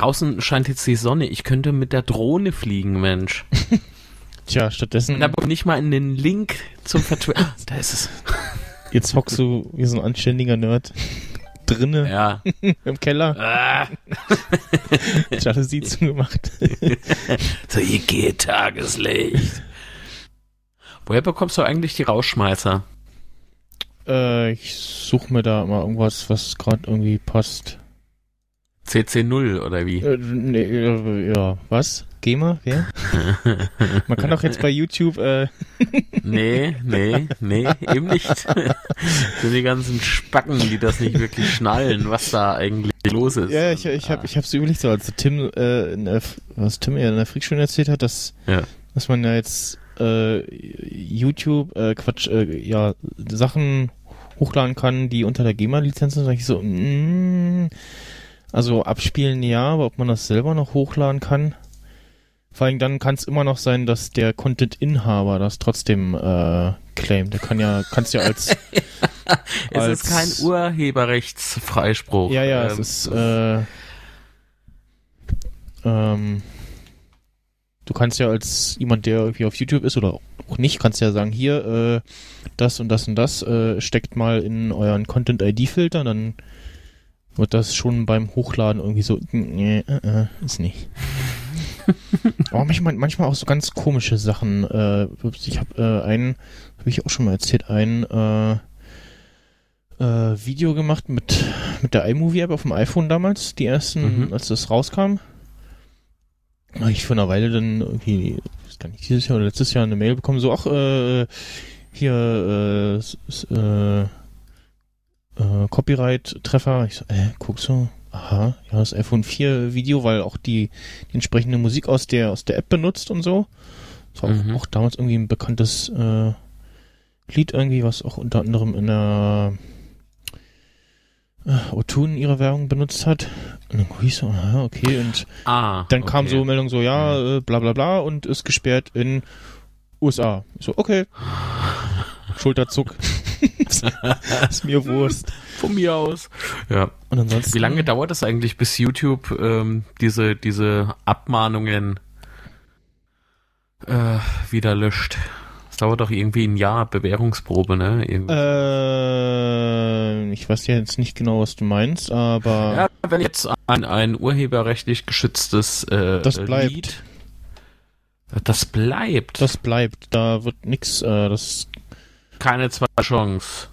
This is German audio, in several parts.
draußen scheint jetzt die Sonne. Ich könnte mit der Drohne fliegen, Mensch. Tja, stattdessen. Aber nicht mal in den Link zum Vertwi ah, da ist es. Jetzt hockst du wie so ein anständiger Nerd drinne Ja. im Keller. Ah. Jalousie zugemacht. so, hier geht Tageslicht. Woher bekommst du eigentlich die Rausschmeißer? äh, ich suche mir da mal irgendwas, was gerade irgendwie passt. CC0 oder wie? Äh, nee, äh, ja, was? GEMA? Wer? Man kann doch jetzt bei YouTube, äh, Nee, nee, nee, eben nicht. so die ganzen Spacken, die das nicht wirklich schnallen, was da eigentlich los ist. ja, ich, ich habe ich hab's überlegt, so als Tim, äh, in der, was Tim ja in der Freakstunde erzählt hat, dass, Ja. dass man ja jetzt äh, YouTube, äh, Quatsch, äh, ja, Sachen hochladen kann, die unter der GEMA-Lizenz sind, sag ich so, mm, also abspielen ja, aber ob man das selber noch hochladen kann, vor allem dann kann es immer noch sein, dass der Content-Inhaber das trotzdem äh, claimt. Der kann ja, kannst ja als Es als- ist kein Urheberrechtsfreispruch. Ja, ja, Ähm, es ist, äh, ähm, du kannst ja als jemand, der irgendwie auf YouTube ist oder auch nicht, kannst ja sagen, hier, äh, das und das und das, äh, steckt mal in euren Content-ID-Filter, dann wird das schon beim Hochladen irgendwie so, nee, äh, äh, ist nicht. Aber manchmal, manchmal auch so ganz komische Sachen. Äh, ich habe äh, einen, habe ich auch schon mal erzählt, ein äh, äh, Video gemacht mit mit der iMovie-App auf dem iPhone damals, die ersten, Mhm. als das rauskam. Habe ich für eine Weile dann irgendwie, ich weiß gar nicht, dieses Jahr oder letztes Jahr eine Mail bekommen, so, ach, äh, hier, äh, äh, Copyright-Treffer. Ich so, äh, guck so, aha, ja, das iPhone 4 Video, weil auch die, die entsprechende Musik aus der, aus der App benutzt und so. Das war Mhm. auch, auch damals irgendwie ein bekanntes äh, Lied irgendwie, was auch unter anderem in der äh, O2 in ihrer Werbung benutzt hat. Und dann guck ich so, aha, okay, und Ah, dann kam okay. so Meldung so, ja, äh, bla bla bla und ist gesperrt in USA. Ich so, okay. Schulterzuck. ist mir Wurst. Von mir aus. Ja. Und ansonsten. Wie lange dauert es eigentlich, bis YouTube ähm, diese, diese Abmahnungen äh, wieder löscht? Das dauert doch irgendwie ein Jahr Bewährungsprobe, ne? Äh, ich weiß ja jetzt nicht genau, was du meinst, aber ja, wenn jetzt ein, ein urheberrechtlich geschütztes äh, Das bleibt. Lied, das bleibt. das bleibt. Da wird nix. Äh, das Keine zweite Chance.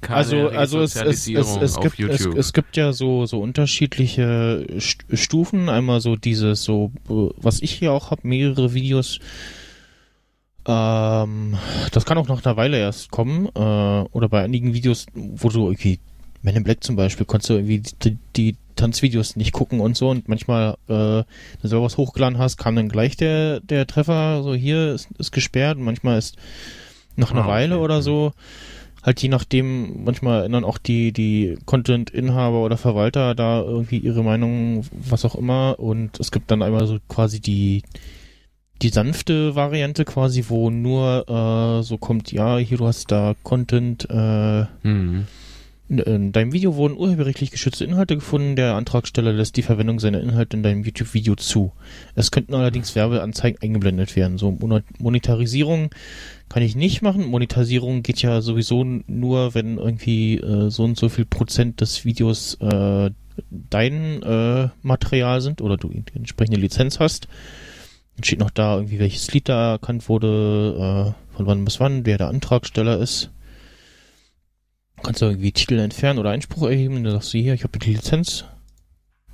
Keine also also es, es, es, es, auf gibt, es, es gibt ja so so unterschiedliche St Stufen. Einmal so dieses so äh, was ich hier auch habe, mehrere Videos. Ähm, das kann auch nach einer Weile erst kommen. Äh, oder bei einigen Videos, wo du irgendwie Men in Black zum Beispiel, konntest du irgendwie die, die Tanzvideos nicht gucken und so und manchmal, äh, wenn du selber was hochgeladen hast, kam dann gleich der, der Treffer, so hier ist, ist gesperrt und manchmal ist nach einer Ah, Weile okay. oder so, halt je nachdem, manchmal ändern auch die, die Content-Inhaber oder Verwalter da irgendwie ihre Meinung, was auch immer und es gibt dann einmal so quasi die, die sanfte Variante quasi, wo nur äh, so kommt, ja, hier du hast da Content, äh, Mhm. In- in deinem Video wurden urheberrechtlich geschützte Inhalte gefunden. Der Antragsteller lässt die Verwendung seiner Inhalte in deinem YouTube-Video zu. Es könnten allerdings Werbeanzeigen eingeblendet werden. So Monetarisierung kann ich nicht machen. Monetarisierung geht ja sowieso nur, wenn irgendwie äh, so und so viel Prozent des Videos äh, dein äh, Material sind oder du die entsprechende Lizenz hast. Dann steht noch da irgendwie, welches Lied da erkannt wurde, äh, von wann bis wann, wer der Antragsteller ist. Kannst du irgendwie Titel entfernen oder Einspruch erheben, dann sagst du hier, ich habe die Lizenz.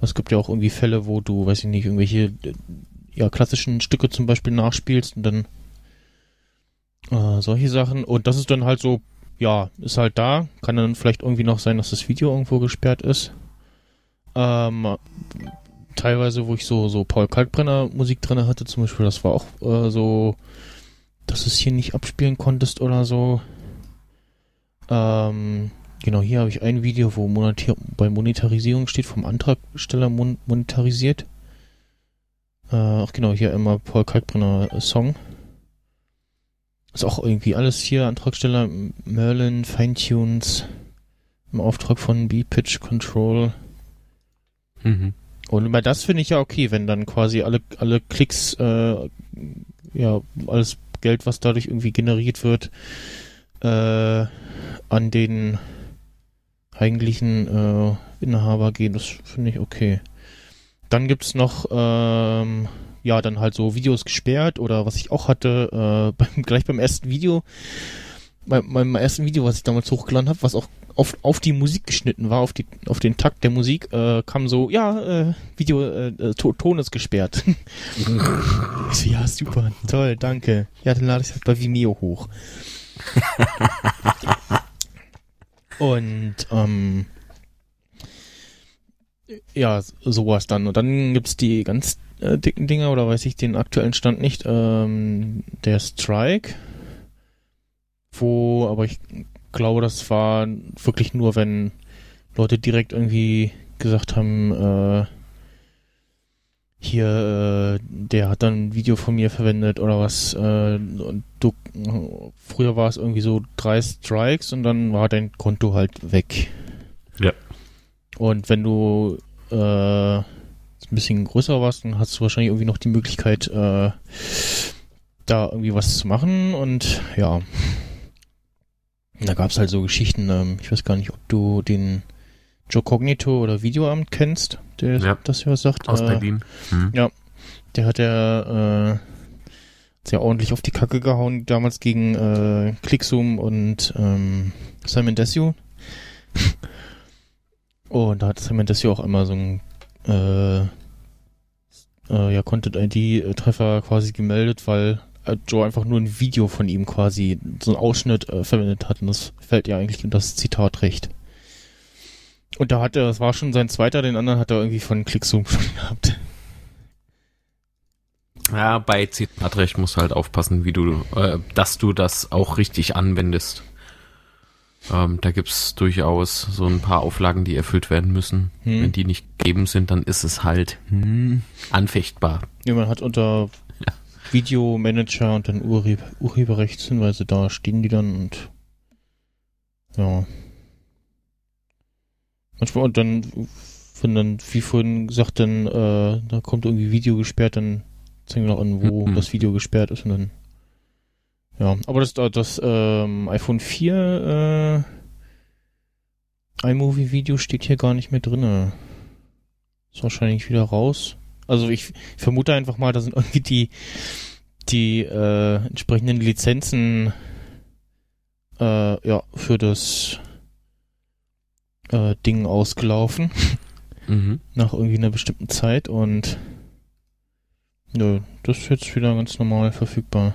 Es gibt ja auch irgendwie Fälle, wo du, weiß ich nicht, irgendwelche äh, ja, klassischen Stücke zum Beispiel nachspielst und dann äh, solche Sachen. Und das ist dann halt so, ja, ist halt da. Kann dann vielleicht irgendwie noch sein, dass das Video irgendwo gesperrt ist. Ähm, teilweise, wo ich so, so Paul Kalkbrenner Musik drin hatte, zum Beispiel, das war auch äh, so, dass du es hier nicht abspielen konntest oder so. Ähm, genau, hier habe ich ein Video, wo monetar bei Monetarisierung steht, vom Antragsteller mon monetarisiert. Äh, ach genau, hier immer Paul Kalkbrenner äh, Song. Ist auch irgendwie alles hier, Antragsteller Merlin, Feintunes, im Auftrag von B-Pitch Control. Mhm. Und bei das finde ich ja okay, wenn dann quasi alle, alle Klicks, äh, ja, alles Geld, was dadurch irgendwie generiert wird, äh, an den eigentlichen äh, Inhaber gehen. Das finde ich okay. Dann gibt's noch, ähm, ja, dann halt so Videos gesperrt oder was ich auch hatte, äh, beim, gleich beim ersten Video, bei meinem ersten Video, was ich damals hochgeladen habe, was auch auf, auf die Musik geschnitten war, auf, die, auf den Takt der Musik, äh, kam so, ja, äh, Video, äh, äh to, Ton ist gesperrt. so, ja, super, toll, danke. Ja, dann lade ich es halt bei Vimeo hoch. Und, ähm, ja, sowas dann. Und dann gibt's die ganz äh, dicken Dinger, oder weiß ich den aktuellen Stand nicht, ähm, der Strike, wo, aber ich glaube, das war wirklich nur, wenn Leute direkt irgendwie gesagt haben, äh, hier, äh, der hat dann ein Video von mir verwendet oder was. Äh, du, früher war es irgendwie so drei Strikes und dann war dein Konto halt weg. Ja. Und wenn du äh, ein bisschen größer warst, dann hast du wahrscheinlich irgendwie noch die Möglichkeit, äh, da irgendwie was zu machen und ja. Da gab es halt so Geschichten, ähm, ich weiß gar nicht, ob du den Joe Cognito oder Videoamt kennst, der ja, das ja sagt. Aus äh, Berlin. Hm. Ja, der hat ja äh, sehr ordentlich auf die Kacke gehauen, damals gegen äh, Clickzoom und ähm, Simon Desue. und da hat Simon Desue auch einmal so ein äh, äh, ja, Content-ID-Treffer quasi gemeldet, weil äh, Joe einfach nur ein Video von ihm quasi, so ein Ausschnitt äh, verwendet hat und das fällt ja eigentlich unter das Zitatrecht. Und da hat er, das war schon sein zweiter, den anderen hat er irgendwie von Clickzoom schon gehabt. Ja, bei Zitatrecht musst du halt aufpassen, wie du, äh, dass du das auch richtig anwendest. Ähm, da gibt's durchaus so ein paar Auflagen, die erfüllt werden müssen. Hm. Wenn die nicht gegeben sind, dann ist es halt hm, anfechtbar. Ja, man hat unter ja. Videomanager und dann Urheb Urheberrechtshinweise, da stehen die dann und ja. Manchmal und dann, wenn dann, wie vorhin gesagt, dann, äh, da kommt irgendwie Video gesperrt, dann zeigen wir noch an, wo mhm. das Video gesperrt ist und dann. Ja, aber das, das ähm, iPhone 4 äh, iMovie-Video steht hier gar nicht mehr drinne. Ist wahrscheinlich wieder raus. Also ich, ich vermute einfach mal, da sind irgendwie die, die äh, entsprechenden Lizenzen äh, ja, für das äh, Ding ausgelaufen. Mhm. Nach irgendwie einer bestimmten Zeit und nö, das ist jetzt wieder ganz normal verfügbar.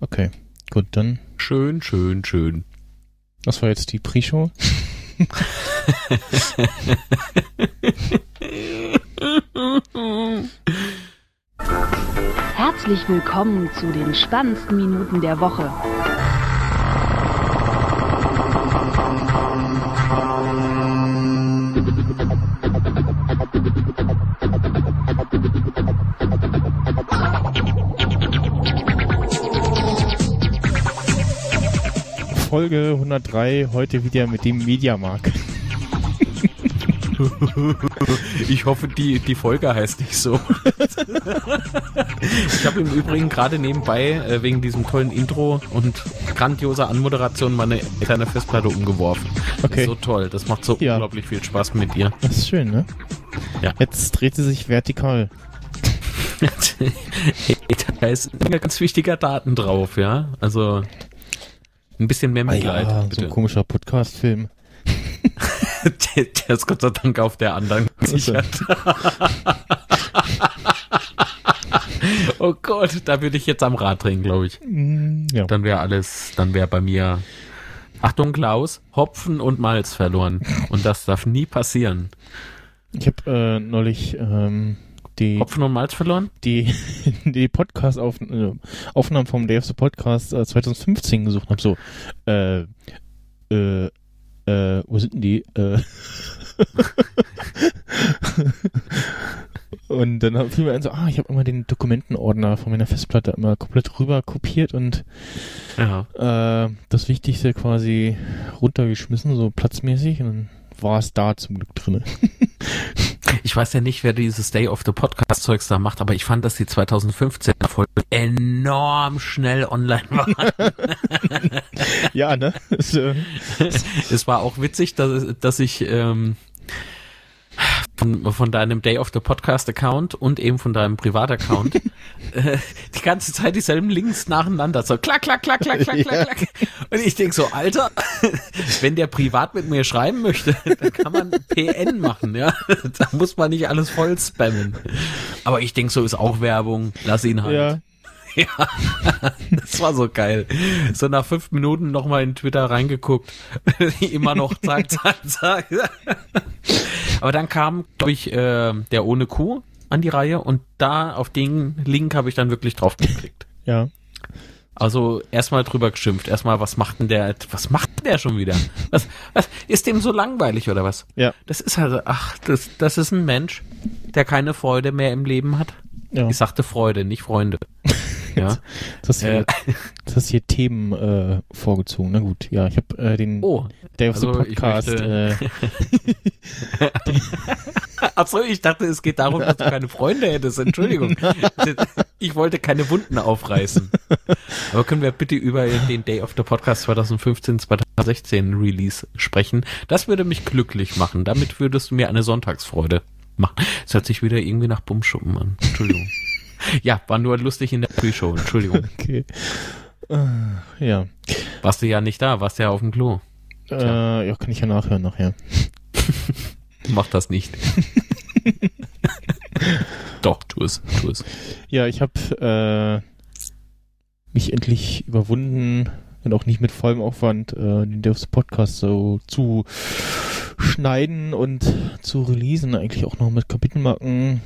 Okay, gut, dann. Schön, schön, schön. Das war jetzt die Pre-Show. Herzlich willkommen zu den spannendsten Minuten der Woche. Folge 103, heute wieder mit dem Mediamarkt. Ich hoffe, die, die Folge heißt nicht so. Ich habe im Übrigen gerade nebenbei äh, wegen diesem tollen Intro und grandioser Anmoderation meine kleine Festplatte umgeworfen. Okay. so toll. Das macht so ja. unglaublich viel Spaß mit dir. Das ist schön, ne? Ja. Jetzt dreht sie sich vertikal. da ist ein ganz wichtiger Daten drauf, ja. Also ein bisschen mehr Mitleid. Ah ja, bitte. so ein komischer Podcast-Film. Der, der, ist Gott sei Dank auf der anderen gesichert. oh Gott, da würde ich jetzt am Rad drehen, glaube ich. Mm, ja. Dann wäre alles, dann wäre bei mir, Achtung Klaus, Hopfen und Malz verloren. Und das darf nie passieren. Ich habe äh, neulich ähm, die Hopfen und Malz verloren? Die, die Podcast-Aufnahmen -Auf vom Day of the Podcast äh, 2015 gesucht habe. So, äh, äh, äh, wo sind denn die? Äh, Und dann fiel mir ein so, ah, ich habe immer den Dokumentenordner von meiner Festplatte immer komplett rüber kopiert und äh, das Wichtigste quasi runtergeschmissen, so platzmäßig. Und dann war es da zum Glück drinne. Ich weiß ja nicht, wer dieses Day of the Podcast Zeugs da macht, aber ich fand, dass die 2015 Folge enorm schnell online war. ja, ne? Äh, es war auch witzig, dass, dass ich ähm, von, von deinem Day of the Podcast Account und eben von deinem Privataccount äh, die ganze Zeit dieselben Links nacheinander. So klack klack klack klack klack klack, klack. und ich denk so Alter wenn der privat mit mir schreiben möchte dann kann man PN machen ja. Da muss man nicht alles voll spammen. Aber ich denk so ist auch Werbung. Lass ihn halt. Ja. ja, das war so geil. So nach fünf Minuten nochmal in Twitter reingeguckt. Immer noch zack, zack, zack. Aber dann kam, glaube ich, äh, der ohne Kuh an die Reihe und da auf den Link habe ich dann wirklich drauf geklickt. Ja. Also erstmal drüber geschimpft. Erstmal, was macht denn der, was macht denn der schon wieder? Was, was, ist dem so langweilig oder was? Ja. Das ist halt, ach, das, das ist ein Mensch, der keine Freude mehr im Leben hat. ja. Ich sagte Freude, nicht Freunde. Ja. Das, hier, Äh, das hast hier Themen äh, vorgezogen. Na gut, ja, ich habe äh, den oh, Day of the also ich Podcast. möchte- äh, Achso, ich dachte, es geht darum, dass du keine Freunde hättest. Entschuldigung. Ich wollte keine Wunden aufreißen. Aber können wir bitte über den Day of the Podcast 2015, 2016 Release sprechen? Das würde mich glücklich machen. Damit würdest du mir eine Sonntagsfreude machen. Es hört sich wieder irgendwie nach Bumschuppen an. Entschuldigung. Ja, war nur lustig in der Pre-Show. Entschuldigung. okay. Äh, ja. Warst du ja nicht da, warst ja auf dem Klo. Äh, ja, kann ich ja nachhören nachher. Mach das nicht. Doch, tu es, tu es. Ja, ich habe äh, mich endlich überwunden, wenn auch nicht mit vollem Aufwand, äh, den Devs Podcast so zu schneiden und zu releasen. Eigentlich auch noch mit Kapitelmarken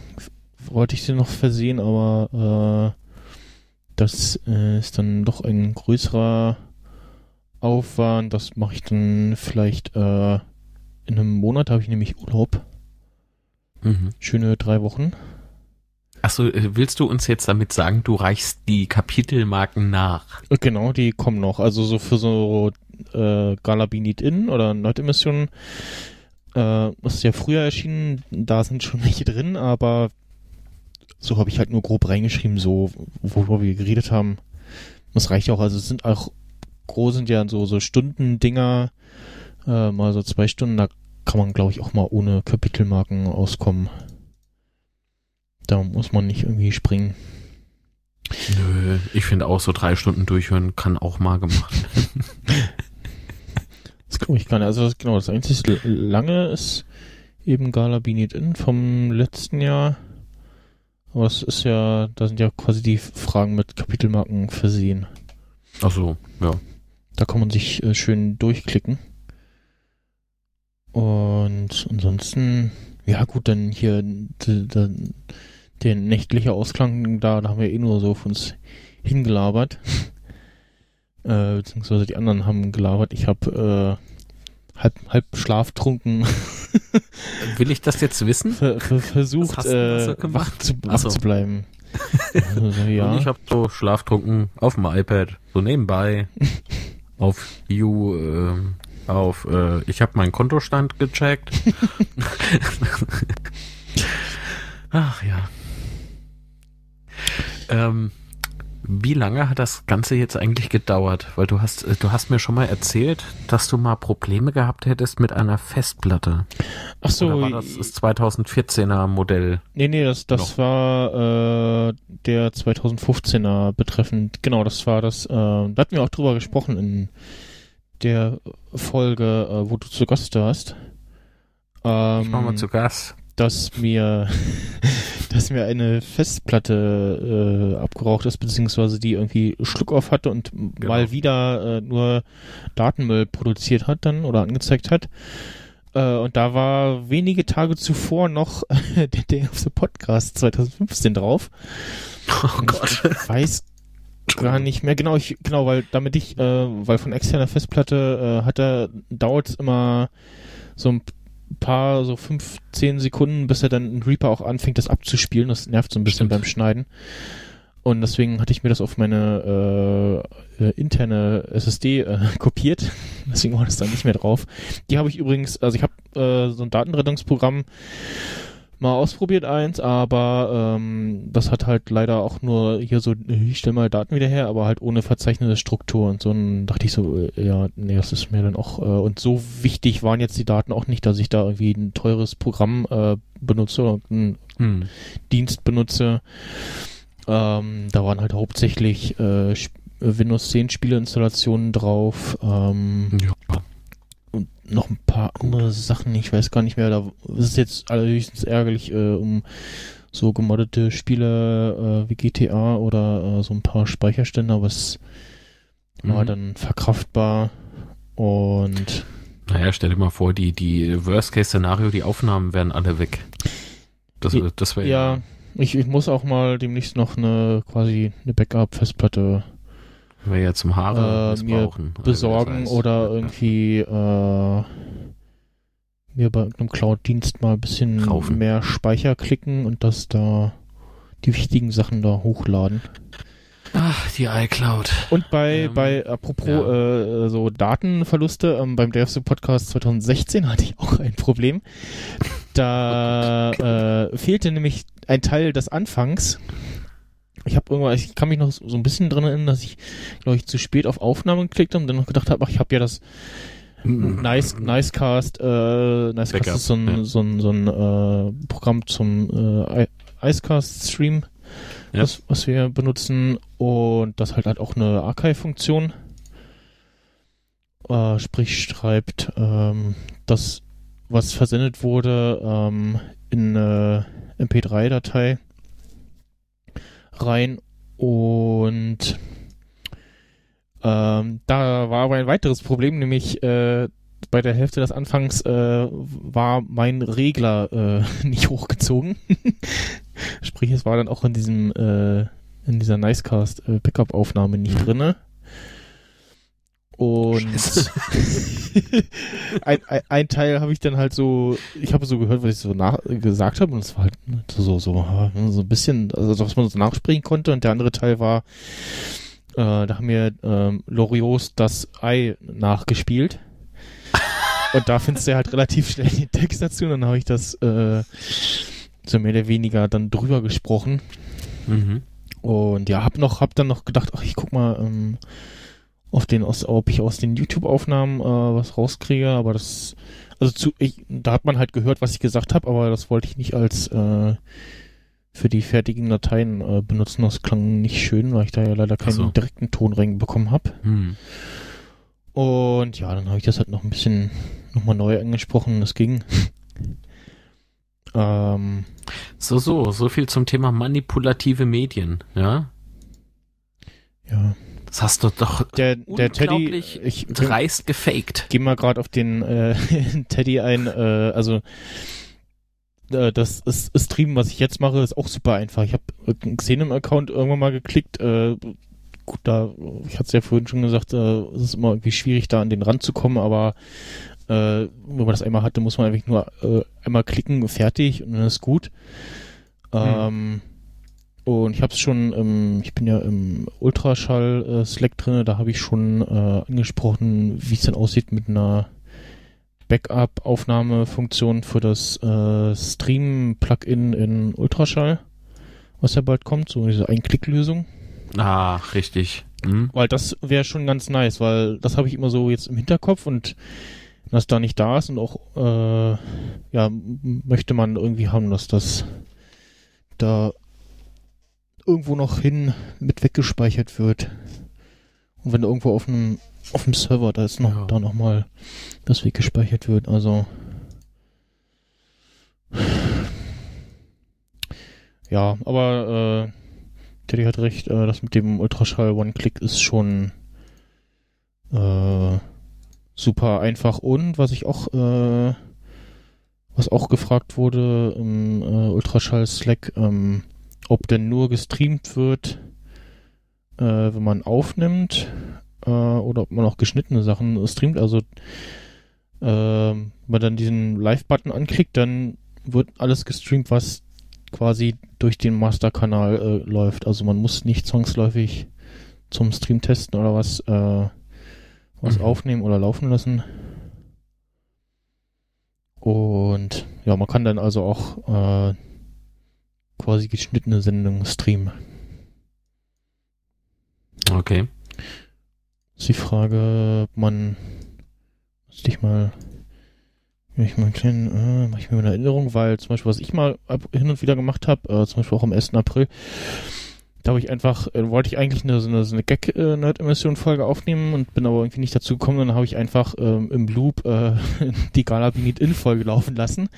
wollte ich sie noch versehen, aber äh, das äh, ist dann doch ein größerer Aufwand. Das mache ich dann vielleicht äh, in einem Monat, habe ich nämlich Urlaub. Mhm. Schöne drei Wochen. Achso, äh, willst du uns jetzt damit sagen, du reichst die Kapitelmarken nach? Genau, die kommen noch. Also so für so äh, Galabinit In oder Neudemission äh, ist ja früher erschienen. Da sind schon welche drin, aber so habe ich halt nur grob reingeschrieben, so worüber wir geredet haben. Das reicht auch. Also es sind auch groß sind ja so so Stundendinger, äh, mal so zwei Stunden. Da kann man glaube ich auch mal ohne Kapitelmarken auskommen. Da muss man nicht irgendwie springen. Nö, ich finde auch so drei Stunden durchhören kann auch mal gemacht. Das glaube ich gar nicht. Also das, genau, das einzige lange ist eben Gala Beat In vom letzten Jahr. Aber es ist ja, da sind ja quasi die Fragen mit Kapitelmarken versehen. Achso, ja. Da kann man sich äh, schön durchklicken. Und ansonsten, ja gut, dann hier d- d- der nächtliche Ausklang, da, da haben wir eh nur so auf uns hingelabert. äh, beziehungsweise die anderen haben gelabert. Ich habe äh, halb, halb schlaftrunken Will ich das jetzt wissen? ver, ver, versucht, hast äh, wach, zu, Ach wach so. zu bleiben. Also, Und ja. ich habe so schlaftrunken auf dem iPad, so nebenbei, auf You, ähm, auf, äh, ich habe meinen Kontostand gecheckt. Ach ja. Ähm, wie lange hat das Ganze jetzt eigentlich gedauert? Weil du hast, äh, du hast mir schon mal erzählt, dass du mal Probleme gehabt hättest mit einer Festplatte. Ach so, Oder war das das 2014er Modell? Nee, nee, das, das Noch. war äh, der 2015er betreffend. Genau, das war das. Äh, da hatten wir auch drüber gesprochen in der Folge, äh, wo du zu Gast warst. Ähm, Ich mach mal zu Gas. dass mir, dass mir eine Festplatte äh, abgeraucht ist, beziehungsweise die irgendwie Schluck auf hatte und Genau. mal wieder äh, nur Datenmüll produziert hat dann oder angezeigt hat. Äh, und da war wenige Tage zuvor noch der Day of the Podcast 2015 drauf. Oh Gott. Ich weiß gar nicht mehr genau, ich, genau, weil damit ich, äh, weil von externer Festplatte äh, hat er, dauert es immer so ein paar, so fünf, zehn Sekunden, bis er dann in Reaper auch anfängt, das abzuspielen. Das nervt so ein bisschen Stimmt. beim Schneiden. Und deswegen hatte ich mir das auf meine äh, äh, interne SSD äh, kopiert. Deswegen war das dann nicht mehr drauf. Die habe ich übrigens, also ich habe äh, so ein Datenrettungsprogramm mal ausprobiert eins, aber ähm, das hat halt leider auch nur hier so, ich stelle mal Daten wieder her, aber halt ohne verzeichnete Struktur und so. Und dachte ich so, äh, ja, nee, das ist mir dann auch, äh, und so wichtig waren jetzt die Daten auch nicht, dass ich da irgendwie ein teures Programm äh, benutze oder einen Hm. Dienst benutze. Ähm, da waren halt hauptsächlich äh, Windows 10 Spieleinstallationen drauf. Ähm, Ja. Noch ein paar andere Sachen, ich weiß gar nicht mehr. Da ist es jetzt allerhöchstens ärgerlich äh, um so gemoddete Spiele äh, wie GTA oder äh, so ein paar Speicherstände, aber es war Mhm. dann verkraftbar und Naja, stell dir mal vor, die, die Worst-Case-Szenario, die Aufnahmen wären alle weg. Das, Ja, das wäre ja, ich, ich muss auch mal demnächst noch eine quasi eine Backup-Festplatte wär ja zum Haare Äh, mir. Also besorgen das heißt, oder irgendwie äh, mir bei irgendeinem Cloud-Dienst mal ein bisschen Raufen. mehr Speicher klicken und das da die wichtigen Sachen da hochladen. Ach, die iCloud. Und bei, Ähm, bei apropos ja. äh, so Datenverluste, ähm, beim DFC Podcast 2016 hatte ich auch ein Problem. Da äh, fehlte nämlich ein Teil des Anfangs. Ich habe irgendwann, ich kann mich noch so ein bisschen dran erinnern, dass ich, glaube ich, zu spät auf Aufnahmen geklickt habe und dann noch gedacht habe, ach, ich habe ja das Nice, Nicecast, äh, Nicecast Backup, ist so ein, ja. so ein, so ein äh, Programm zum äh, Icecast-Stream, Ja. was, was wir benutzen und das halt hat auch eine Archive-Funktion. Äh, sprich, schreibt ähm, das, was versendet wurde, ähm, in eine MP3-Datei rein und ähm, da war aber ein weiteres Problem, nämlich äh, bei der Hälfte des Anfangs äh, war mein Regler äh, nicht hochgezogen. Sprich, es war dann auch in diesem äh, in dieser Nicecast äh, Backup-Aufnahme nicht drinne. Und ein, ein, ein Teil habe ich dann halt so, ich habe so gehört, was ich so nach, gesagt habe und es war halt so, so, so ein bisschen, also was man so nachsprechen konnte und der andere Teil war, äh, da haben wir ähm, Loriots das Ei nachgespielt. Und da findest du halt relativ schnell den Text dazu. Und dann habe ich das äh, so mehr oder weniger dann drüber gesprochen. Mhm. Und ja, hab noch, hab dann noch gedacht, ach, ich guck mal, ähm, auf den, aus, ob ich aus den YouTube-Aufnahmen äh, was rauskriege, aber das, also zu, ich, da hat man halt gehört, was ich gesagt habe, aber das wollte ich nicht als äh, für die fertigen Dateien äh, benutzen. Das klang nicht schön, weil ich da ja leider keinen so. direkten Ton reinbekommen habe. Hm. Und ja, dann habe ich das halt noch ein bisschen nochmal neu angesprochen. Das ging. ähm, So, so, so viel zum Thema manipulative Medien, ja? ja. Das hast du doch Der, der Teddy, ich dreist gefaked. gehe mal gerade auf den äh, Teddy ein. Äh, also äh, das ist, ist Stream, was ich jetzt mache, ist auch super einfach. Ich habe einen Xenem-Account irgendwann mal geklickt. Äh, gut, da, ich hatte es ja vorhin schon gesagt, äh, es ist immer irgendwie schwierig, da an den Rand zu kommen, aber äh, wenn man das einmal hatte, muss man einfach nur äh, einmal klicken, fertig und dann ist gut. Ähm, und ich habe es schon, ähm, ich bin ja im Ultraschall-Slack drin, da habe ich schon äh, angesprochen, wie es denn aussieht mit einer Backup-Aufnahmefunktion für das äh, Stream-Plugin in Ultraschall, was ja bald kommt, so diese Einklicklösung. Ah, richtig. Hm? Weil das wäre schon ganz nice, weil das habe ich immer so jetzt im Hinterkopf und das da nicht da ist und auch, äh, ja, möchte man irgendwie haben, dass das da irgendwo noch hin mit weggespeichert wird. Und wenn irgendwo auf einem auf dem Server da ist noch Ja. da noch mal das weggespeichert wird, also ja, aber äh, Teddy hat recht, äh, das mit dem Ultraschall One-Click ist schon äh, super einfach und was ich auch äh, was auch gefragt wurde im äh, Ultraschall Slack, ähm, ob denn nur gestreamt wird, äh, wenn man aufnimmt äh, oder ob man auch geschnittene Sachen streamt. Also ähm, wenn man dann diesen Live-Button anklickt, dann wird alles gestreamt, was quasi durch den Masterkanal äh, läuft. Also man muss nicht zwangsläufig zum Stream testen oder was, äh, was Mhm. aufnehmen oder laufen lassen. Und ja, man kann dann also auch äh, quasi geschnittene Sendungen streamen. Okay. Ist die Frage, ob man müsste ich mal ich mal einen kleinen, äh, mach ich mir eine Erinnerung, weil zum Beispiel, was ich mal ab, hin und wieder gemacht habe, äh, zum Beispiel auch am 1. April, da habe ich einfach, äh, wollte ich eigentlich eine, so eine, so eine Gag-Nerd-Emission-Folge aufnehmen und bin aber irgendwie nicht dazu gekommen, dann habe ich einfach ähm, im Loop äh, die Gala Beneath In-Folge laufen lassen.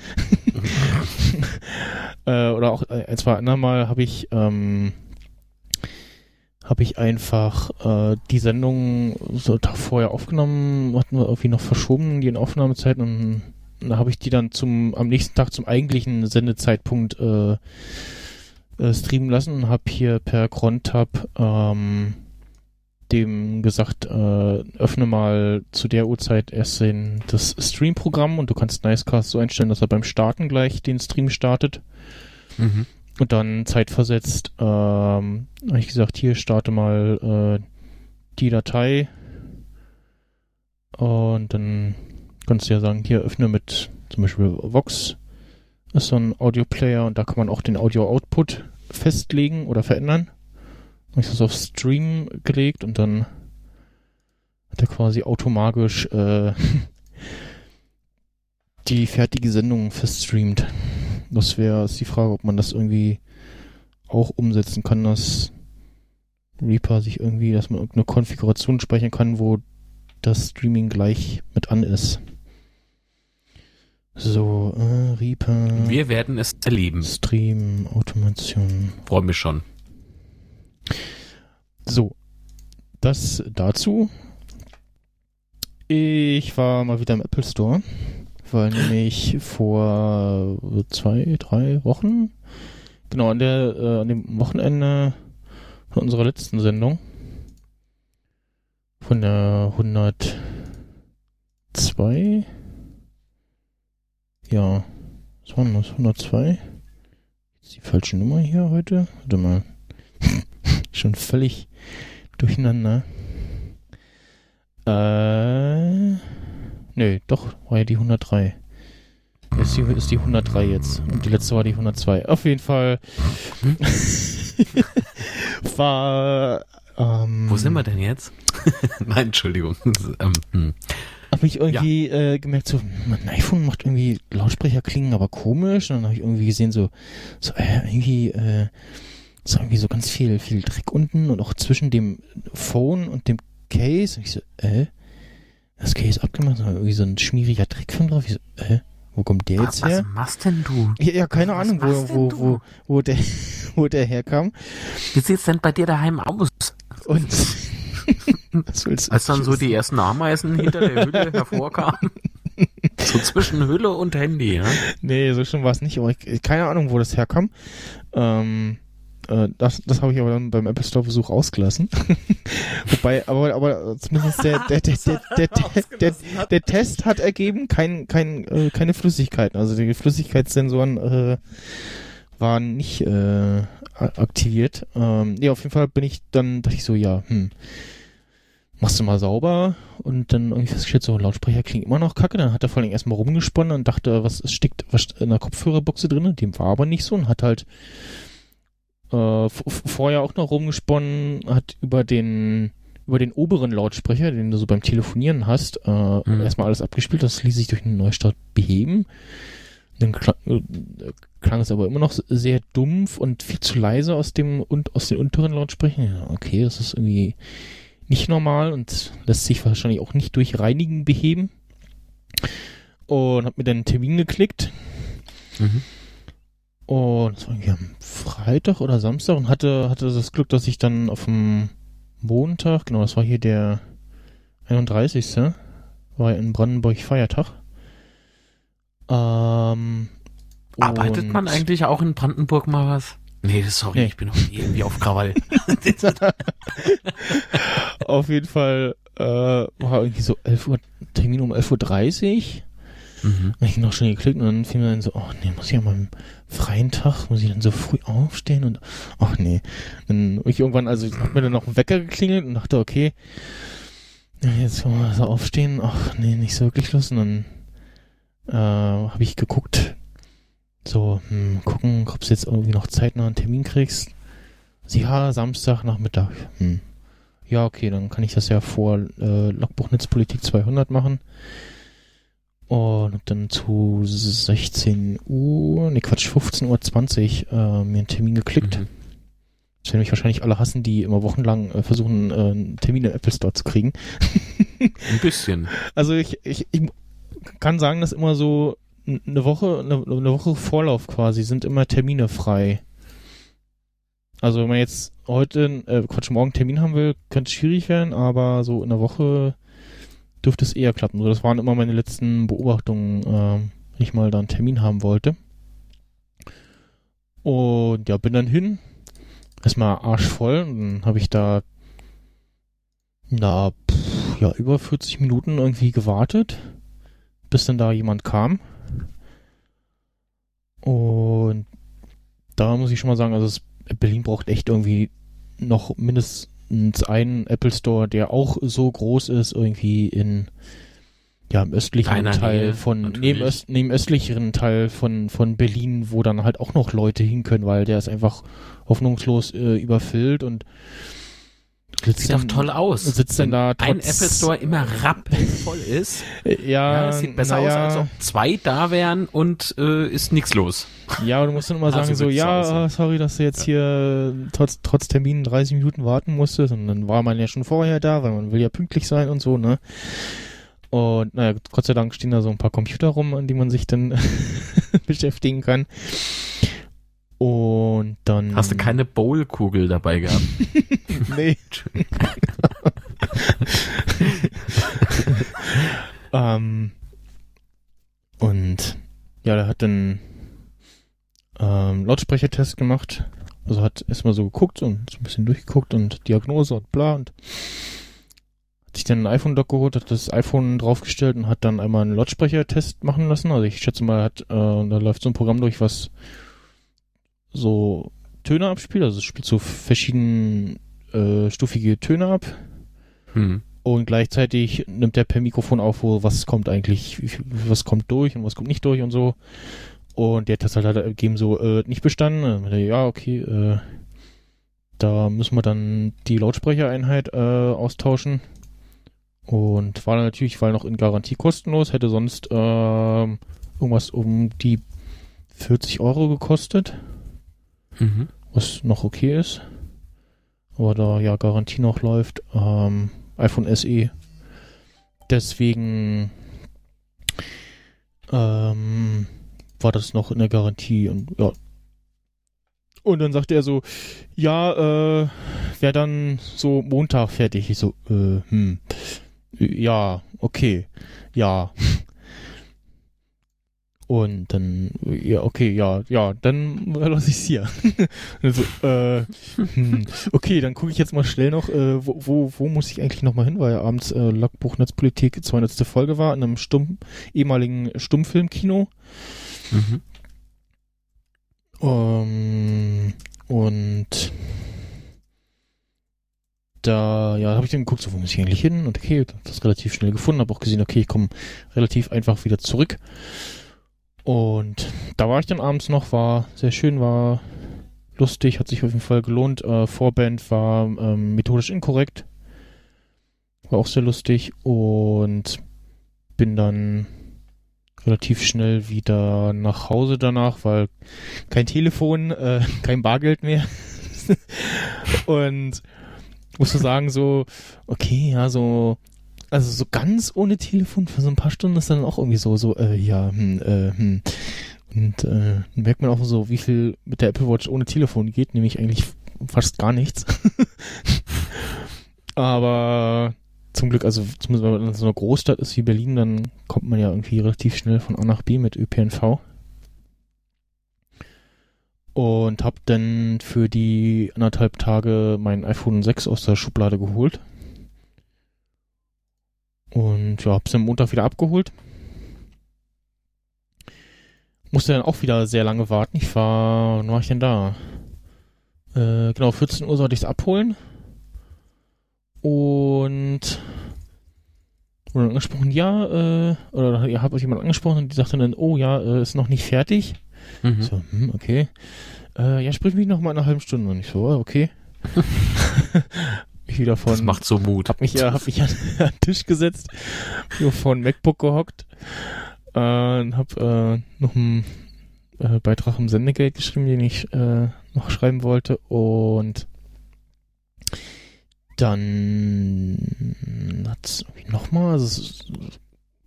äh, oder auch äh, ein, zwei andermal habe ich ähm, habe ich einfach äh, die Sendung so Tag vorher aufgenommen, hatten wir irgendwie noch verschoben, die in Aufnahmezeit und da habe ich die dann zum am nächsten Tag zum eigentlichen Sendezeitpunkt äh, äh, streamen lassen und habe hier per Crontab ähm, dem gesagt, äh, öffne mal zu der Uhrzeit erst den, das Stream-Programm und du kannst Nicecast so einstellen, dass er beim Starten gleich den Stream startet. Mhm. Und dann zeitversetzt, ähm, habe ich gesagt, hier starte mal äh, die Datei. Und dann kannst du ja sagen, hier öffne mit zum Beispiel Vox. Ist so ein Audio-Player und da kann man auch den Audio-Output festlegen oder verändern. Habe ich das auf Stream gelegt und dann hat er quasi automatisch äh, die fertige Sendung verstreamt. Das wäre die Frage, ob man das irgendwie auch umsetzen kann, dass Reaper sich irgendwie, dass man irgendeine Konfiguration speichern kann, wo das Streaming gleich mit an ist. So, äh, Reaper, Wir werden es erleben. Stream, Automation. Freue mich schon. So, das dazu. Ich war mal wieder im Apple Store, weil nämlich vor zwei, drei Wochen, genau an der, äh, an dem Wochenende von unserer letzten Sendung, von der 102, ja, was war denn das, 102? Ist die falsche Nummer hier heute? Warte mal. Schon völlig durcheinander. Äh, nö, doch, war ja die 103. Ist die, ist die 103 jetzt. Und die letzte war die 102. Auf jeden Fall war, ähm, Wo sind wir denn jetzt? Nein, Entschuldigung. ähm, hm. Habe ich irgendwie äh, gemerkt, so, mein iPhone macht irgendwie Lautsprecher klingen aber komisch. Und dann habe ich irgendwie gesehen, so, so äh, irgendwie, äh, so irgendwie so ganz viel, viel Dreck unten und auch zwischen dem Phone und dem Case. Und ich so, äh, das Case abgemacht, aber irgendwie so ein schmieriger Dreckfilm drauf. Ich so, äh, wo kommt der Was, jetzt was her? machst denn du? Ja, ja, keine was Ahnung, wo, wo, wo, wo, der, wo der herkam. Wie sieht's denn bei dir daheim aus? Und was? Als dann so die ersten Ameisen hinter der Hülle hervorkamen? So zwischen Hülle und Handy, ja? Nee, so schlimm war es nicht, aber ich, keine Ahnung, wo das herkam. Ähm, äh, das das habe ich aber dann beim Apple Store Besuch ausgelassen. Wobei, aber, aber zumindest der, der, der, der, der, der, der, der Test hat ergeben, kein, kein, äh, keine Flüssigkeiten. Also die Flüssigkeitssensoren äh, waren nicht äh, aktiviert. Ähm, nee, auf jeden Fall bin ich dann, dachte ich so, ja, hm, machst du mal sauber und dann irgendwie festgestellt, so Lautsprecher klingen immer noch kacke. Dann hat er vor allem erstmal rumgesponnen und dachte, was es steckt was in der Kopfhörerbuchse drin. Dem war aber nicht so und hat halt äh, vorher auch noch rumgesponnen, hat über den über den oberen Lautsprecher, den du so beim Telefonieren hast, äh, Mhm. erstmal alles abgespielt. Das ließ sich durch einen Neustart beheben. Dann klang, äh, klang es aber immer noch sehr dumpf und viel zu leise aus dem und aus den unteren Lautsprechern. Ja, okay, das ist irgendwie nicht normal und lässt sich wahrscheinlich auch nicht durch Reinigen beheben. Und hab mir dann einen Termin geklickt. Mhm. Und das war irgendwie am Freitag oder Samstag und hatte, hatte das Glück, dass ich dann auf dem Montag, genau, das war hier der 31. War in Brandenburg Feiertag. Ähm, Arbeitet man eigentlich auch in Brandenburg mal was? Nee, sorry, Nee. ich bin irgendwie auf Krawall. auf jeden Fall äh, war irgendwie so 11 Uhr, Termin um 11.30 Uhr. Mhm. Und ich noch schnell geklickt und dann fiel mir dann so, oh nee, muss ich an meinem freien Tag, muss ich dann so früh aufstehen und, ach nee. Dann ich irgendwann, also hat mir dann noch ein Wecker geklingelt und dachte, okay, jetzt mal so aufstehen, ach nee, nicht so wirklich Lust. Und dann äh, habe ich geguckt, so, hm, gucken, ob du jetzt irgendwie noch zeitnah einen Termin kriegst. Ja, Samstag Nachmittag. Hm. Ja, okay, dann kann ich das ja vor äh, Logbuch Netzpolitik 200 machen. Und dann zu 16 Uhr, nee Quatsch, 15.20 Uhr äh, mir einen Termin geklickt. Mhm. Das werden mich wahrscheinlich alle hassen, die immer wochenlang äh, versuchen, äh, einen Termin im Apple Store zu kriegen. Ein bisschen. Also ich, ich, ich kann sagen, dass immer so eine Woche, eine, eine Woche Vorlauf quasi sind immer Termine frei. Also wenn man jetzt heute, äh, Quatsch, morgen Termin haben will, könnte es schwierig werden, aber so in der Woche dürfte es eher klappen. So, das waren immer meine letzten Beobachtungen, ähm, wenn ich mal da einen Termin haben wollte. Und ja, bin dann hin. Erstmal arschvoll. Dann habe ich da na, pff, ja, über 40 Minuten irgendwie gewartet, bis dann da jemand kam. Und da muss ich schon mal sagen, also Berlin braucht echt irgendwie noch mindestens einen Apple Store, der auch so groß ist, irgendwie in ja, im östlicheren Deiner Teil Nähe, von, neben, öst, neben östlicheren Teil von, von Berlin, wo dann halt auch noch Leute hin können, weil der ist einfach hoffnungslos äh, überfüllt und sitzt Sieht doch toll aus. sitzt denn da ein Apple Store immer rappelvoll ist. Äh, Ja, Ja, es sieht besser naja, aus, als ob zwei da wären und äh, ist nichts los. Ja, aber du musst dann immer Also sagen, so, wird's ja, aussehen. ah, sorry, dass du jetzt hier äh, trotz, trotz Termin 30 Minuten warten musstest. Und dann war man ja schon vorher da, weil man will ja pünktlich sein und so, ne? Und naja, Gott sei Dank stehen da so ein paar Computer rum, an die man sich dann beschäftigen kann. Und dann. Hast du keine Bowl-Kugel dabei gehabt? nee. ähm, und ja, der hat dann ähm, Lautsprechertest gemacht. Also hat erstmal so geguckt und so ein bisschen durchgeguckt und Diagnose und bla und hat sich dann ein iPhone-Dock geholt, hat das iPhone draufgestellt und hat dann einmal einen Lautsprechertest machen lassen. Also ich schätze mal, hat, äh, da läuft so ein Programm durch, was so Töne abspielt. Also es spielt so verschieden äh, stufige Töne ab. Hm. Und gleichzeitig nimmt er per Mikrofon auf, wo was kommt eigentlich, was kommt durch und was kommt nicht durch und so. Und der hat das halt, gegeben so, äh, nicht bestanden. Ja, okay, äh, da müssen wir dann die Lautsprechereinheit äh, austauschen. Und war natürlich, weil noch in Garantie kostenlos, hätte sonst ähm, irgendwas um die 40 Euro gekostet Mhm. was noch okay ist. Aber da ja Garantie noch läuft, ähm, iPhone SE. Deswegen ähm, war das noch in der Garantie und ja. Und dann sagte er so, ja, äh, wäre dann so Montag fertig. Ich so, äh, hm, ja, okay, ja. Und dann, ja, okay, ja, ja, dann lasse ich es hier. Und so, äh, hm, okay, dann gucke ich jetzt mal schnell noch, äh, wo, wo, wo muss ich eigentlich nochmal hin, weil ja abends äh, Logbuch Netzpolitik 200. Folge war, in einem Stumm, ehemaligen Stummfilmkino. Mhm. Ähm, und da, ja, habe ich dann geguckt, so, wo muss ich eigentlich hin? Und okay, das relativ schnell gefunden, habe auch gesehen, okay, ich komme relativ einfach wieder zurück. Und da war ich dann abends noch, war sehr schön, war lustig, hat sich auf jeden Fall gelohnt. Äh, Vorband war ähm, methodisch inkorrekt. War auch sehr lustig und bin dann relativ schnell wieder nach Hause danach, weil kein Telefon, äh, kein Bargeld mehr. und musste sagen, so, okay, ja, so, also so ganz ohne Telefon für so ein paar Stunden ist dann auch irgendwie so, so, äh, ja, hm, äh, hm. Und äh, dann merkt man auch so, wie viel mit der Apple Watch ohne Telefon geht, nämlich eigentlich fast gar nichts. Aber zum Glück, also zumindest wenn man in so einer Großstadt ist wie Berlin, dann kommt man ja irgendwie relativ schnell von A nach B mit ÖPNV. Und hab dann für die anderthalb Tage mein iPhone 6 aus der Schublade geholt. Und ja, hab's am Montag wieder abgeholt. Musste dann auch wieder sehr lange warten. Ich war, wann war ich denn da? Äh, genau, 14 Uhr sollte ich es abholen. Und wurde angesprochen, ja, äh, oder ihr habt euch jemand angesprochen und die sagte dann, oh ja, äh, ist noch nicht fertig. Mhm. So, hm, okay. Äh, ja, sprich mich noch mal in einer halben Stunde. Und ich so, oh, okay. ich wieder von, das macht so Mut. hab mich ja, hab mich an, an den Tisch gesetzt, nur vor ein MacBook gehockt, äh, und hab äh, noch einen äh, Beitrag im Sendegeld geschrieben, den ich äh, noch schreiben wollte und dann hat's nochmal, also es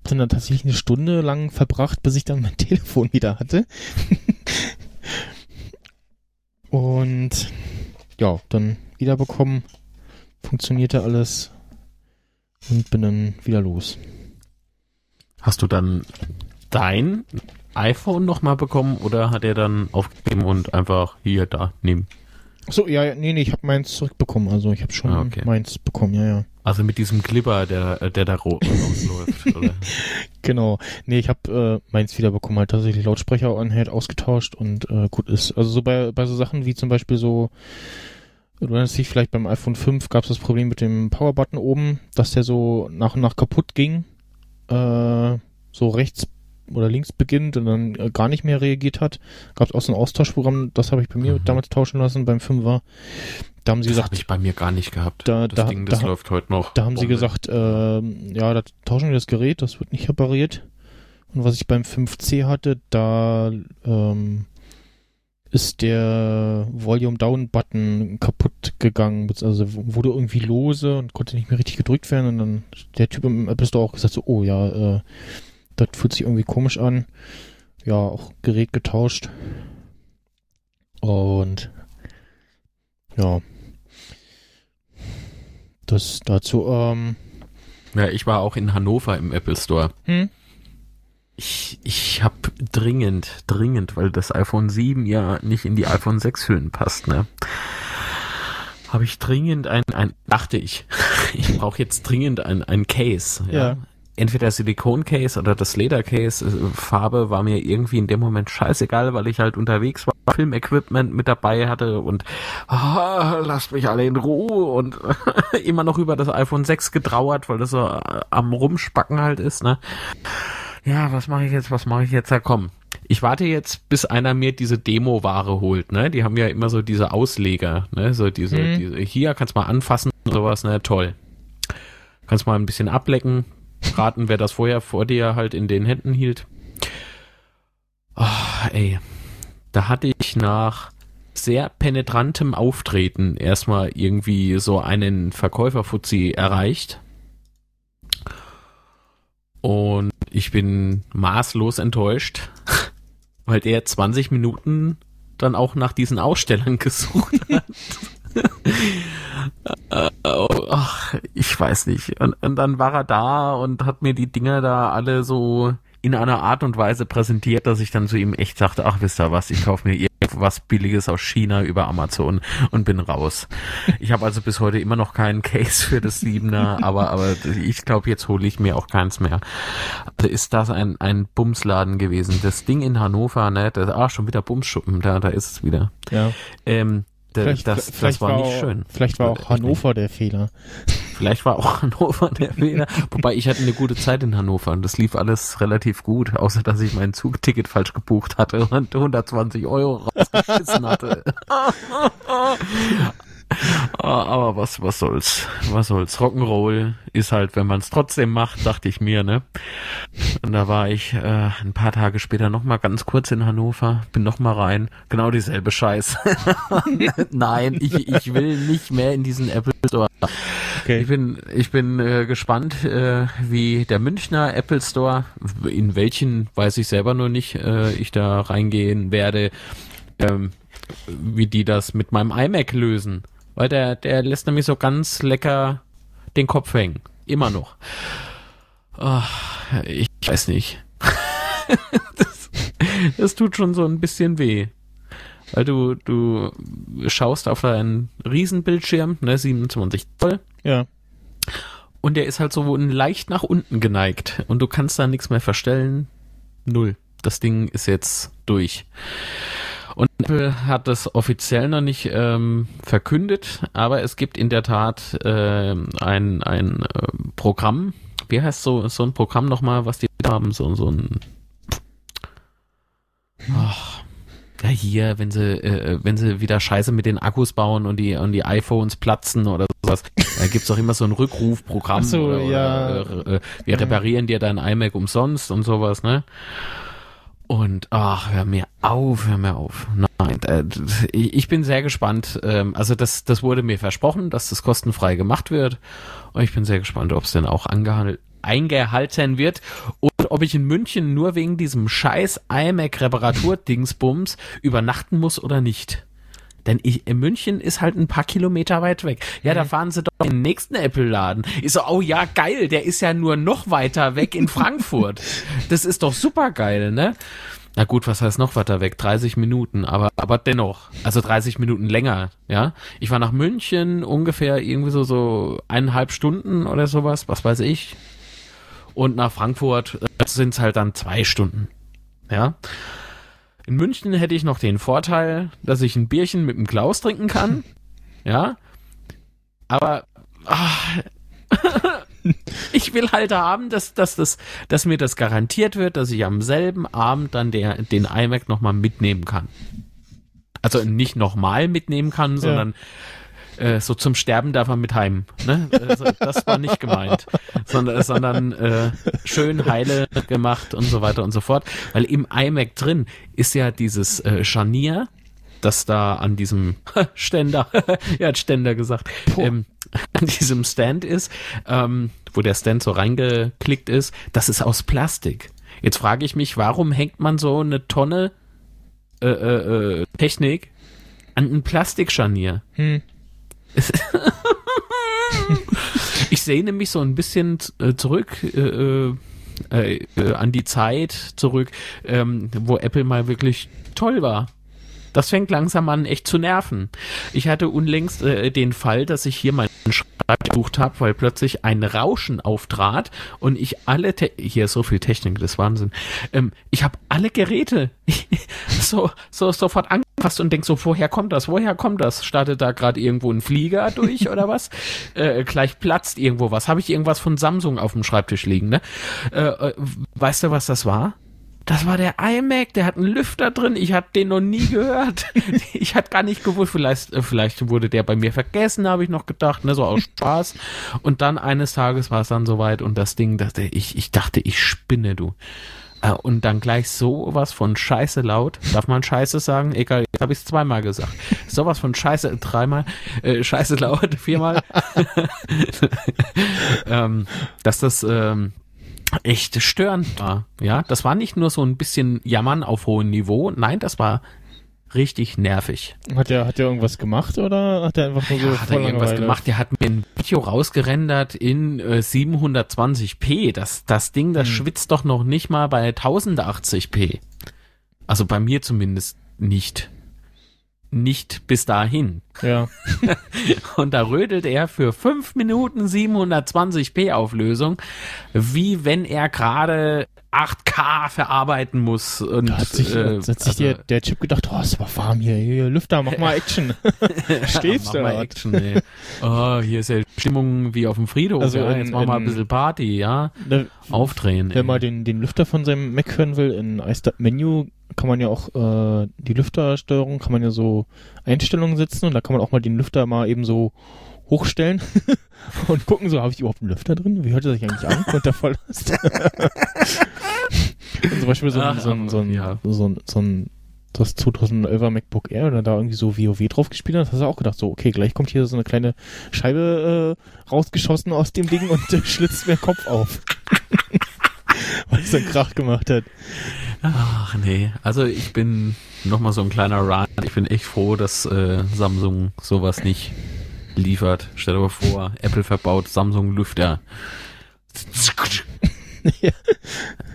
dann dann tatsächlich eine Stunde lang verbracht, bis ich dann mein Telefon wieder hatte. und ja, dann wiederbekommen, funktionierte alles und bin dann wieder los. Hast du dann dein iPhone nochmal bekommen oder hat er dann aufgegeben und einfach hier, da, nehmen? So, ja, nee, nee, ich habe meins zurückbekommen, also ich habe schon Ah, okay. meins bekommen, ja, ja. Also mit diesem Glibber, der, der da rausläuft, oder? Genau. Nee, ich habe äh, meins wiederbekommen, halt tatsächlich Lautsprecher Head ausgetauscht und äh, gut ist. Also so bei, bei so Sachen wie zum Beispiel so, du erinnerst dich vielleicht beim iPhone 5 gab es das Problem mit dem Powerbutton oben, dass der so nach und nach kaputt ging, äh, so rechts oder links beginnt und dann äh, gar nicht mehr reagiert hat. Gab es auch so ein Austauschprogramm, das habe ich bei mir Mhm. damals tauschen lassen beim 5er. Da haben sie Das gesagt, habe ich bei mir gar nicht gehabt. Da- das da- Ding, das da- läuft heute noch. Da haben sie Bombe. gesagt, ähm, ja, da tauschen wir das Gerät, das wird nicht repariert. Und was ich beim 5C hatte, da ähm, ist der Volume Down Button kaputt gegangen, also wurde irgendwie lose und konnte nicht mehr richtig gedrückt werden. Und dann der Typ im Apple Store auch gesagt so, oh ja, äh, das fühlt sich irgendwie komisch an. Ja, auch Gerät getauscht. Und ja. Das dazu, ähm, Ja, ich war auch in Hannover im Apple Store. hm? Ich, ich habe dringend, dringend, weil das iPhone 7 ja nicht in die iPhone 6 Hüllen passt, ne? Habe ich dringend ein, ein dachte ich, ich brauche jetzt dringend ein, ein Case, ja. Ja. Entweder Silikon-Case oder das Leder-Case. Äh, Farbe war mir irgendwie in dem Moment scheißegal, weil ich halt unterwegs war, Filmequipment mit dabei hatte und ah, lasst mich alle in Ruhe und immer noch über das iPhone 6 getrauert, weil das so äh, am Rumspacken halt ist, ne? Ja, was mache ich jetzt, was mache ich jetzt? Ja, komm. Ich warte jetzt, bis einer mir diese Demo-Ware holt, ne? Die haben ja immer so diese Ausleger, ne? So diese, Mhm. diese hier kannst mal anfassen und sowas, ne? Toll. Kannst mal ein bisschen ablecken, raten, wer das vorher vor dir halt in den Händen hielt. Ah, ey. Da hatte ich nach sehr penetrantem Auftreten erstmal irgendwie so einen Verkäuferfuzzi erreicht. Und ich bin maßlos enttäuscht, weil der 20 Minuten dann auch nach diesen Ausstellern gesucht hat. Ach, ich weiß nicht. Und, und dann war er da und hat mir die Dinger da alle so in einer Art und Weise präsentiert, dass ich dann zu ihm echt sagte, ach wisst ihr was, ich kaufe mir irgendwas Billiges aus China über Amazon und bin raus. Ich habe also bis heute immer noch keinen Case für das Siebener, aber, aber ich glaube, jetzt hole ich mir auch keins mehr. Also ist das ein, ein Bumsladen gewesen. Das Ding in Hannover, ne, das, ah, schon wieder Bumsschuppen, da, da ist es wieder. Ja. Ähm, da, Vielleicht, das, vielleicht das war, nicht auch, schön. Vielleicht war auch Hannover der Fehler. Vielleicht war auch Hannover der Fehler. Wobei ich hatte eine gute Zeit in Hannover und das lief alles relativ gut, außer dass ich mein Zugticket falsch gebucht hatte und 120 Euro rausgeschissen hatte. Ah, Aber was, was soll's? Was soll's? Rock'n'Roll ist halt, wenn man es trotzdem macht, dachte ich mir, ne? Und da war ich äh, ein paar Tage später noch mal ganz kurz in Hannover, bin noch mal rein, genau dieselbe Scheiß. Nein, ich, ich will nicht mehr in diesen Apple Store. Okay. Ich bin, ich bin äh, gespannt, äh, wie der Münchner Apple Store, in welchen weiß ich selber nur nicht, äh, ich da reingehen werde, ähm, wie die das mit meinem iMac lösen. Weil der, der lässt nämlich so ganz lecker den Kopf hängen. Immer noch. Ach, ich weiß nicht. das, das tut schon so ein bisschen weh. Weil du, du schaust auf einen Riesenbildschirm, ne, 27 Zoll, Ja. und der ist halt so leicht nach unten geneigt und du kannst da nichts mehr verstellen. Null. Das Ding ist jetzt durch. Und Apple hat das offiziell noch nicht ähm, verkündet, aber es gibt in der Tat äh, ein, ein äh, Programm. Wie heißt so, so ein Programm nochmal, was die haben? So, so ein. Ach, ja, hier, wenn sie, äh, wenn sie wieder Scheiße mit den Akkus bauen und die, und die iPhones platzen oder sowas, da gibt's doch immer so ein Rückrufprogramm. Ach so, oder, ja. Oder, äh, wir reparieren dir dein iMac umsonst und sowas, ne? Und ach, hör mir auf, hör mir auf. Nein, äh, ich bin sehr gespannt. Ähm, also das, das wurde mir versprochen, dass das kostenfrei gemacht wird. Und ich bin sehr gespannt, ob es denn auch angehandelt, eingehalten wird und ob ich in München nur wegen diesem scheiß iMac-Reparatur-Dingsbums übernachten muss oder nicht. Denn ich, in München ist halt ein paar Kilometer weit weg. Ja, da fahren sie doch in den nächsten Apple-Laden. Ich so, oh ja, geil, der ist ja nur noch weiter weg in Frankfurt. das ist doch super geil, ne? Na gut, was heißt noch weiter weg? 30 Minuten, aber, aber dennoch. Also 30 Minuten länger, ja. Ich war nach München ungefähr irgendwie so, so eineinhalb Stunden oder sowas, was weiß ich. Und nach Frankfurt sind es halt dann zwei Stunden, ja. In München hätte ich noch den Vorteil, dass ich ein Bierchen mit dem Klaus trinken kann. Ja. Aber ach, ich will halt haben, dass, dass, dass, dass mir das garantiert wird, dass ich am selben Abend dann der, den iMac nochmal mitnehmen kann. Also nicht nochmal mitnehmen kann, sondern äh, so zum Sterben darf man mit heim. Ne? Also, das war nicht gemeint, sondern, sondern äh, schön heile gemacht und so weiter und so fort. Weil im iMac drin ist ja dieses äh, Scharnier, das da an diesem Ständer, er hat Ständer gesagt, ähm, an diesem Stand ist, ähm, wo der Stand so reingeklickt ist, das ist aus Plastik. Jetzt frage ich mich, warum hängt man so eine Tonne äh, äh, äh Technik an ein Plastikscharnier? Hm. ich sehne mich so ein bisschen äh, zurück äh, äh, äh, an die Zeit zurück, ähm, wo Apple mal wirklich toll war. Das fängt langsam an, echt zu nerven. Ich hatte unlängst äh, den Fall, dass ich hier meinen Schreibtisch gesucht habe, weil plötzlich ein Rauschen auftrat und ich alle, Te hier ist so viel Technik, das ist Wahnsinn. Ähm, ich habe alle Geräte so, so sofort angefasst und denk so, woher kommt das? Woher kommt das? Startet da gerade irgendwo ein Flieger durch oder was? Äh, gleich platzt irgendwo was. Habe ich irgendwas von Samsung auf dem Schreibtisch liegen? Ne? Äh, äh, weißt du, was das war? Das war der iMac, der hat einen Lüfter drin. Ich hatte den noch nie gehört. Ich hatte gar nicht gewusst, vielleicht, äh, vielleicht wurde der bei mir vergessen, habe ich noch gedacht, ne, so aus Spaß. Und dann eines Tages war es dann soweit und das Ding, dachte ich, ich dachte, ich spinne, du. Äh, und dann gleich sowas von Scheiße laut. Darf man Scheiße sagen? Egal, jetzt habe ich es zweimal gesagt. Sowas von Scheiße, dreimal, äh, Scheiße laut, viermal. ähm, dass das ähm, echt störend war. Ja, das war nicht nur so ein bisschen Jammern auf hohem Niveau. Nein, das war richtig nervig. Hat er hat er irgendwas gemacht oder hat er einfach nur Ja, so hat er irgendwas gemacht? Der hat mir ein Video rausgerendert in äh, 720p. Das, das Ding, das Hm. schwitzt doch noch nicht mal bei 1080p. Also bei mir zumindest nicht. Nicht bis dahin. Ja. Und da rödelt er für 5 Minuten 720p Auflösung, wie wenn er gerade 8K verarbeiten muss. Und, Da hat sich, äh, hat sich also- der, der Chip gedacht, oh, ist aber warm hier, hier, Lüfter, mach mal Action. Mach du mal da? Action, ey. Oh, hier ist ja Stimmung wie auf dem Friedhof. Also ja, in- jetzt machen wir mal ein in- bisschen Party, ja. Ne, Aufdrehen. Wenn ey. man den, den Lüfter von seinem Mac hören will, in iStart Menü kann man ja auch äh, die Lüftersteuerung, kann man ja so Einstellungen setzen und da kann man auch mal den Lüfter mal eben so hochstellen und gucken, so habe ich überhaupt einen Lüfter drin? Wie hört er sich eigentlich an, wenn der voll ist? und zum Beispiel so ein, Ach, so ein, so ein, ja. so ein, so ein das 2011er MacBook Air oder da irgendwie so WoW drauf gespielt hat, hast du auch gedacht, so, okay, gleich kommt hier so eine kleine Scheibe äh, rausgeschossen aus dem Ding und äh, schlitzt mir den Kopf auf. Weil es so einen Krach gemacht hat. Ach nee, also ich bin nochmal so ein kleiner Run. Ich bin echt froh, dass äh, Samsung sowas nicht liefert. Stell dir mal vor, Apple verbaut Samsung Lüfter. Ja.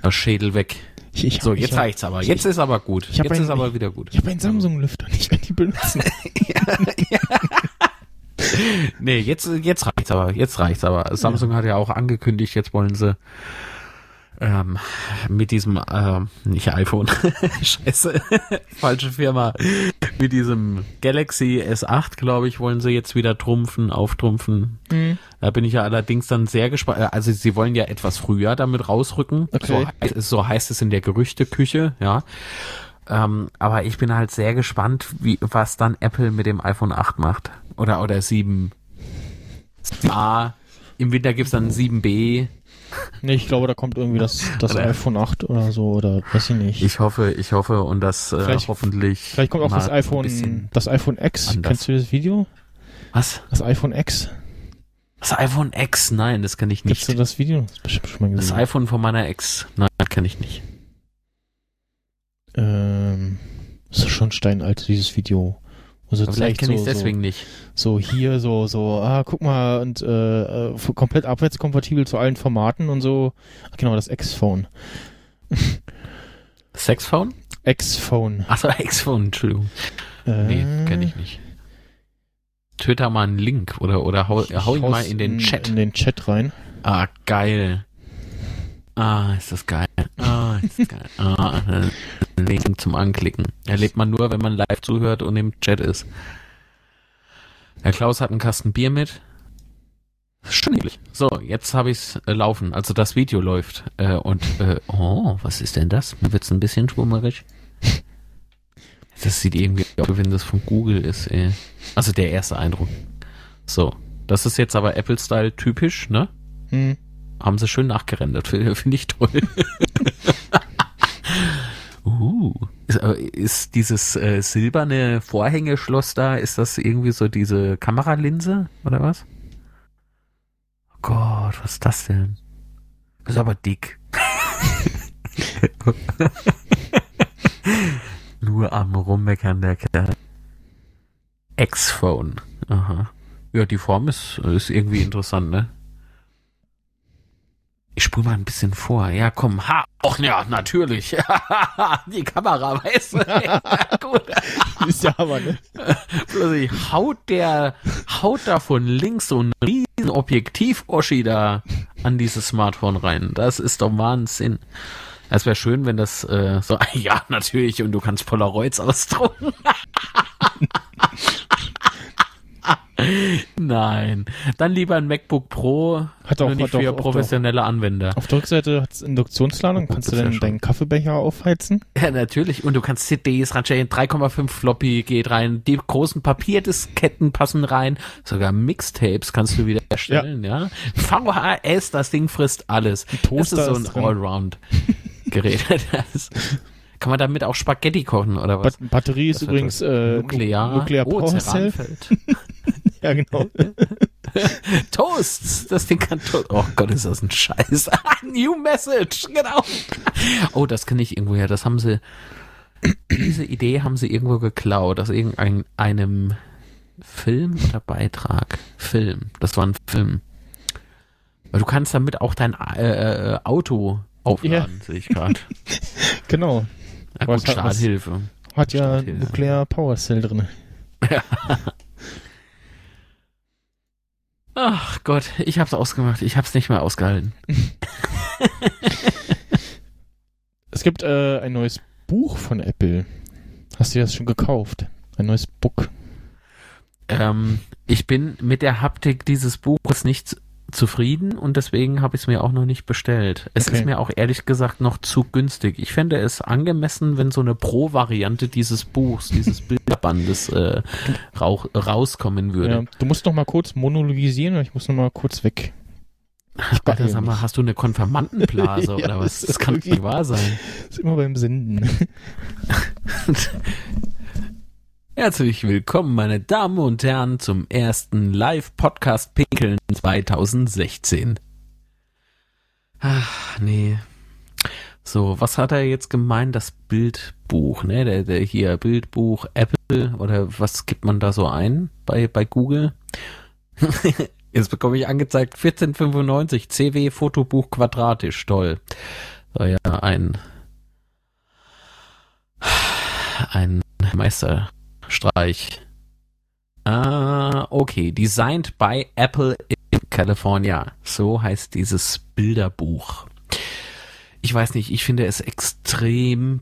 Der Schädel weg. Ich, ich, So, ich jetzt hab- reicht's aber. Jetzt ist aber gut. ich Jetzt ein- ist aber wieder gut. Ich habe einen Samsung-Lüfter, nicht wenn die benutzen. nee, jetzt, jetzt reicht's aber, jetzt reicht's aber. Samsung ja. hat ja auch angekündigt, jetzt wollen sie ähm, mit diesem, ähm, nicht iPhone, scheiße, falsche Firma, mit diesem Galaxy S8, glaube ich, wollen sie jetzt wieder trumpfen, auftrumpfen. Mhm. Da bin ich ja allerdings dann sehr gespannt. Äh, also sie wollen ja etwas früher damit rausrücken. Okay. So, so heißt es in der Gerüchteküche, ja. Ähm, aber ich bin halt sehr gespannt, wie, was dann Apple mit dem iPhone 8 macht. Oder, oder 7. A. Im Winter gibt's dann 7B. Nee, ich glaube, da kommt irgendwie das, das iPhone 8 oder so, oder weiß ich nicht. Ich hoffe, ich hoffe und das äh, hoffentlich. Vielleicht kommt auch das iPhone, das iPhone X. Anders. Kennst du das Video? Was? Das iPhone X. Das iPhone X? Nein, das kann ich nicht. Kennst du das Video? Das, bestimmt schon mal gesehen. das iPhone von meiner Ex? Nein, kann ich nicht. Ähm, das ist schon steinalt, dieses Video. Also vielleicht kenne so, ich es deswegen so, nicht. So hier, so, so, ah, guck mal, und äh, äh komplett abwärtskompatibel zu allen Formaten und so. Ach, genau, das X-Phone. Sexphone? X-Phone. Achso, X-Phone, Entschuldigung. Äh, nee, kenne ich nicht. Twitter mal einen Link oder, oder hau, hau ihn mal in den Chat. In den Chat rein. Ah, geil. Ah, ist das geil. Ah, ist das geil. Ah, Link zum Anklicken. Erlebt man nur, wenn man live zuhört und im Chat ist. Herr Klaus hat einen Kasten Bier mit. Schon So, jetzt habe ich's äh, laufen. Also das Video läuft. Äh, und, äh, oh, was ist denn das? Mir wird's ein bisschen schwummerig. Das sieht irgendwie aus, wenn das von Google ist, ey. Also der erste Eindruck. So. Das ist jetzt aber Apple-Style typisch, ne? Hm. Haben sie schön nachgerendert, finde find ich toll. uh, ist, ist dieses äh, silberne Vorhängeschloss da, ist das irgendwie so diese Kameralinse oder was? Oh Gott, was ist das denn? ist aber dick. Nur am Rummeckern der Kerl. X-Phone. Aha. Ja, die Form ist, ist irgendwie interessant, ne? Ich spule mal ein bisschen vor. Ja, komm, ha, och ja, natürlich. die Kamera, weißt du. Ja, gut. Ist ja aber, ne? Plötzlich haut der, haut da von links so ein riesen Objektiv-Oschi da an dieses Smartphone rein. Das ist doch Wahnsinn. Es wäre schön, wenn das äh, so, ja, natürlich, und du kannst Polaroids ausdrucken. Nein. Dann lieber ein MacBook Pro, hat auch, nur nicht für professionelle der, Anwender. Auf der Rückseite hat es Induktionsladung. Kannst du denn ja deinen Kaffeebecher aufheizen? Ja, natürlich. Und du kannst CDs reinstellen. 3,5 Floppy geht rein. Die großen Papierdisketten passen rein. Sogar Mixtapes kannst du wieder erstellen, ja. ja. VHS, das Ding frisst alles. Das ist so ein Allround-Gerät. Kann man damit auch Spaghetti kochen oder was? Ba Batterie ist übrigens äh, Nuklear, Nuklear oh, Power ja, genau. Toasts, das Ding kann Toast. Oh Gott, ist das ein Scheiß. New Message, genau. Oh, das kenne ich irgendwoher. Das haben sie, diese Idee haben sie irgendwo geklaut aus irgendeinem Film oder Beitrag. Film. Das war ein Film. Weil du kannst damit auch dein äh, äh Auto aufladen, ja. sehe ich gerade. genau. Ja, gut, Starthilfe. Hat ja Nuclear Power Cell drin. Ja. Ach Gott, ich hab's ausgemacht. Ich hab's nicht mehr ausgehalten. es gibt äh, ein neues Buch von Apple. Hast du das schon gekauft? Ein neues Book. Ähm, ich bin mit der Haptik dieses Buches nicht zufrieden und deswegen habe ich es mir auch noch nicht bestellt. Es okay. ist mir auch ehrlich gesagt noch zu günstig. Ich fände es angemessen, wenn so eine Pro-Variante dieses Buchs, dieses Bilderbandes äh, rauch, rauskommen würde. Ja, du musst noch mal kurz monologisieren, ich muss noch mal kurz weg. Ich Alter, sag mal, hast du eine Konfirmandenblase ja, oder was? Das kann nicht wahr sein. Ist immer beim Senden. Herzlich willkommen, meine Damen und Herren, zum ersten Live-Podcast Pinkeln 2016. Ach, nee. So, was hat er jetzt gemeint? Das Bildbuch, ne? Der, der hier Bildbuch Apple oder was gibt man da so ein bei, bei Google? jetzt bekomme ich angezeigt 1495 CW Fotobuch quadratisch, toll. So, ja, ein, ein Meister Streich. Ah, okay. Designed by Apple in California. So heißt dieses Bilderbuch. Ich weiß nicht, ich finde es extrem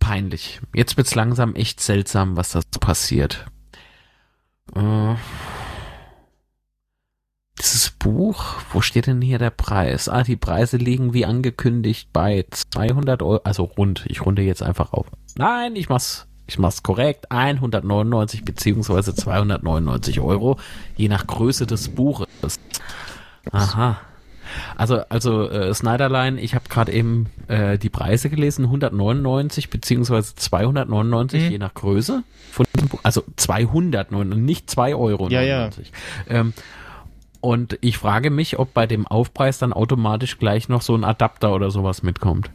peinlich. Jetzt wird's langsam echt seltsam, was da passiert. Äh, dieses Buch, wo steht denn hier der Preis? Ah, die Preise liegen wie angekündigt bei 200 Euro, also rund. Ich runde jetzt einfach auf. Nein, ich mach's, ich mach's korrekt. 199 beziehungsweise 299 Euro, je nach Größe des Buches. Aha. Also, also äh, Snyderline, ich habe gerade eben äh, die Preise gelesen, 199 beziehungsweise 299, Mhm. je nach Größe. Von diesem Buch. Also 299, nicht 2 Euro. Ja, ja. Ähm, und ich frage mich, ob bei dem Aufpreis dann automatisch gleich noch so ein Adapter oder sowas mitkommt.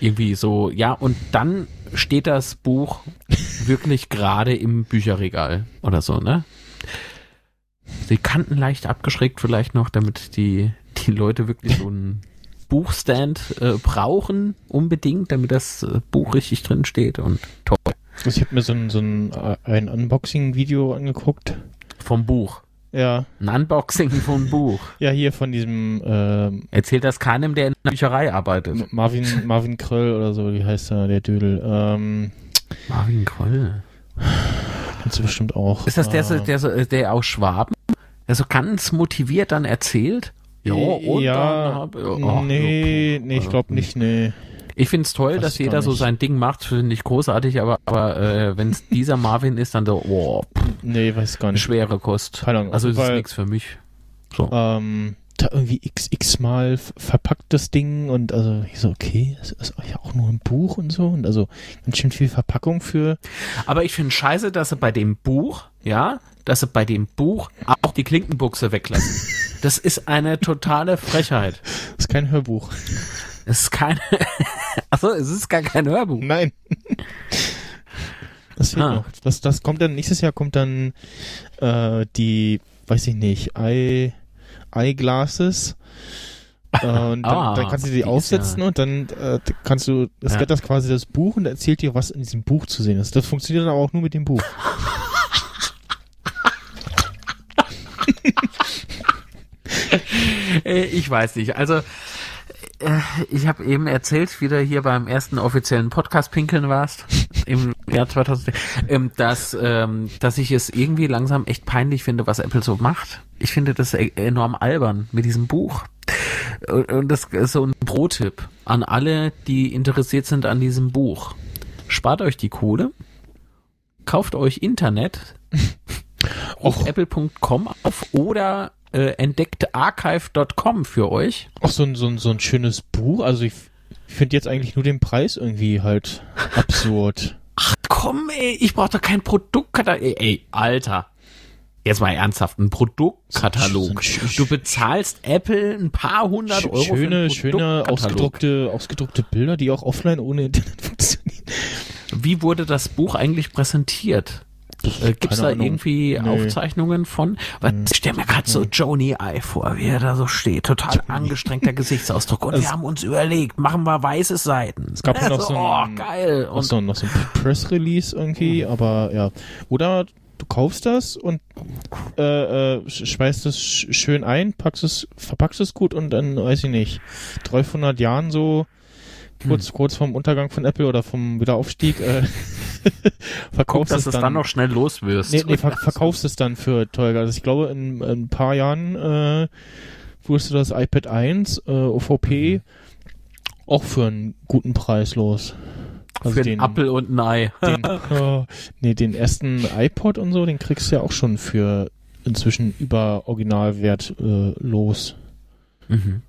Irgendwie so, ja, und dann steht das Buch wirklich gerade im Bücherregal oder so, ne? Die Kanten leicht abgeschrägt vielleicht noch, damit die, die Leute wirklich so einen Buchstand äh, brauchen, unbedingt, damit das äh, Buch richtig drin steht und toll. Also ich habe mir so ein, so ein, äh, ein Unboxing-Video angeguckt. Vom Buch. Ja, Ein Unboxing vom Buch. ja, hier von diesem ähm, Erzählt das keinem, der in der Bücherei arbeitet. Marvin, Marvin Kröll oder so, wie heißt er, der Dödel. Ähm, Marvin Kroll. kennst du bestimmt auch. Ist das der, Äh, der, so- der aus Schwaben? Der so ganz motiviert dann erzählt? Ja, und ja, dann hab, oh, nee, so, nee, ich äh, glaube nicht, nee. Ich find's toll, Weiß dass jeder so sein Ding macht, finde ich großartig, aber, aber äh, wenn es dieser Marvin ist, dann so, oh, pff, Nee, weiß gar eine nicht. schwere Kost. Keine Ahnung, Also es ist nichts für mich. So. Ähm, da irgendwie xx mal verpackt das Ding und also ich so, okay, es ist ja auch nur ein Buch und so und also ganz schön viel Verpackung für. Aber ich finde scheiße, dass sie bei dem Buch, ja, dass sie bei dem Buch auch die Klinkenbuchse weglassen. Das ist eine totale Frechheit. Das ist kein Hörbuch. Es ist keine. Achso, es ist gar kein Hörbuch. Nein. Das fehlt Ah. noch. Das, das kommt dann, nächstes Jahr kommt dann äh, die, weiß ich nicht, Eye, Eyeglasses. Äh, und dann, Ah, dann kannst du die, die aufsetzen ja- und dann äh, kannst du, es Ja. wird das quasi das Buch und erzählt dir, was in diesem Buch zu sehen ist. Das funktioniert dann aber auch nur mit dem Buch. Äh, Ich weiß nicht. Also, äh, ich habe eben erzählt, wie du hier beim ersten offiziellen Podcast pinkeln warst, im Jahr 2000, ähm, dass, ähm, dass ich es irgendwie langsam echt peinlich finde, was Apple so macht. Ich finde das e- enorm albern mit diesem Buch. Und das ist so ein Pro-Tipp an alle, die interessiert sind an diesem Buch. Spart euch die Kohle, kauft euch Internet, Och. apple.com auf oder äh, entdeckt archive.com für euch. Auch so ein, so ein, so ein schönes Buch. Also ich, ich finde jetzt eigentlich nur den Preis irgendwie halt absurd. Ach komm, ey, ich brauche doch kein Produktkatalog. Ey, ey, Alter. Jetzt mal ernsthaft, ein Produktkatalog. So ein sch- Du bezahlst Apple ein paar hundert Euro für schöne, einen schöne ausgedruckte, ausgedruckte Bilder, die auch offline ohne Internet funktionieren. Wie wurde das Buch eigentlich präsentiert? Äh, Gibt es da Ahnung. irgendwie Nee. Aufzeichnungen von? Weil ich stelle mir gerade so Joni Eye vor, wie er da so steht. Total angestrengter Gesichtsausdruck. Und Es- wir haben uns überlegt, machen wir weiße Seiten. Es gab ja noch so oh, ein- geil. Noch Und so, noch so ein Press-Release irgendwie, aber ja. Oder du kaufst das und äh, äh, sch- schweißt es sch schön ein, packst es, verpackst es gut und dann, weiß ich nicht, 300 Jahren so, kurz, kurz vorm Untergang von Apple oder vom Wiederaufstieg, äh, guck, verkaufst dass es du es dann, dann noch schnell los wirst. Nee, nee, ver verkaufst es dann für teuer. Also ich glaube, in, in ein paar Jahren äh, wirst du das iPad 1 äh, OVP auch für einen guten Preis los. Also für den, einen Apfel und ein Ei. den, äh, nee, den ersten iPod und so, den kriegst du ja auch schon für inzwischen über Originalwert äh, los. Mhm.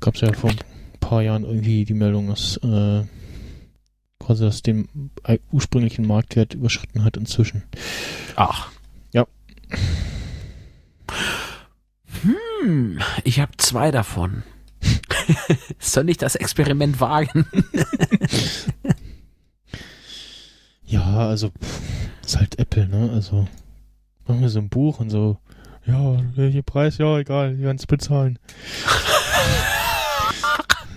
Gab's ja vor ein paar Jahren irgendwie die Meldung, dass äh, quasi das den äh, ursprünglichen Marktwert überschritten hat inzwischen. Ach. Ja. Hm, ich habe zwei davon. Soll ich das Experiment wagen? Ja, also pff, ist halt Apple, ne? Also machen wir so ein Buch und so, ja, welcher Preis, ja, egal, die kannst bezahlen.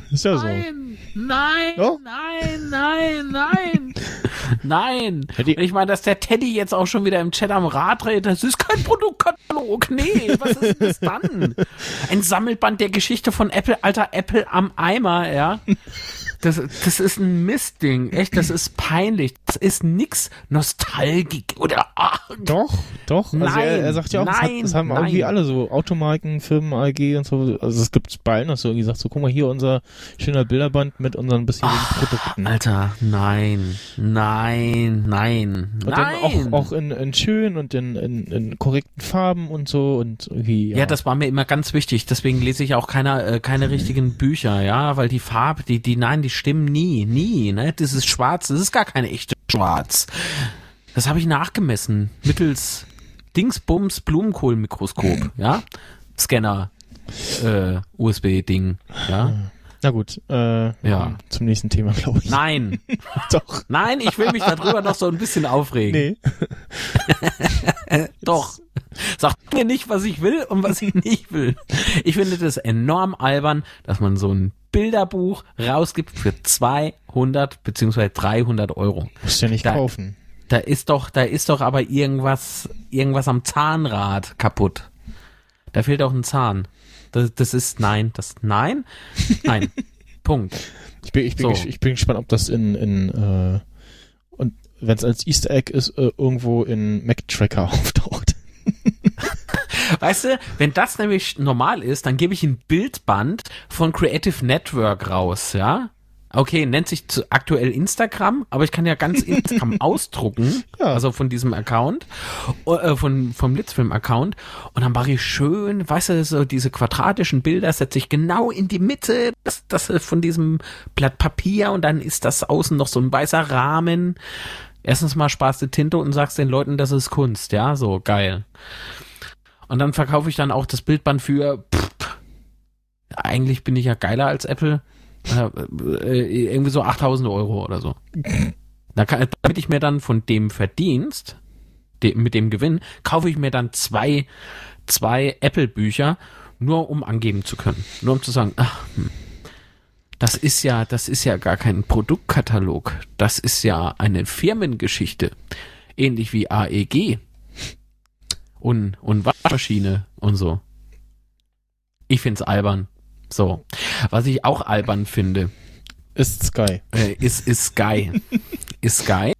ist ja so. nein, Ja? nein, nein, nein. Nein. Teddy- Und ich meine, dass der Teddy jetzt auch schon wieder im Chat am Rad dreht, das ist kein Produktkatalog. Nee, was ist denn das dann? Ein Sammelband der Geschichte von Apple, alter Apple am Eimer, ja. Das, das ist ein Mistding. Echt, das ist peinlich. Das ist nix Nostalgik oder ach, Doch, doch. Also Nein, er, er sagt ja auch, das, hat, nein, das haben irgendwie nein. alle so Automarken, Firmen, AG und so. Also es gibt bei allen noch so irgendwie sagt so, guck mal hier unser schöner Bilderband mit unseren bisherigen Produkten. Alter, nein, nein, nein, Und nein. dann auch, auch in, in schön und in, in, in korrekten Farben und so und irgendwie. Ja, das war mir immer ganz wichtig. Deswegen lese ich auch keine, äh, keine richtigen Bücher, ja, weil die Farbe, die, die, nein, die stimmen nie, nie, ne? Das ist schwarz, das ist gar keine echte Schwarz. Das habe ich nachgemessen mittels Dingsbums Blumenkohlmikroskop, ja, Scanner, äh, USB-Ding, ja. Na gut, äh, Ja. zum nächsten Thema, glaube ich. Nein, Doch. nein, ich will mich darüber noch so ein bisschen aufregen. Nee. Doch. Sag mir nicht, was ich will und was ich nicht will. Ich finde das enorm albern, dass man so ein Bilderbuch rausgibt für 200 beziehungsweise 300 Euro. Musst du ja nicht Da- kaufen. Da ist doch, da ist doch aber irgendwas, irgendwas am Zahnrad kaputt. Da fehlt auch ein Zahn. Das, das ist nein, das nein, nein. Punkt. Ich bin, ich bin, So. ges- ich bin gespannt, ob das in, in äh, und wenn es als Easter Egg ist, äh, irgendwo in Mac Tracker auftaucht. Weißt du, wenn das nämlich normal ist, dann gebe ich ein Bildband von Creative Network raus, ja? Okay, nennt sich zu, aktuell Instagram, aber ich kann ja ganz Instagram ausdrucken, Ja. also von diesem Account, äh, von, vom Blitzfilm-Account, und dann mache ich schön, weißt du, so diese quadratischen Bilder setze ich genau in die Mitte, das, das von diesem Blatt Papier, und dann ist das außen noch so ein weißer Rahmen. Erstens mal sparst du Tinte und sagst den Leuten, das ist Kunst, ja, so geil. Und dann verkaufe ich dann auch das Bildband für. Pff, eigentlich bin ich ja geiler als Apple. Äh, äh, irgendwie so 8000 Euro oder so. Da kann, damit ich mir dann von dem Verdienst, de, mit dem Gewinn, kaufe ich mir dann zwei, zwei Apple-Bücher, nur um angeben zu können. Nur um zu sagen, ach, hm, das ist ja, das ist ja gar kein Produktkatalog. Das ist ja eine Firmengeschichte. Ähnlich wie AEG und, und Waschmaschine und so. Ich find's albern. So. Was ich auch albern finde, Ist Sky. äh, ist, ist Sky. ist Sky.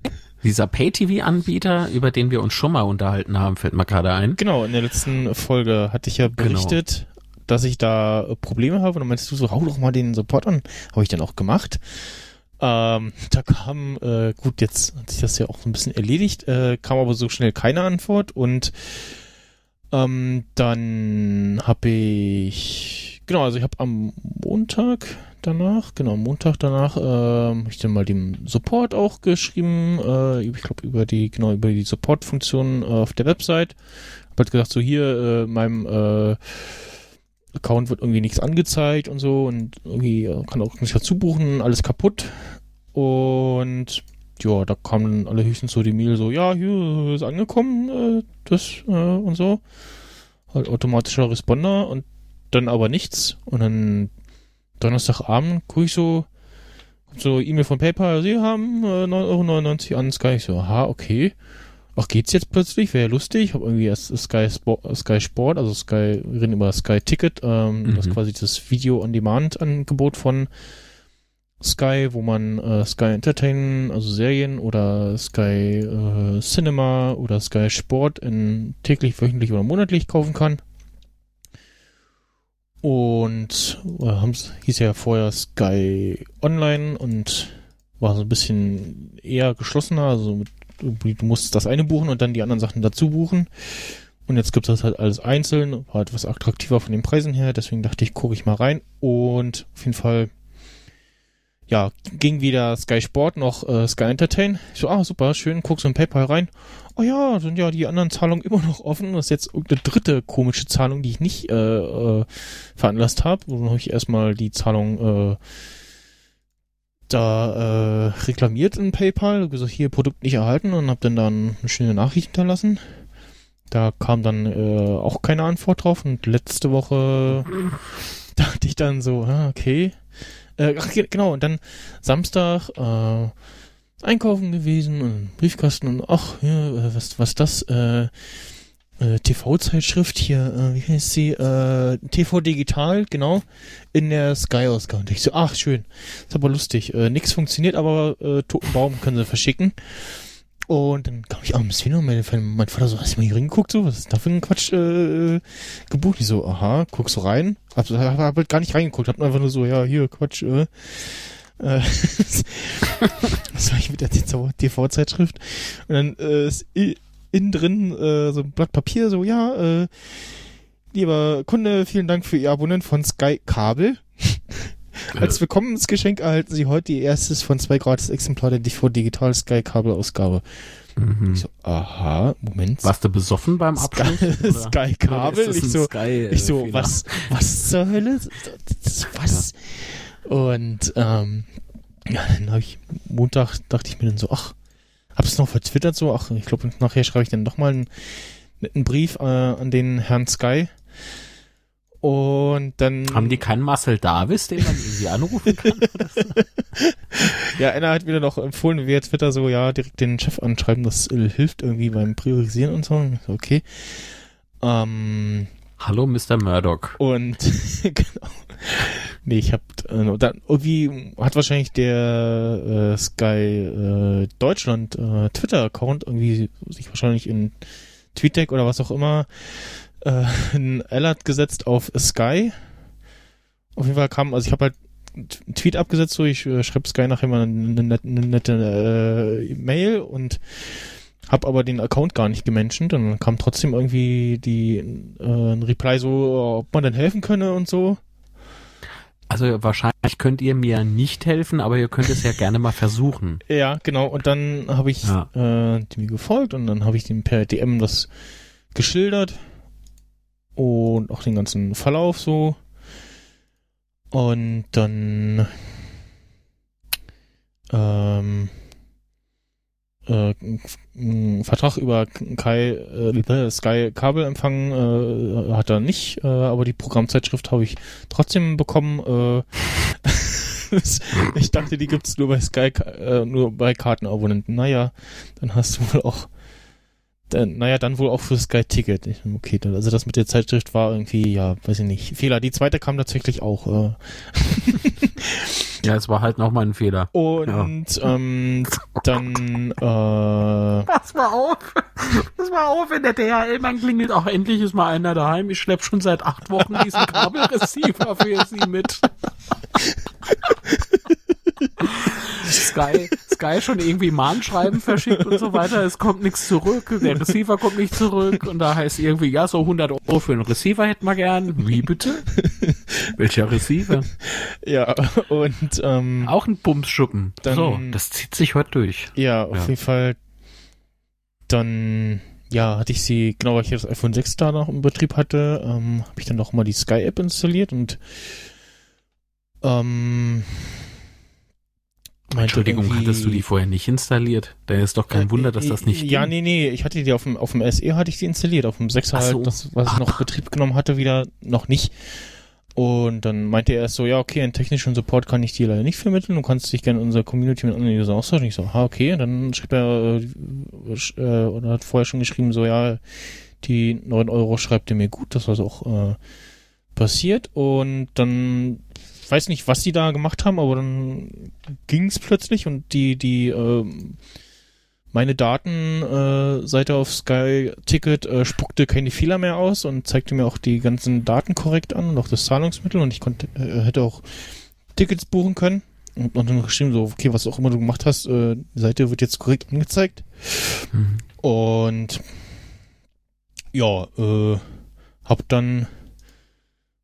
Dieser Pay-TV-Anbieter, über den wir uns schon mal unterhalten haben, fällt mir gerade ein. Genau, in der letzten Folge hatte ich ja berichtet, dass ich da äh, Probleme habe. Und dann meinst du so, hau doch mal den Support an. Habe ich dann auch gemacht. Ähm, da kam, äh, gut, jetzt hat sich das ja auch ein bisschen erledigt, äh, kam aber so schnell keine Antwort und ähm, dann habe ich, genau, also ich habe am Montag danach, genau, Montag danach, ähm, ich dann mal dem Support auch geschrieben, äh, ich glaube über die, genau, über die Support-Funktion äh, auf der Website. Hab halt gesagt, so hier, äh, meinem äh, Account wird irgendwie nichts angezeigt und so und irgendwie äh, kann auch nichts dazu buchen, alles kaputt. Und ja, da kamen alle höchstens so die Mail so, ja, hier ist angekommen, äh, das äh, und so. Halt automatischer Responder und dann aber nichts. Und dann Donnerstagabend gucke ich so, so E-Mail von PayPal, Sie haben äh, 9,99 Euro an Sky. Ich so, aha, okay. Ach, geht's jetzt plötzlich? Wäre ja lustig. Hab irgendwie erst Sky Sport, Sky Sport, also Sky, wir reden über Sky Ticket, ähm, Mhm. das ist quasi das Video-on-Demand-Angebot von Sky, wo man äh, Sky Entertainment, also Serien oder Sky äh, Cinema oder Sky Sport in täglich, wöchentlich oder monatlich kaufen kann. Und äh, haben's, hieß ja vorher Sky Online und war so ein bisschen eher geschlossener, also mit, du musst das eine buchen und dann die anderen Sachen dazu buchen. Und jetzt gibt es das halt alles einzeln, war etwas attraktiver von den Preisen her, deswegen dachte ich, gucke ich mal rein. Und auf jeden Fall, ja, ging wieder Sky Sport noch äh, Sky Entertain. Ich so, ah, super, schön, guck so in PayPal rein. Oh ja, sind ja die anderen Zahlungen immer noch offen. Das ist jetzt irgendeine dritte komische Zahlung, die ich nicht äh, äh, veranlasst habe. Dann habe ich erstmal die Zahlung äh, da äh, reklamiert in PayPal, gesagt, hier Produkt nicht erhalten und habe dann dann eine schöne Nachricht hinterlassen. Da kam dann äh, auch keine Antwort drauf und letzte Woche dachte ich dann so, ah, okay. Äh, ach, ge- genau, und dann Samstag, äh, einkaufen gewesen und Briefkasten und ach, ja, äh, was, was das, äh, äh, TV-Zeitschrift hier, äh, wie heißt sie, äh, TV Digital, genau, in der Sky-Ausgabe. Und ich so, ach, schön, ist aber lustig, äh, nix funktioniert, aber äh, toten Baum können sie verschicken. Und dann kam ich abends wieder und mein, mein Vater so, hast du mal hier reingeguckt, so, was ist da für ein Quatsch äh, gebucht? Ich so, aha, guckst du rein? Hab, hab, hab halt gar nicht reingeguckt, hab einfach nur so, ja, hier, Quatsch, äh, äh, das war ich mit der TV-Zeitschrift. Und dann äh, ist innen drin äh, so ein Blatt Papier, so, ja, äh, lieber Kunde, vielen Dank für Ihr Abonnement von Sky Kabel. Als Willkommensgeschenk erhalten Sie heute Ihr erstes von zwei gratis Exemplar der TV Digital Sky Kabel Ausgabe. Mhm. Ich so, aha, Moment. Warst du besoffen beim Abschluss? Sky, Sky Kabel? Ich so, Sky, äh, ich so, Fehler? was, was zur Hölle? Was? Und, ähm, ja, dann habe ich, Montag dachte ich mir dann so, ach, hab's noch vertwittert so, ach, ich glaube, nachher schreibe ich dann doch mal einen, einen Brief äh, an den Herrn Sky. Und dann. Haben die keinen Marcel Davis, den man irgendwie anrufen kann? Ja, einer hat wieder noch empfohlen, via Twitter so, ja, direkt den Chef anschreiben, das äh, hilft irgendwie beim Priorisieren und so, Okay. Ähm, Hallo, Mr. Murdoch. und genau. Nee, ich hab äh, dann irgendwie hat wahrscheinlich der äh, Sky äh, Deutschland äh, Twitter-Account irgendwie sich wahrscheinlich in TweetDeck oder was auch immer äh, ein Alert gesetzt auf Sky. Auf jeden Fall kam, also ich habe halt einen Tweet abgesetzt, so ich äh, schreibe Sky nachher mal eine, eine, eine nette äh, Mail und hab aber den Account gar nicht gemenschent und dann kam trotzdem irgendwie die äh, ein Reply so, ob man denn helfen könne und so. Also wahrscheinlich könnt ihr mir nicht helfen, aber ihr könnt es ja gerne mal versuchen. Ja, genau. Und dann habe ich Ja. äh, dem gefolgt und dann habe ich dem per DM das geschildert und auch den ganzen Verlauf so. Und dann ähm, äh, Vertrag über Kai, äh, Sky Kabelempfang äh, hat er nicht, äh, aber die Programmzeitschrift habe ich trotzdem bekommen. Äh, ich dachte, die gibt's nur bei Sky, äh, nur bei Kartenabonnenten. Naja, dann hast du wohl auch, dann, naja, dann wohl auch für Sky Ticket. Ich, okay, also das mit der Zeitschrift war irgendwie, ja, weiß ich nicht, Fehler. Die zweite kam tatsächlich auch. Äh, Ja, es war halt nochmal ein Fehler. und ähm, dann, äh, Pass mal auf. Pass mal auf, wenn der DHL man klingelt. Ach, endlich ist mal einer daheim. Ich schlepp schon seit acht Wochen diesen Kabelreceiver für Sie mit. Sky, Sky schon irgendwie Mahnschreiben verschickt und so weiter. Es kommt nichts zurück. Der Receiver kommt nicht zurück. Und da heißt irgendwie, ja, so 100 Euro für einen Receiver hätten wir gern. Wie bitte? Welcher Receiver? ja, und ähm, Auch ein Bumsschuppen. Dann- so, das zieht sich heute durch. Ja, auf Ja. jeden Fall. Dann, ja, hatte ich sie, genau, weil ich das iPhone 6 da noch im Betrieb hatte, ähm, habe ich dann noch mal die Sky-App installiert und ähm, Entschuldigung, hattest du die vorher nicht installiert? Da ist doch kein Äh, Wunder, dass das nicht Ja, ging. nee, nee, ich hatte die auf dem, auf dem SE hatte ich die installiert, auf dem 6er Ach so. halt, das, was ich noch Betrieb genommen hatte, wieder noch nicht. Und dann meinte er erst so, ja, okay, einen technischen Support kann ich dir leider nicht vermitteln, du kannst dich gerne in unserer Community mit anderen Usern austauschen. Ich so, ah, okay, dann schrieb er, äh, äh, oder hat vorher schon geschrieben, so, ja, die 9 Euro schreibt er mir gut, das was auch äh, passiert. Und dann, ich weiß nicht, was die da gemacht haben, aber dann ging's plötzlich und die, die, ähm, meine Datenseite äh, auf Sky Ticket äh, spuckte keine Fehler mehr aus und zeigte mir auch die ganzen Daten korrekt an und auch das Zahlungsmittel und ich konnte äh, hätte auch Tickets buchen können und, und dann geschrieben so okay was auch immer du gemacht hast äh, die Seite wird jetzt korrekt angezeigt Mhm. und ja äh, hab dann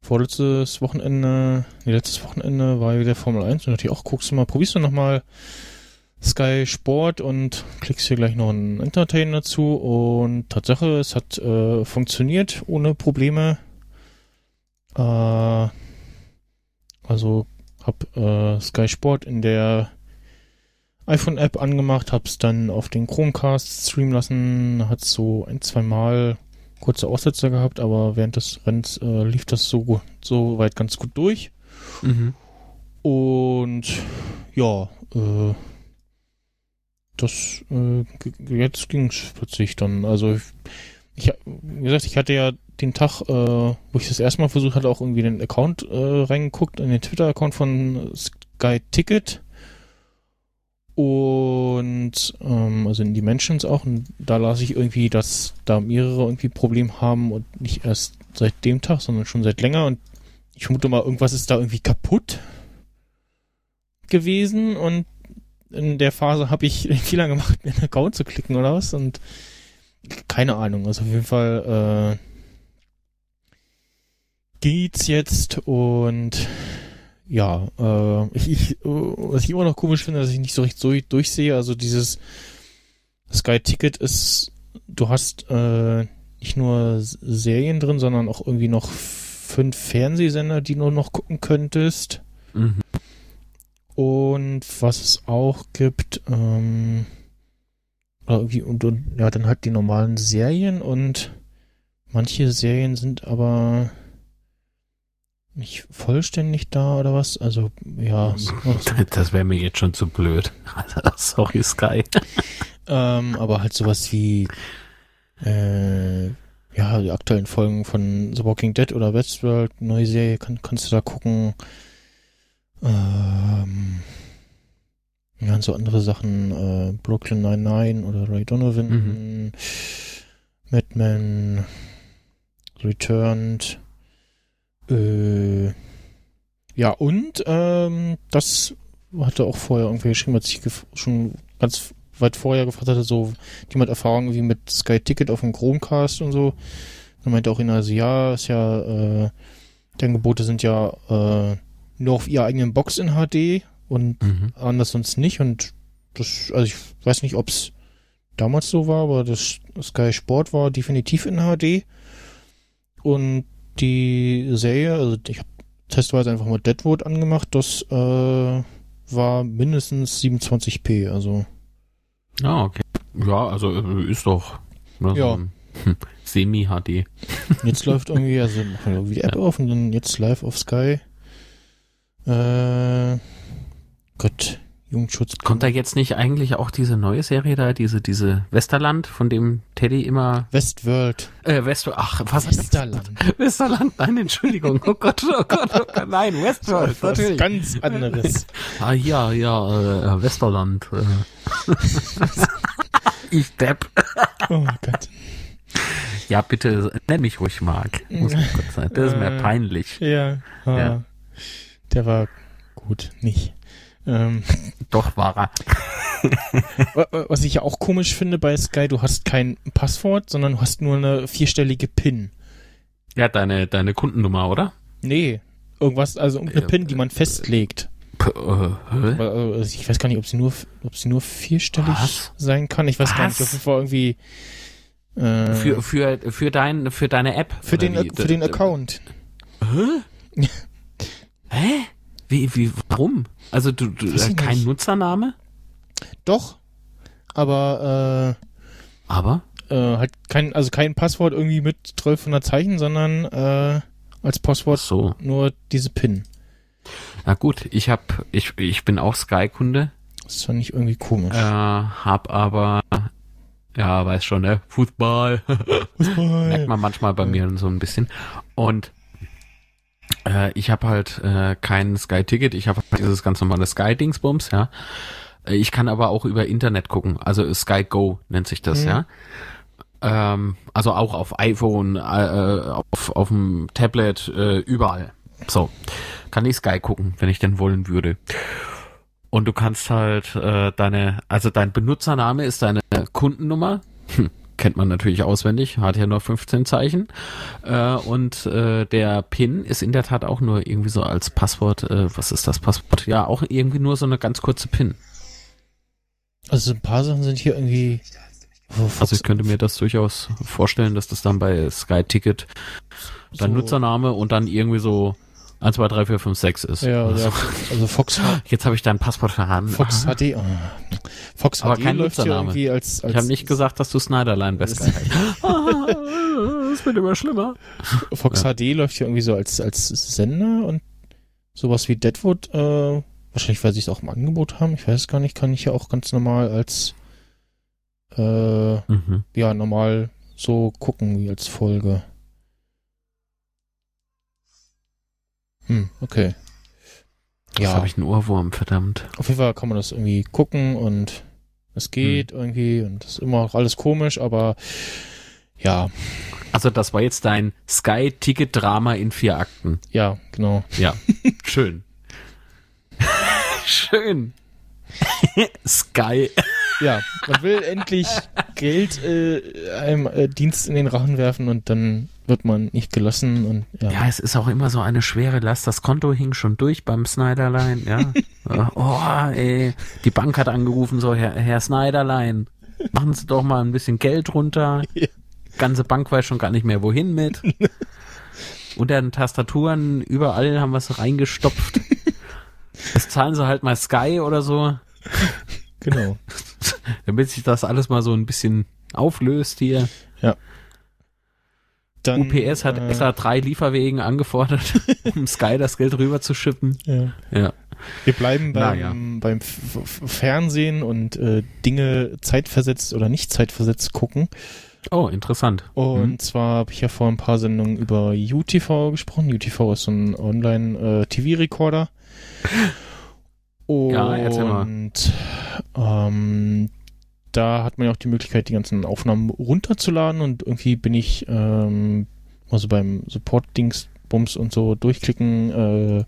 vorletztes Wochenende nee, letztes Wochenende war wieder Formel 1 und dachte ich auch guckst du mal probierst du noch mal Sky Sport und klickst hier gleich noch einen Entertain dazu und Tatsache, es hat äh, funktioniert ohne Probleme. Äh, also hab äh, Sky Sport in der iPhone-App angemacht, hab's dann auf den Chromecast streamen lassen, hat so ein, zwei Mal kurze Aussetzer gehabt, aber während des Rennens äh, lief das so, so weit ganz gut durch. Mhm. Und ja, äh, das, äh, jetzt ging's plötzlich dann. Also, ich, ich, wie gesagt, ich hatte ja den Tag, äh, wo ich das erste Mal versucht hatte, auch irgendwie den Account äh, reingeguckt, in den Twitter-Account von Sky Ticket. Und, ähm, also in die Mentions auch. Und da las ich irgendwie, dass da mehrere irgendwie Probleme haben und nicht erst seit dem Tag, sondern schon seit länger. Und ich vermute mal, irgendwas ist da irgendwie kaputt gewesen und in der Phase habe ich den Fehler gemacht, mir einen Account zu klicken oder was und keine Ahnung, also auf jeden Fall äh, geht's jetzt und ja, äh, ich, ich, äh, was ich immer noch komisch finde, dass ich nicht so richtig so durchsehe, also dieses Sky Ticket ist, du hast äh, nicht nur Serien drin, sondern auch irgendwie noch fünf Fernsehsender, die du noch gucken könntest. Mhm. Und was es auch gibt, ähm, irgendwie, und, und ja, dann halt die normalen Serien und manche Serien sind aber nicht vollständig da oder was. Also, ja, so- Das wäre mir jetzt schon zu blöd. Sorry, Sky. ähm, aber halt sowas wie, äh, ja, die aktuellen Folgen von The Walking Dead oder Westworld, neue Serie, kann, kannst du da gucken. Ähm, ja, und so andere Sachen, äh, Brooklyn 99 oder Ray Donovan, Mad Men, Returned, äh, ja, und, ähm, das hatte auch vorher irgendwie geschrieben, als ich schon ganz weit vorher gefragt hatte, so jemand Erfahrung irgendwie mit Sky Ticket auf dem Chromecast und so. Dann meinte auch ihn also, ja, ist ja, äh, die Angebote sind ja äh, nur auf ihrer eigenen Box in HD und Mhm. anders sonst nicht. Und das, also ich weiß nicht, ob es damals so war, aber das Sky Sport war definitiv in HD. Und die Serie, also ich habe testweise einfach mal Deadwood angemacht, das äh, war mindestens 27p, also Ja, okay. Ja, also äh, ist doch ne, so Ja. hm, Semi-HD. Jetzt läuft irgendwie, also machen wir irgendwie die App auf und dann jetzt live auf Sky. Äh, Gott, Jugendschutz. Kommt da jetzt nicht eigentlich auch diese neue Serie da, diese, diese Westerland, von dem Teddy immer, Westworld. äh, West, ach, was Westerland. Westerland, nein, Entschuldigung, oh Gott, oh Gott, oh Gott, nein, Westworld, Was natürlich. ganz anderes. Ah, ja, ja, äh, Westerland. Äh. ich Depp. Oh Gott. Ja, bitte, nenn mich ruhig Mark. Muss kurz sein. Das ist mir Äh. peinlich. Ja, ah, Ja. der war gut, nicht. Ähm, Doch, war er. wa- wa- was ich ja auch komisch finde bei Sky, du hast kein Passwort, sondern du hast nur eine vierstellige PIN. Ja, deine, deine Kundennummer, oder? Nee, irgendwas, also irgendeine Ja, PIN, die man festlegt. Äh? Also ich weiß gar nicht, ob sie nur, ob sie nur vierstellig Was? sein kann. Ich weiß gar nicht, Was? auf jeden Fall irgendwie äh, Für, für, für, dein, für deine App? für den wie? für den Account. Hä? Hä? Wie, wie, warum? Also du, du äh, kein nicht. Nutzername? Doch, aber Aber? äh, äh, halt kein also kein Passwort irgendwie mit 1200 Zeichen, sondern äh, als Passwort so. nur diese PIN. Na gut, ich hab, ich, ich bin auch Sky-Kunde, Das ist doch nicht irgendwie komisch. äh, hab aber, ja, weiß schon, ne? Fußball. Merkt man manchmal bei mir so ein bisschen. Und äh, ich habe halt äh, kein Sky-Ticket, ich habe halt dieses ganz normale Sky-Dingsbums, ja. Äh, Ich kann aber auch über Internet gucken, also Sky Go nennt sich das, Mhm. ja. Ähm, also auch auf iPhone, äh, auf, auf dem Tablet, äh, überall. So, kann ich Sky gucken, wenn ich denn wollen würde. Und du kannst halt äh, deine, also dein Benutzername ist deine Kundennummer. Hm, kennt man natürlich auswendig, hat ja nur 15 Zeichen. Äh, und äh, der PIN ist in der Tat auch nur irgendwie so als Passwort, äh, was ist das Passwort? Ja, auch irgendwie nur so eine ganz kurze PIN. Also ein paar Sachen sind hier irgendwie Also ich könnte mir das durchaus vorstellen, dass das dann bei Sky Ticket dein so- Nutzername und dann irgendwie so 1, 2, 3, 4, 5, 6 ist. Ja, Also, ja, also Fox Jetzt habe ich dein Passwort verraten. Fox. HD. Oh. Fox Aber HD kein läuft hier irgendwie als, als Ich habe nicht gesagt, dass du Snyderline heißt. Ah, Das wird immer schlimmer. Fox HD läuft hier irgendwie so als, als Sender und sowas wie Deadwood, äh, wahrscheinlich weil sie es auch im Angebot haben, ich weiß es gar nicht, kann ich ja auch ganz normal als äh, Mhm. ja, normal so gucken wie als Folge. Hm, okay. Jetzt Ja, habe ich einen Ohrwurm, verdammt. auf jeden Fall kann man das irgendwie gucken und es geht Hm. irgendwie und das ist immer noch alles komisch, aber ja, Also das war jetzt dein Sky-Ticket-Drama in vier Akten. ja, genau. Ja, schön. schön. Sky. Ja, man will endlich Geld äh, einem äh, Dienst in den Rachen werfen und dann wird man nicht gelassen und ja. Ja, es ist auch immer so eine schwere Last. Das Konto hing schon durch beim Snyderlein, ja. Oh, ey. Die Bank hat angerufen, so, Herr, Herr Snyderlein, machen Sie doch mal ein bisschen Geld runter. Ja. Ganze Bank weiß schon gar nicht mehr, wohin mit. Unter den Tastaturen, überall haben wir es reingestopft. Jetzt zahlen sie halt mal Sky oder so, Genau. damit sich das alles mal so ein bisschen auflöst hier. Dann, UPS hat äh, extra drei Lieferwegen angefordert, um Sky das Geld rüber zu schippen. Ja. Ja. Wir bleiben beim, Naja. beim Fernsehen und äh, Dinge zeitversetzt oder nicht zeitversetzt gucken. Oh, interessant. Und Mhm. zwar habe ich ja vor ein paar Sendungen über UTV gesprochen. UTV ist so ein Online-TV-Recorder. Ja, erzähl mal. Und ähm, da hat man ja auch die Möglichkeit, die ganzen Aufnahmen runterzuladen und irgendwie bin ich ähm, also beim Support-Dings-Bums und so durchklicken, äh,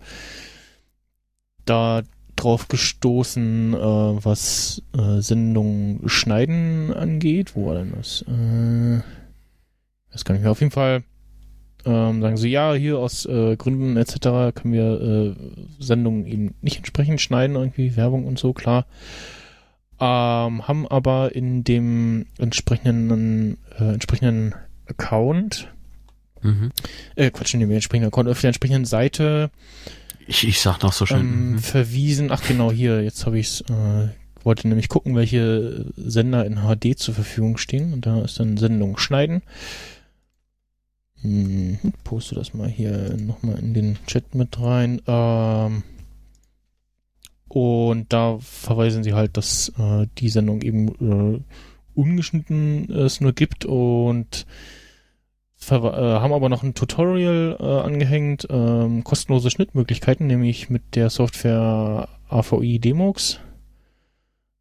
da drauf gestoßen, äh, was äh, Sendungen schneiden angeht. Wo war denn das? Äh, das kann ich mir auf jeden Fall ähm, sagen sie, ja, hier aus äh, Gründen etc. können wir äh, Sendungen eben nicht entsprechend schneiden, irgendwie Werbung und so, klar. Ähm, haben aber in dem entsprechenden, äh, entsprechenden Account, Mhm. äh, Quatsch, in dem entsprechenden Account, auf der entsprechenden Seite Ich, ich sag noch so schön. ähm, mhm. verwiesen. Ach genau, hier, jetzt habe ich es, äh, wollte nämlich gucken, welche Sender in HD zur Verfügung stehen. Und da ist dann Sendung schneiden. Hm, poste das mal hier nochmal in den Chat mit rein. Ähm, und da verweisen sie halt, dass äh, die Sendung eben äh, ungeschnitten es nur gibt und äh, haben aber noch ein Tutorial äh, angehängt, ähm, kostenlose Schnittmöglichkeiten, nämlich mit der Software AVI Demox,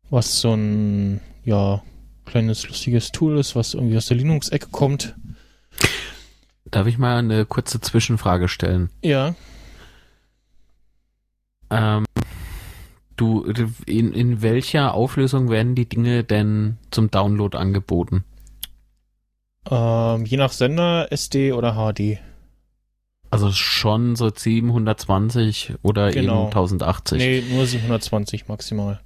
was so ein ja kleines lustiges Tool ist, was irgendwie aus der Linux-Ecke kommt. Darf ich mal eine kurze Zwischenfrage stellen? Ja, Ähm, du, in, in welcher Auflösung werden die Dinge denn zum Download angeboten? ähm, je nach Sender SD oder HD. Also schon so 720 oder Genau. eben 1080. Nee, nur 720 maximal.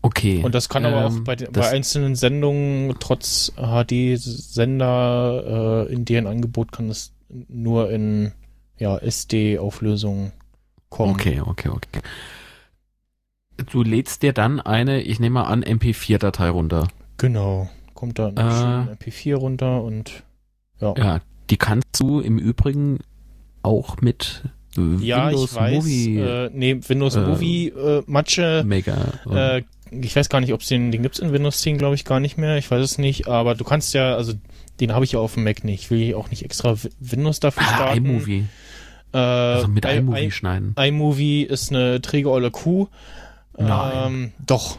Okay. Und das kann aber auch Ähm, bei, den- das- bei einzelnen Sendungen, trotz HD-Sender, äh, in deren Angebot kann es nur in ja, SD-Auflösung kommen. Okay, okay, okay. Du lädst dir dann eine, ich nehme mal an, MP4-Datei runter. Genau. Kommt da Äh. ein MP4 runter und ja. Ja, die kannst du im Übrigen auch mit äh, Ja, Windows ich weiß. Movie Äh, nee, Windows äh, Movie äh, Matsche. Mega. Äh, ich weiß gar nicht, ob es den, den gibt's in Windows 10, glaube ich, gar nicht mehr. Ich weiß es nicht. Aber du kannst ja, also den habe ich ja auf dem Mac nicht. Ich will auch nicht extra Wi- Windows dafür ah, starten. iMovie. Äh, Also mit I- iMovie I- schneiden. iMovie ist eine träge olle Kuh. Nein. Ähm, doch.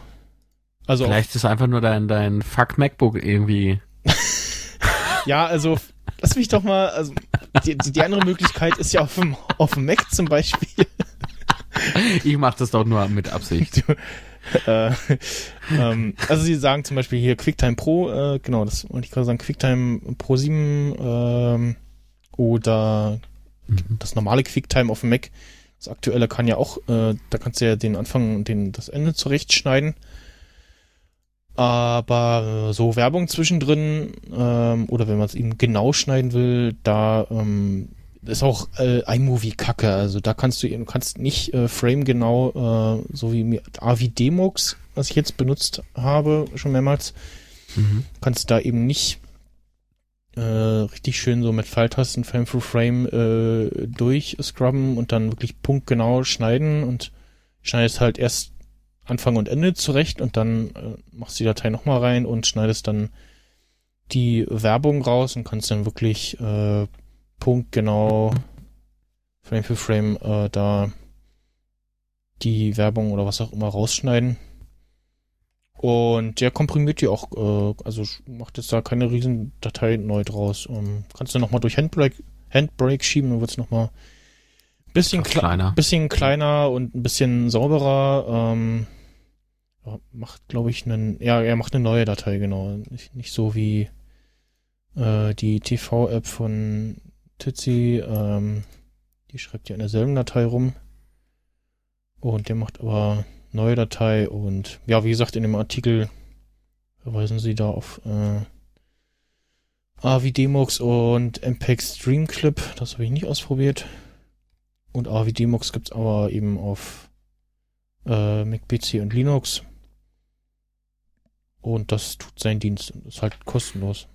Also Vielleicht ist einfach nur dein, dein Fuck MacBook irgendwie. ja, also lass mich doch mal. Also die, die die andere Möglichkeit ist ja auf dem auf dem Mac zum Beispiel. Ich mach das doch nur mit Absicht. äh, ähm, also sie sagen zum Beispiel hier QuickTime Pro, äh, genau, das wollte ich gerade sagen, QuickTime Pro 7 ähm, oder Mhm. das normale QuickTime auf dem Mac. Das aktuelle kann ja auch, äh, da kannst du ja den Anfang und den, das Ende zurechtschneiden. Aber so Werbung zwischendrin ähm, oder wenn man es eben genau schneiden will, da ähm, ist auch äh, iMovie Kacke. Also da kannst du eben kannst nicht äh, Frame genau, äh, so wie mir AVI Demux, was ich jetzt benutzt habe schon mehrmals, Mhm. kannst da eben nicht äh, richtig schön so mit Pfeiltasten Frame for Frame äh, durchscrubben und dann wirklich punktgenau schneiden und schneidest halt erst Anfang und Ende zurecht und dann äh, machst die Datei nochmal rein und schneidest dann die Werbung raus und kannst dann wirklich äh, punktgenau Frame für Frame äh, da die Werbung oder was auch immer rausschneiden. Und der komprimiert die auch, äh, also macht jetzt da keine riesen Datei neu draus. Um, kannst du nochmal durch Handbrake, Handbrake schieben, dann wird's nochmal ein bisschen kle kleiner. bisschen kleiner und ein bisschen sauberer. Ähm, macht, glaube ich, einen, ja, er macht eine neue Datei, genau. Nicht, nicht so wie äh, die TV-App von Titsi, ähm, die schreibt ja in derselben Datei rum. Und der macht aber neue Datei und ja, wie gesagt, in dem Artikel verweisen sie da auf äh, AVDemux und MPEG Stream Clip. Das habe ich nicht ausprobiert. Und AVDemux gibt's aber eben auf äh, Mac, PC und Linux. Und das tut seinen Dienst und ist halt kostenlos.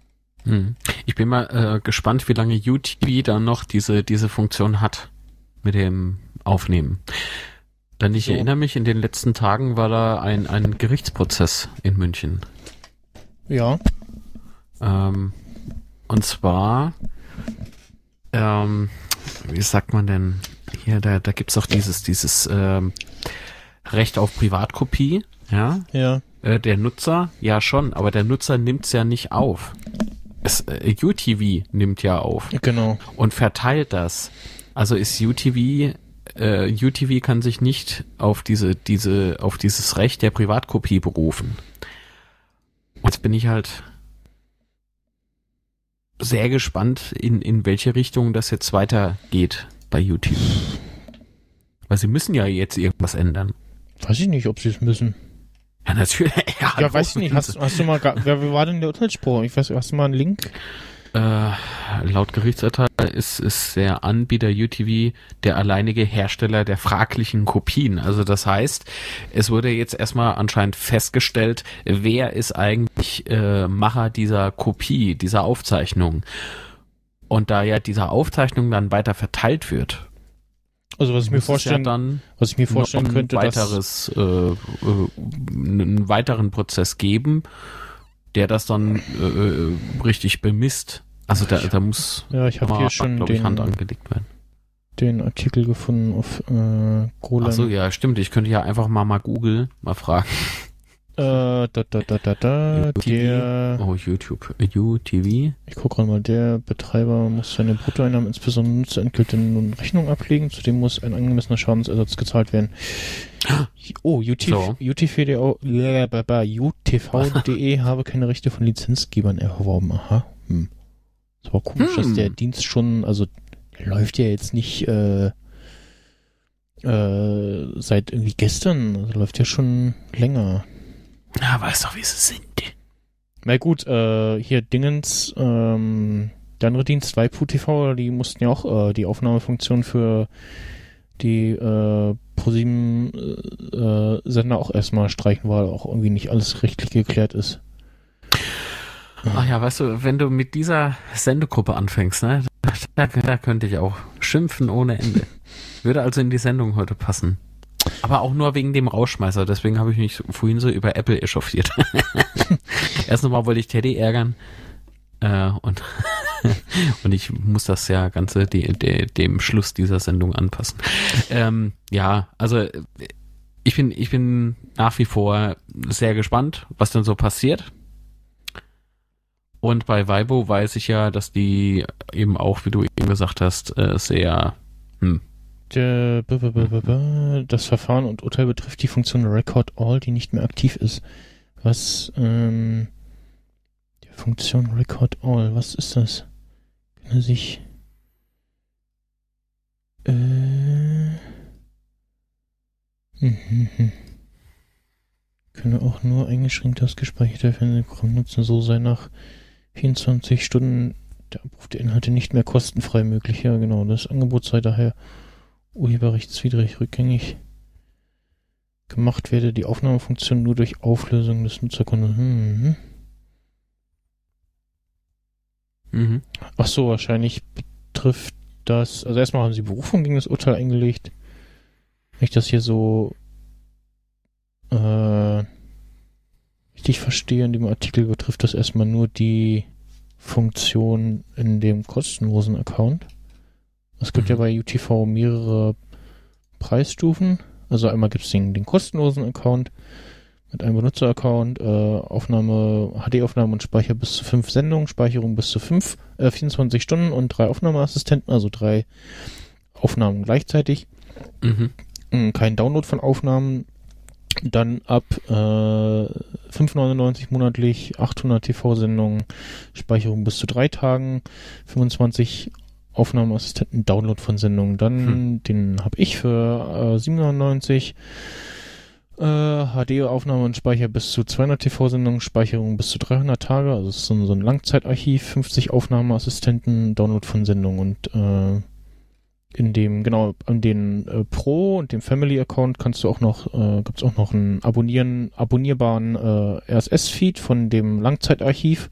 Hm. Ich bin mal äh, gespannt, wie lange UTV dann noch diese, diese Funktion hat mit dem Aufnehmen. Denn ich So. erinnere mich, in den letzten Tagen war da ein, ein Gerichtsprozess in München. Ja, Ähm, und zwar, ähm, wie sagt man denn, hier, da, da gibt's auch dieses, dieses ähm, Recht auf Privatkopie, ja. ja. Äh, der Nutzer, ja schon, aber der Nutzer nimmt's ja nicht auf. Es, äh, UTV nimmt ja auf Genau. und verteilt das. Also ist UTV, äh, UTV kann sich nicht auf diese, diese, auf dieses Recht der Privatkopie berufen. Jetzt bin ich halt sehr gespannt, in, in welche Richtung das jetzt weitergeht bei UTV. Weil sie müssen ja jetzt irgendwas ändern. Weiß ich nicht, ob sie es müssen. Ja, natürlich. Ja, Ja, weiß ich nicht. Hast, hast du mal, wer, wer war denn der Urteilsspruch? Ich weiß, hast du mal einen Link? Äh, laut Gerichtsurteil ist, ist der Anbieter UTV der alleinige Hersteller der fraglichen Kopien. Also das heißt, es wurde jetzt erstmal anscheinend festgestellt, wer ist eigentlich äh, Macher dieser Kopie, dieser Aufzeichnung. Und da ja diese Aufzeichnung dann weiter verteilt wird, Also was ich mir vorstellen, ja dann was ich mir vorstellen könnte, dass, weiteres, äh, äh, einen weiteren Prozess geben, der das dann äh, äh, richtig bemisst. Also da, da muss ja, ich habe hier schon glaub ich, Hand den, angelegt werden. den Artikel gefunden auf äh, Golan. Ach so, ja, stimmt. Ich könnte ja einfach mal mal Google mal fragen. Äh, da, da, da, da, da, der, Oh, YouTube. UTV. ich gucke gerade mal, der Betreiber muss seine Bruttoeinnahmen, insbesondere Nutzerentgelte, nun Rechnung ablegen, zudem muss ein angemessener Schadensersatz gezahlt werden. Oh, UTV, So. UTV.de UTV.de habe keine Rechte von Lizenzgebern erworben. Aha. Hm. Ist aber komisch, dass Hm. der Dienst schon, also läuft ja jetzt nicht äh, äh, seit irgendwie gestern, also läuft ja schon länger. Ja, weißt doch, wie sie sind. Na gut, äh, hier Dingens, ähm, der andere Dienst, Waipu TV, die mussten ja auch äh, die Aufnahmefunktion für die äh, ProSieben äh, äh, auch erstmal streichen, weil auch irgendwie nicht alles rechtlich geklärt ist. Ach ja, weißt du, wenn du mit dieser Sendegruppe anfängst, ne, da, da könnte ich auch schimpfen ohne Ende. Würde also in die Sendung heute passen. Aber auch nur wegen dem Rauschmeißer, deswegen habe ich mich vorhin so über Apple echauffiert. Erst nochmal wollte ich Teddy ärgern. Äh, und, und ich muss das ja Ganze de, de, dem Schluss dieser Sendung anpassen. Ähm, ja, also ich bin, ich bin nach wie vor sehr gespannt, was denn so passiert. Und bei Weibo weiß ich ja, dass die eben auch, wie du eben gesagt hast, äh, sehr, hm, das Verfahren und Urteil betrifft die Funktion Record All, die nicht mehr aktiv ist. Was, ähm, Funktion Record All, was ist das? Kann er sich, äh, hm, hm, hm. Könne auch nur eingeschränkt das gespeicherte Fernsehprogramm nutzen, so sei nach 24 Stunden der Abruf der Inhalte nicht mehr kostenfrei möglich. Ja, genau, das Angebot sei daher urheberrechtswidrig rückgängig gemacht werde, die Aufnahmefunktion nur durch Auflösung des Nutzerkontos. Hm. Mhm. Ach so, wahrscheinlich betrifft das, also erstmal haben sie Berufung gegen das Urteil eingelegt. Wenn ich das hier so äh, richtig verstehe in dem Artikel, betrifft das erstmal nur die Funktion in dem kostenlosen Account. Es gibt Mhm. ja bei UTV mehrere Preisstufen. Also einmal gibt es den, den kostenlosen Account mit einem Benutzeraccount, äh, Aufnahme, HD-Aufnahme und Speicher bis zu fünf Sendungen, Speicherung bis zu fünf, äh, 24 Stunden und drei Aufnahmeassistenten, also drei Aufnahmen gleichzeitig. Mhm. Mm, Kein Download von Aufnahmen. Dann ab äh, 5,99 monatlich, 800 TV-Sendungen, Speicherung bis zu drei Tagen, 25 Aufnahmeassistenten, Download von Sendungen. Dann, Hm. den habe ich für äh, 7,99 äh, HD-Aufnahme und Speicher bis zu 200 TV-Sendungen, Speicherung bis zu 300 Tage, also ist so ein, so ein Langzeitarchiv, 50 Aufnahmeassistenten, Download von Sendungen und äh, in dem, genau, an den äh, Pro und dem Family Account kannst du auch noch, äh, gibt's auch noch einen abonnieren, abonnierbaren äh, RSS-Feed von dem Langzeitarchiv.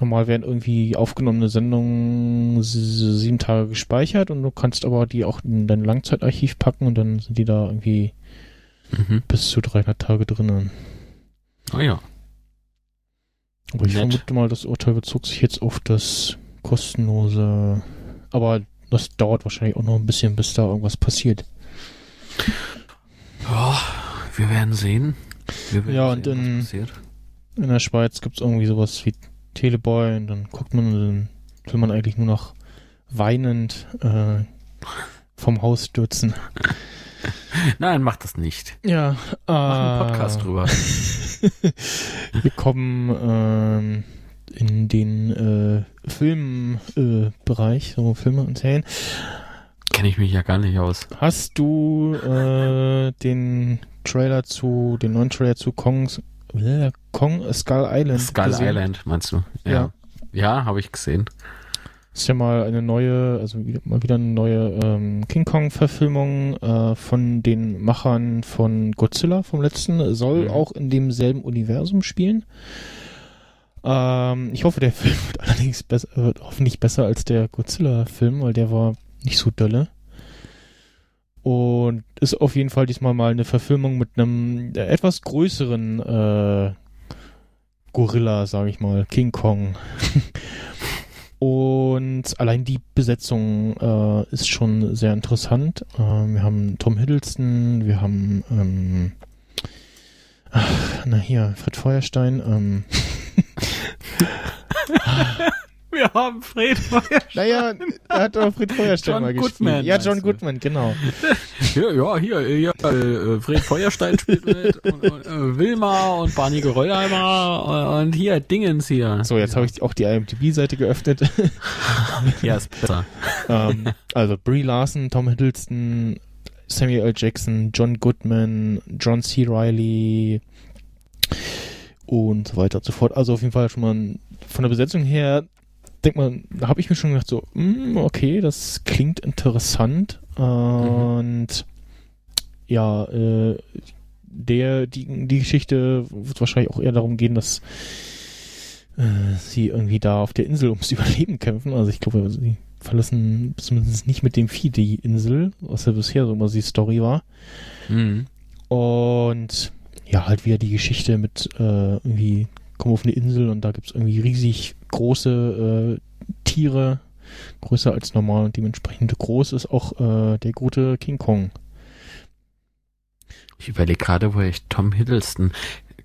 Normal werden irgendwie aufgenommene Sendungen sieben Tage gespeichert und du kannst aber die auch in dein Langzeitarchiv packen und dann sind die da irgendwie Mhm. bis zu 300 Tage drinnen. Oh ja. Aber ich Nett. vermute mal, das Urteil bezog sich jetzt auf das kostenlose, aber das dauert wahrscheinlich auch noch ein bisschen, bis da irgendwas passiert. Ja, wir werden sehen. Wir werden Ja, und sehen, was in- passiert. In der Schweiz gibt's irgendwie sowas wie Teleboy und dann guckt man und dann will man eigentlich nur noch weinend äh, vom Haus stürzen. Nein, mach das nicht. Ja, Mach einen äh, Podcast drüber. Wir kommen ähm, in den äh, Filmbereich, äh, so Filme und Serien. Kenne ich mich ja gar nicht aus. Hast du äh, den Trailer zu, den neuen Trailer zu Kongs, äh, Kong Skull Island Skull gesehen? Island, meinst du? Ja. Ja. Ja, habe ich gesehen. Ist ja mal eine neue, also mal wieder eine neue ähm, King Kong-Verfilmung äh, von den Machern von Godzilla vom letzten. Soll Mhm. auch in demselben Universum spielen. Ähm, ich hoffe, der Film wird allerdings besser, wird hoffentlich besser als der Godzilla-Film, weil der war nicht so dolle. Und ist auf jeden Fall diesmal mal eine Verfilmung mit einem äh, etwas größeren äh, Gorilla, sage ich mal, King Kong. Und allein die Besetzung äh, ist schon sehr interessant. Ähm, wir haben Tom Hiddleston, wir haben ähm, ach, na hier, Fred Feuerstein, ähm, Wir haben Fred naja, er hat auch Fred Feuerstein John mal Goodman, gespielt. Ja, meinst John du? Goodman, genau. Ja, ja, hier, ja, äh, Fred Feuerstein spielt mit und, und äh, Wilma und Barney Geröllheimer und, und hier Dingens hier. So, jetzt habe ich auch die IMDb-Seite geöffnet. Ja, ist besser. ähm, also Brie Larson, Tom Hiddleston, Samuel L. Jackson, John Goodman, John C. Reilly und so weiter und so fort. Also auf jeden Fall schon mal ein- von der Besetzung her, denkt man, da habe ich mir schon gedacht, so, mm, okay, das klingt interessant. Und ja, äh, der, die, die Geschichte wird wahrscheinlich auch eher darum gehen, dass äh, sie irgendwie da auf der Insel ums Überleben kämpfen. Also ich glaube, sie verlassen zumindest nicht mit dem Vieh die Insel, was ja bisher so immer die Story war. Mhm. Und ja, halt wieder die Geschichte mit äh, irgendwie kommen auf eine Insel und da gibt's irgendwie riesig große äh, Tiere, größer als normal und dementsprechend groß ist auch äh, der gute King Kong. Ich überlege gerade, wo ich Tom Hiddleston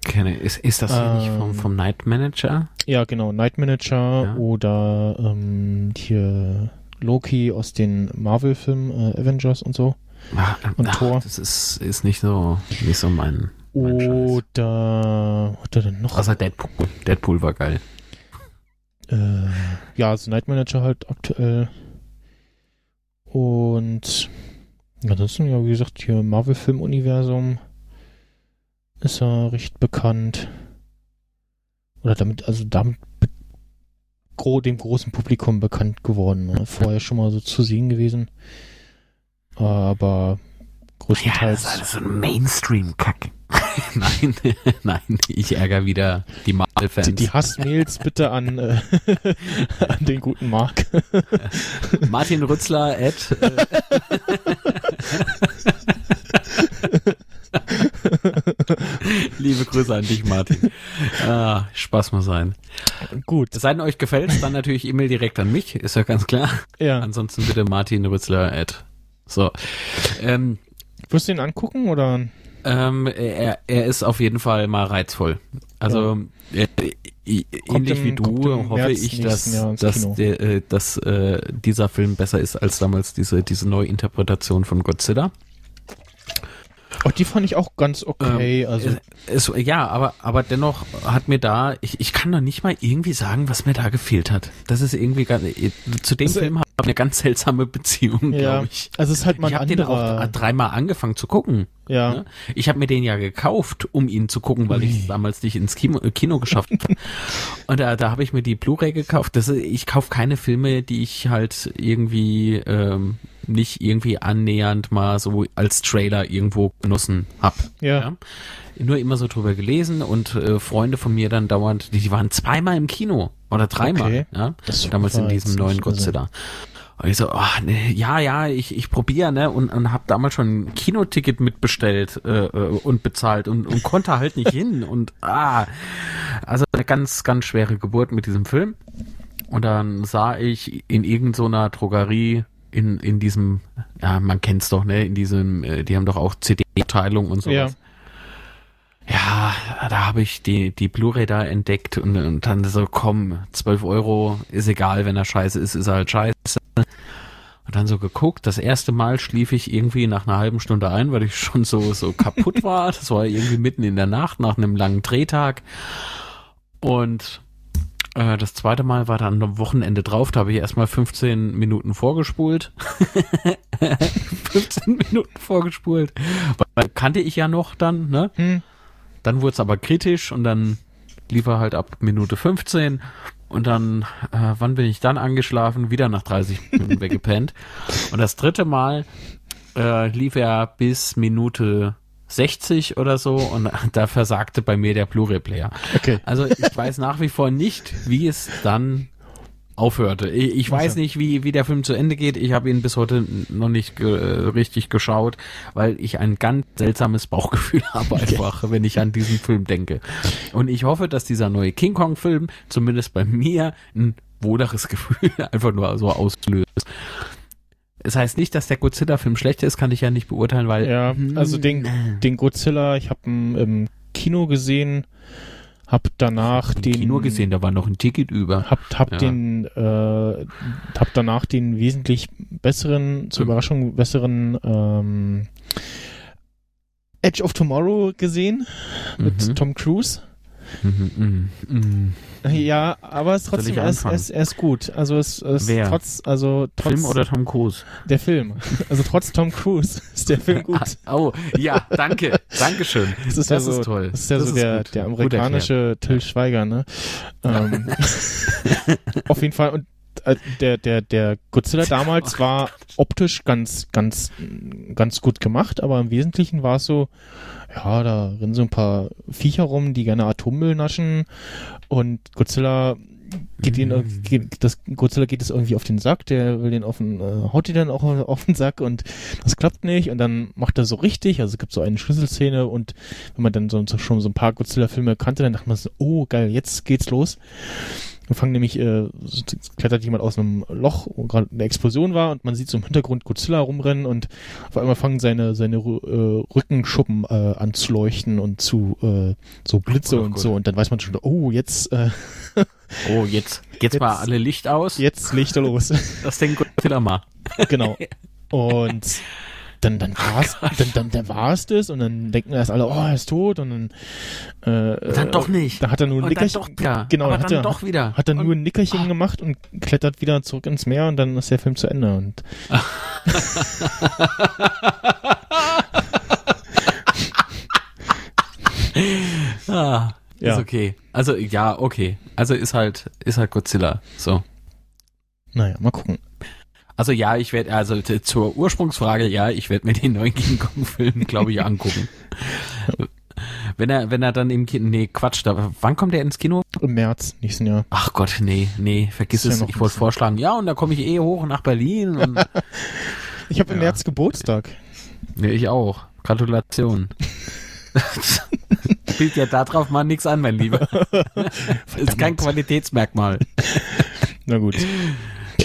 kenne. Ist, ist das hier nicht vom, Ähm. vom Night Manager? Ja, genau, Night Manager Ja. oder ähm, hier Loki aus den Marvel-Filmen, äh, Avengers und so. Ah, und ach, Thor. Das ist, ist nicht so, nicht so mein, mein Scheiß. Oder, was hat er denn noch? Außer Deadpool. Deadpool war geil. Äh, ja, also Night Manager halt aktuell. Und ansonsten, ja, wie gesagt, hier Marvel-Film-Universum ist er recht bekannt. Oder damit, also damit gro dem großen Publikum bekannt geworden. Ne? Vorher schon mal so zu sehen gewesen. Aber Ja, größtenteils. das ist alles so ein Mainstream-Kack. nein, nein, ich ärgere wieder die Marvel-Fans. die, die Hassmails bitte an, äh, an den guten Mark. Martin Rützler at äh, Liebe Grüße an dich, Martin. Ah, Spaß mal sein. Gut. Es sei denn, euch gefällt dann natürlich E-Mail direkt an mich, ist ja ganz klar. Ja. Ansonsten bitte Martin Rützler at. So. Ähm, Wirst du ihn angucken oder? ähm, er, er ist auf jeden Fall mal reizvoll. Also äh, äh, Kommt ähnlich im- wie du hoffe ich, dass, dass, Kino. der, äh, dass äh, dieser Film besser ist als damals diese, diese Neuinterpretation von Godzilla. Oh, die fand ich auch ganz okay. Ähm, also, es, ja, aber, aber dennoch hat mir da, ich, ich kann noch nicht mal irgendwie sagen, was mir da gefehlt hat. Das ist irgendwie ganz, zu dem Also, Film habe ich eine ganz seltsame Beziehung, ja. glaube ich. Also es ist halt mal Ich habe den auch dreimal angefangen zu gucken. ja. Ne? Ich habe mir den ja gekauft, um ihn zu gucken, weil ich es damals nicht ins Kino, äh, Kino geschafft habe. Und da, da habe ich mir die Blu-ray gekauft. Das, ich kaufe keine Filme, die ich halt irgendwie ähm, nicht irgendwie annähernd mal so als Trailer irgendwo genossen hab. Ja. Nur immer so drüber gelesen und äh, Freunde von mir dann dauernd, die, die waren zweimal im Kino oder dreimal, Okay. ja, Das damals in diesem neuen Godzilla. Und ich so, ach, nee, ja, ja, ich, ich probiere, ne, und, und habe damals schon ein Kinoticket mitbestellt äh, äh, und bezahlt und, und konnte halt nicht hin und ah, also eine ganz, ganz schwere Geburt mit diesem Film. Und dann sah ich in irgendeiner Drogerie in, in diesem, ja, man kennt's doch, ne, in diesem, äh, die haben doch auch CD-Abteilung und sowas. Ja. Ja, da habe ich die, die Blu-ray da entdeckt und, und dann so, komm, 12 Euro, ist egal, wenn er scheiße ist, ist er halt scheiße. Und dann so geguckt, das erste Mal schlief ich irgendwie nach einer halben Stunde ein, weil ich schon so, so kaputt war. Das war irgendwie mitten in der Nacht, nach einem langen Drehtag. Und das zweite Mal war dann am Wochenende drauf, da habe ich erstmal 15 Minuten vorgespult. 15 Minuten vorgespult. Weil kannte ich ja noch dann, ne? Hm. Dann wurde es aber kritisch und dann lief er halt ab Minute 15 und dann, äh, wann bin ich dann angeschlafen? Wieder nach 30 Minuten weggepennt. Und das dritte Mal äh, lief er bis Minute 60 oder so und da versagte bei mir der Blu-ray-Player. Okay. Also ich weiß nach wie vor nicht, wie es dann aufhörte. Ich, ich weiß nicht, wie, wie der Film zu Ende geht. Ich habe ihn bis heute noch nicht ge äh, richtig geschaut, weil ich ein ganz seltsames Bauchgefühl habe einfach, wenn ich an diesen Film denke. Und ich hoffe, dass dieser neue King Kong-Film zumindest bei mir ein wohleres Gefühl einfach nur so auslöst. Es heißt nicht, dass der Godzilla-Film schlecht ist, kann ich ja nicht beurteilen, weil Ja, also den, den Godzilla, ich habe ihn im Kino gesehen, hab danach im den Kino gesehen, da war noch ein Ticket über. hab, hab Ja. den äh, hab danach den wesentlich besseren, zur Ähm. Überraschung besseren ähm, Edge of Tomorrow gesehen mit Mhm. Tom Cruise. Mhm, mhm, mhm. Ja, aber es ist trotzdem er ist, ist, ist gut. Also es ist Wer? trotz also trotz Film oder Tom Cruise? der Film. Also trotz Tom Cruise ist der Film gut. Ah, oh, ja, danke. Dankeschön. Das ist ja so, toll. Das ist ja so der, gut. der Gut amerikanische Till Schweiger, ne? Ähm, auf jeden Fall. Und äh, der, der, der Godzilla damals war optisch ganz, ganz, ganz gut gemacht, aber im Wesentlichen war es so, ja, da rennen so ein paar Viecher rum, die gerne Atommüll naschen und Godzilla geht Mhm. ihn, geht, das Godzilla geht es irgendwie auf den Sack, der will den auf den, äh, haut die dann auch auf den Sack und das klappt nicht und dann macht er so richtig, also es gibt so eine Schlüsselszene und wenn man dann so, so schon so ein paar Godzilla-Filme kannte, dann dachte man so, oh geil, jetzt geht's los. Wir fangen nämlich, äh, klettert jemand aus einem Loch, wo gerade eine Explosion war und man sieht so im Hintergrund Godzilla rumrennen und auf einmal fangen seine, seine äh, Rückenschuppen äh, an zu leuchten und zu äh, so Blitze Oh und Gott. so und dann weiß man schon, oh, jetzt, äh, Oh, jetzt, jetzt, Jetzt- mal alle Licht aus. jetzt er los. Das Ding Godzilla mal. genau. Und dann, dann war's, dann, dann, dann war's das und dann denken erst alle, oh, er ist tot und dann, äh, Dann doch nicht. Da hat er nur ein Und dann Nickerchen, doch wieder. genau, Aber hat dann er, doch wieder. hat er nur ein Nickerchen gemacht und klettert wieder zurück ins Meer und dann ist der Film zu Ende und Ah, Ja. ist okay. Also, ja, okay. Also ist halt, ist halt Godzilla. So. naja, mal gucken. Also ja, ich werde, also zur Ursprungsfrage, ja, ich werde mir den neuen King Kong-Film, glaube ich, angucken. Wenn er, wenn er dann im Kino, nee, Quatsch, da, wann kommt er ins Kino? Im März nächsten Jahr. Ach Gott, nee, nee, vergiss ja es. noch ich wollte vorschlagen, ja, und da komme ich eh hoch nach Berlin und Ich habe im Ja. März Geburtstag. ja, ich auch. Gratulation. spielt ja darauf mal nichts an, mein Lieber. ist kein Qualitätsmerkmal. Na gut.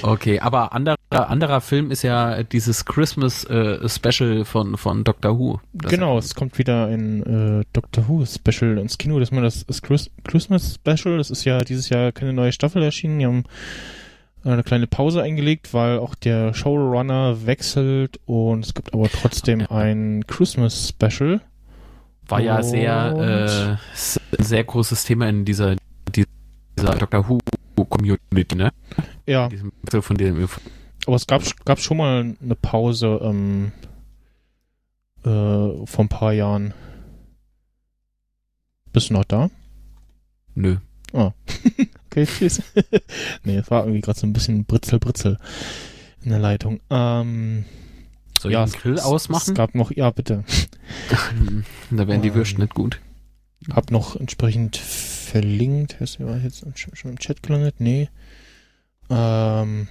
Okay, aber anderer, anderer Film ist ja dieses Christmas äh, Special von, von Doctor Who. Genau, es kommt wieder ein äh, Doctor Who Special ins Kino. Das, das, das Chris- Christmas Special. Das ist ja dieses Jahr keine neue Staffel erschienen. Die haben eine kleine Pause eingelegt, weil auch der Showrunner wechselt und es gibt aber trotzdem ein Christmas Special. war ja sehr, äh, sehr großes Thema in dieser, dieser Doctor Who Community, ne? Ja, von dem, aber es gab, gab schon mal eine Pause ähm, äh, vor ein paar Jahren. Bist du noch da? nö. Okay, tschüss. nee, es war irgendwie gerade so ein bisschen Britzel, Britzel in der Leitung. Ähm, Soll ja, ich den Grill es, ausmachen? Es gab noch, ja bitte, da wären die Ähm, Würste nicht gut. hab noch entsprechend verlinkt. Hast du jetzt schon im Chat gelandet? Nee. Ähm,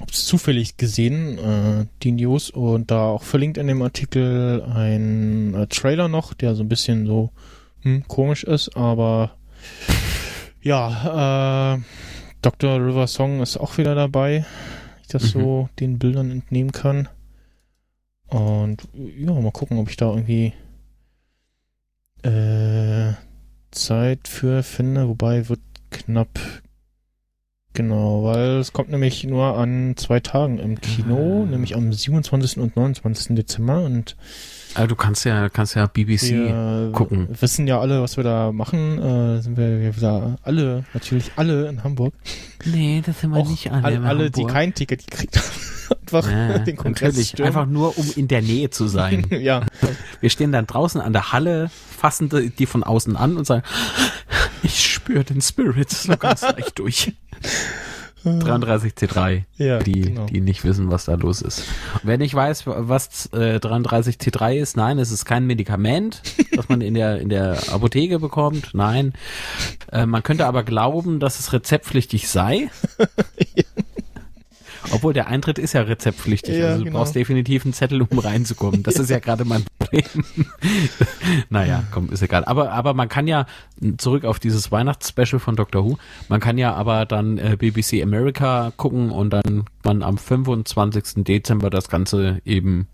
hab's zufällig gesehen, äh, die News und da auch verlinkt in dem Artikel ein äh, Trailer noch, der so ein bisschen so hm, komisch ist, aber ja, äh, Dr. River Song ist auch wieder dabei, ich das Mhm. so den Bildern entnehmen kann. Und ja, mal gucken, ob ich da irgendwie äh, Zeit für finde, wobei wird knapp. Genau, weil es kommt nämlich nur an zwei Tagen im Kino, Ah. nämlich am 27. und 29. Dezember und Aber du kannst ja, kannst ja BBC. wir gucken. wissen ja alle, was wir da machen. Äh, sind wir ja wieder alle, natürlich alle in Hamburg. Nee, das sind Auch alle, alle die kein Ticket gekriegt haben. Einfach ja, den Kongress natürlich, stürmen. einfach nur um in der Nähe zu sein. ja, Wir stehen dann draußen an der Halle, fassen die von außen an und sagen, ich spüre den Spirit so ganz leicht durch. 33C3, ja, die, genau. die nicht wissen, was da los ist. Wenn ich weiß, was äh, 33C3 ist, nein, es ist kein Medikament, das man in der, in der Apotheke bekommt, nein. Äh, man könnte aber glauben, dass es rezeptpflichtig sei. Obwohl der Eintritt ist ja rezeptpflichtig. Ja, also du genau. brauchst definitiv einen Zettel, um reinzukommen. Das ist ja gerade mein Problem. naja, komm, ist egal. Aber, aber man kann ja, zurück auf dieses Weihnachtsspecial von Doctor Who, man kann ja aber dann äh, BBC America gucken und dann man am 25. Dezember das Ganze eben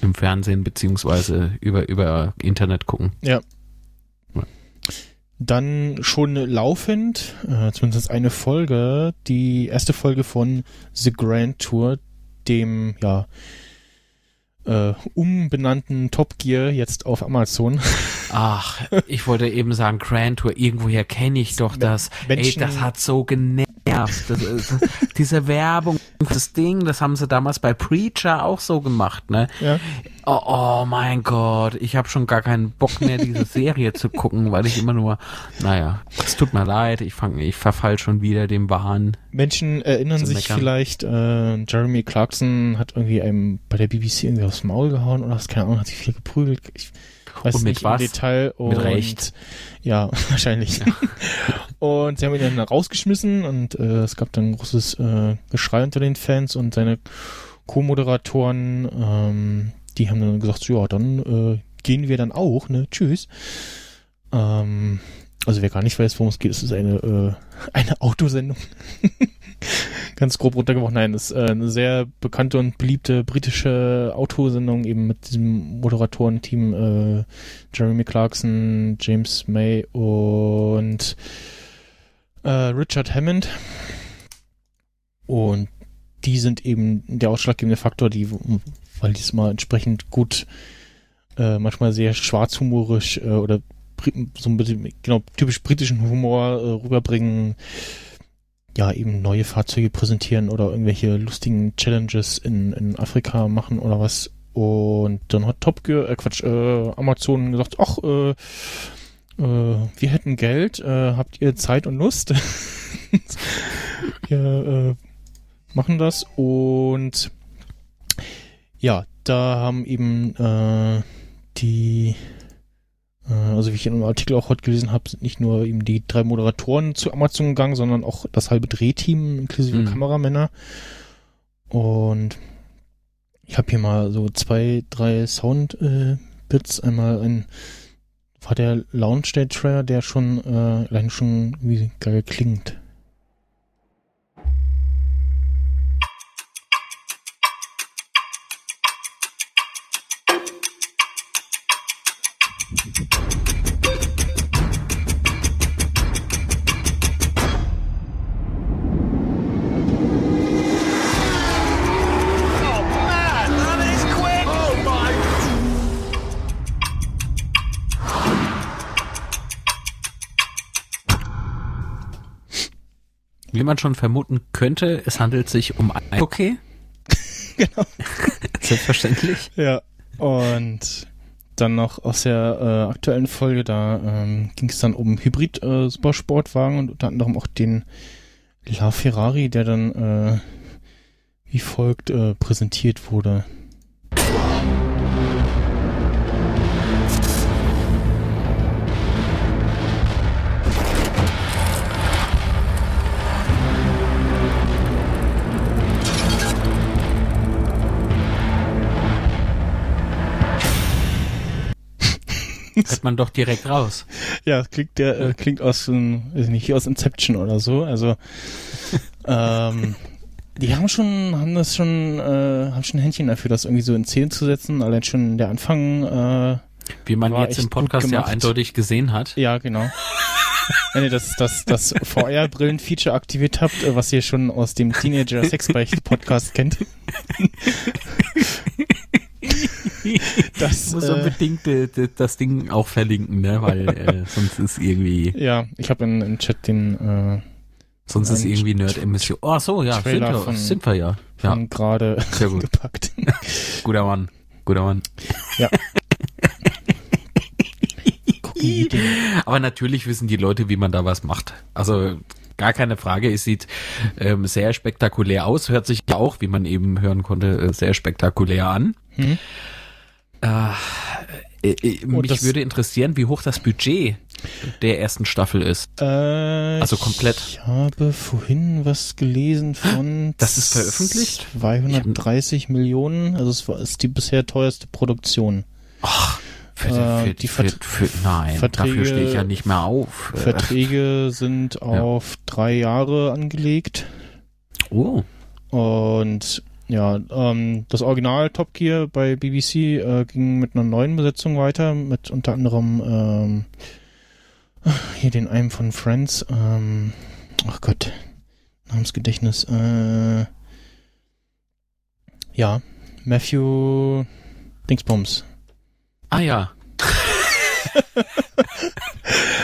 im Fernsehen beziehungsweise über, über Internet gucken. Ja. Ja. Dann schon laufend, äh, zumindest eine Folge, die erste Folge von The Grand Tour, dem, ja, äh, umbenannten Top Gear jetzt auf Amazon. Ach, ich wollte eben sagen, Grand Tour, irgendwoher kenne ich doch das. Menschen- Ey, das hat so genervt. Das ist, diese Werbung, das Ding, das haben sie damals bei Preacher auch so gemacht, ne? ja. Oh, oh mein Gott, ich habe schon gar keinen Bock mehr, diese Serie zu gucken, weil ich immer nur, naja, es tut mir leid, ich ich verfall schon wieder dem Wahn. Menschen erinnern sich meckern. vielleicht, äh, Jeremy Clarkson hat irgendwie einem bei der BBC irgendwie aufs Maul gehauen oder was, keine Ahnung, hat sich viel geprügelt. Ich weiß Und mit nicht was? im Detail. Und, Recht. Ja, wahrscheinlich. und sie haben ihn dann rausgeschmissen und äh, es gab dann ein großes äh, Geschrei unter den Fans und seine Co-Moderatoren, ähm, die haben dann gesagt, so, ja, dann äh, gehen wir dann auch, ne, tschüss. Ähm, also wer gar nicht weiß, worum es geht, es ist eine, äh, eine Autosendung. Ganz grob runtergebrochen. Nein, das ist äh, eine sehr bekannte und beliebte britische Autosendung, eben mit diesem Moderatorenteam äh, Jeremy Clarkson, James May und äh, Richard Hammond. Und die sind eben der ausschlaggebende Faktor, die, weil die es mal entsprechend gut, äh, manchmal sehr schwarzhumorisch äh, oder so ein bisschen, genau, typisch britischen Humor äh, rüberbringen, ja, eben neue Fahrzeuge präsentieren oder irgendwelche lustigen Challenges in, in Afrika machen oder was. Und dann hat Top Gear, äh, Quatsch, äh, Amazon gesagt, ach, äh, äh, wir hätten Geld, äh, habt ihr Zeit und Lust? wir äh, machen das und ja, da haben eben äh, die also wie ich in einem Artikel auch heute gelesen habe, sind nicht nur eben die drei Moderatoren zu Amazon gegangen, sondern auch das halbe Drehteam inklusive Mhm. Kameramänner. Und ich habe hier mal so zwei, drei Soundbits. Einmal ein war der Launch Day Trailer, der schon äh, allein schon wie geil klingt. Wie man schon vermuten könnte, es handelt sich um ein Okay. genau. Selbstverständlich. Ja. Und dann noch aus der äh, aktuellen Folge, da ähm, ging es dann um Hybrid-Supersportwagen äh, und unter anderem auch den La Ferrari, der dann äh, wie folgt äh, präsentiert wurde. Hört man doch direkt raus. Ja, klingt der äh, klingt aus ähm, nicht, aus Inception oder so. Also ähm, die haben schon, haben das schon, äh, haben schon ein Händchen dafür, das irgendwie so in Szene zu setzen. Allein schon der Anfang. Äh, Wie man jetzt im Podcast ja eindeutig gesehen hat. ja, genau. Wenn ihr das, das, das VR-Brillen-Feature aktiviert habt, äh, was ihr schon aus dem Teenager Sexbeicht-Podcast kennt. das, Ich muss unbedingt äh, das Ding auch verlinken, ne? Weil äh, sonst ist irgendwie, ja, ich habe in, im Chat den äh, sonst ist irgendwie Nerd-Emission. Oh, so, ja, sind wir, von- sind wir ja. Ja, gerade sehr gut. gepackt. Guter Mann. Guter Mann. Dinge. Aber natürlich wissen die Leute, wie man da was macht. Also gar keine Frage. Es sieht ähm, sehr spektakulär aus. Hört sich ja auch, wie man eben hören konnte, äh, sehr spektakulär an. Hm? Äh, äh, mich das- würde interessieren, wie hoch das Budget der ersten Staffel ist. Äh, Also komplett. Ich habe vorhin was gelesen von. Das ist veröffentlicht? 230 Millionen. Also es war ist die bisher teuerste Produktion. Ach, für, Äh, für, die für, für, nein, Verträge- dafür stehe ich ja nicht mehr auf. Äh, Verträge sind auf drei Jahre angelegt. oh, Und ja, ähm, das Original Top Gear bei BBC äh, ging mit einer neuen Besetzung weiter, mit unter anderem ähm, hier den einen von Friends, ähm, ach Gott, Namensgedächtnis, äh, ja, Matthew Dingsbums. ah ja.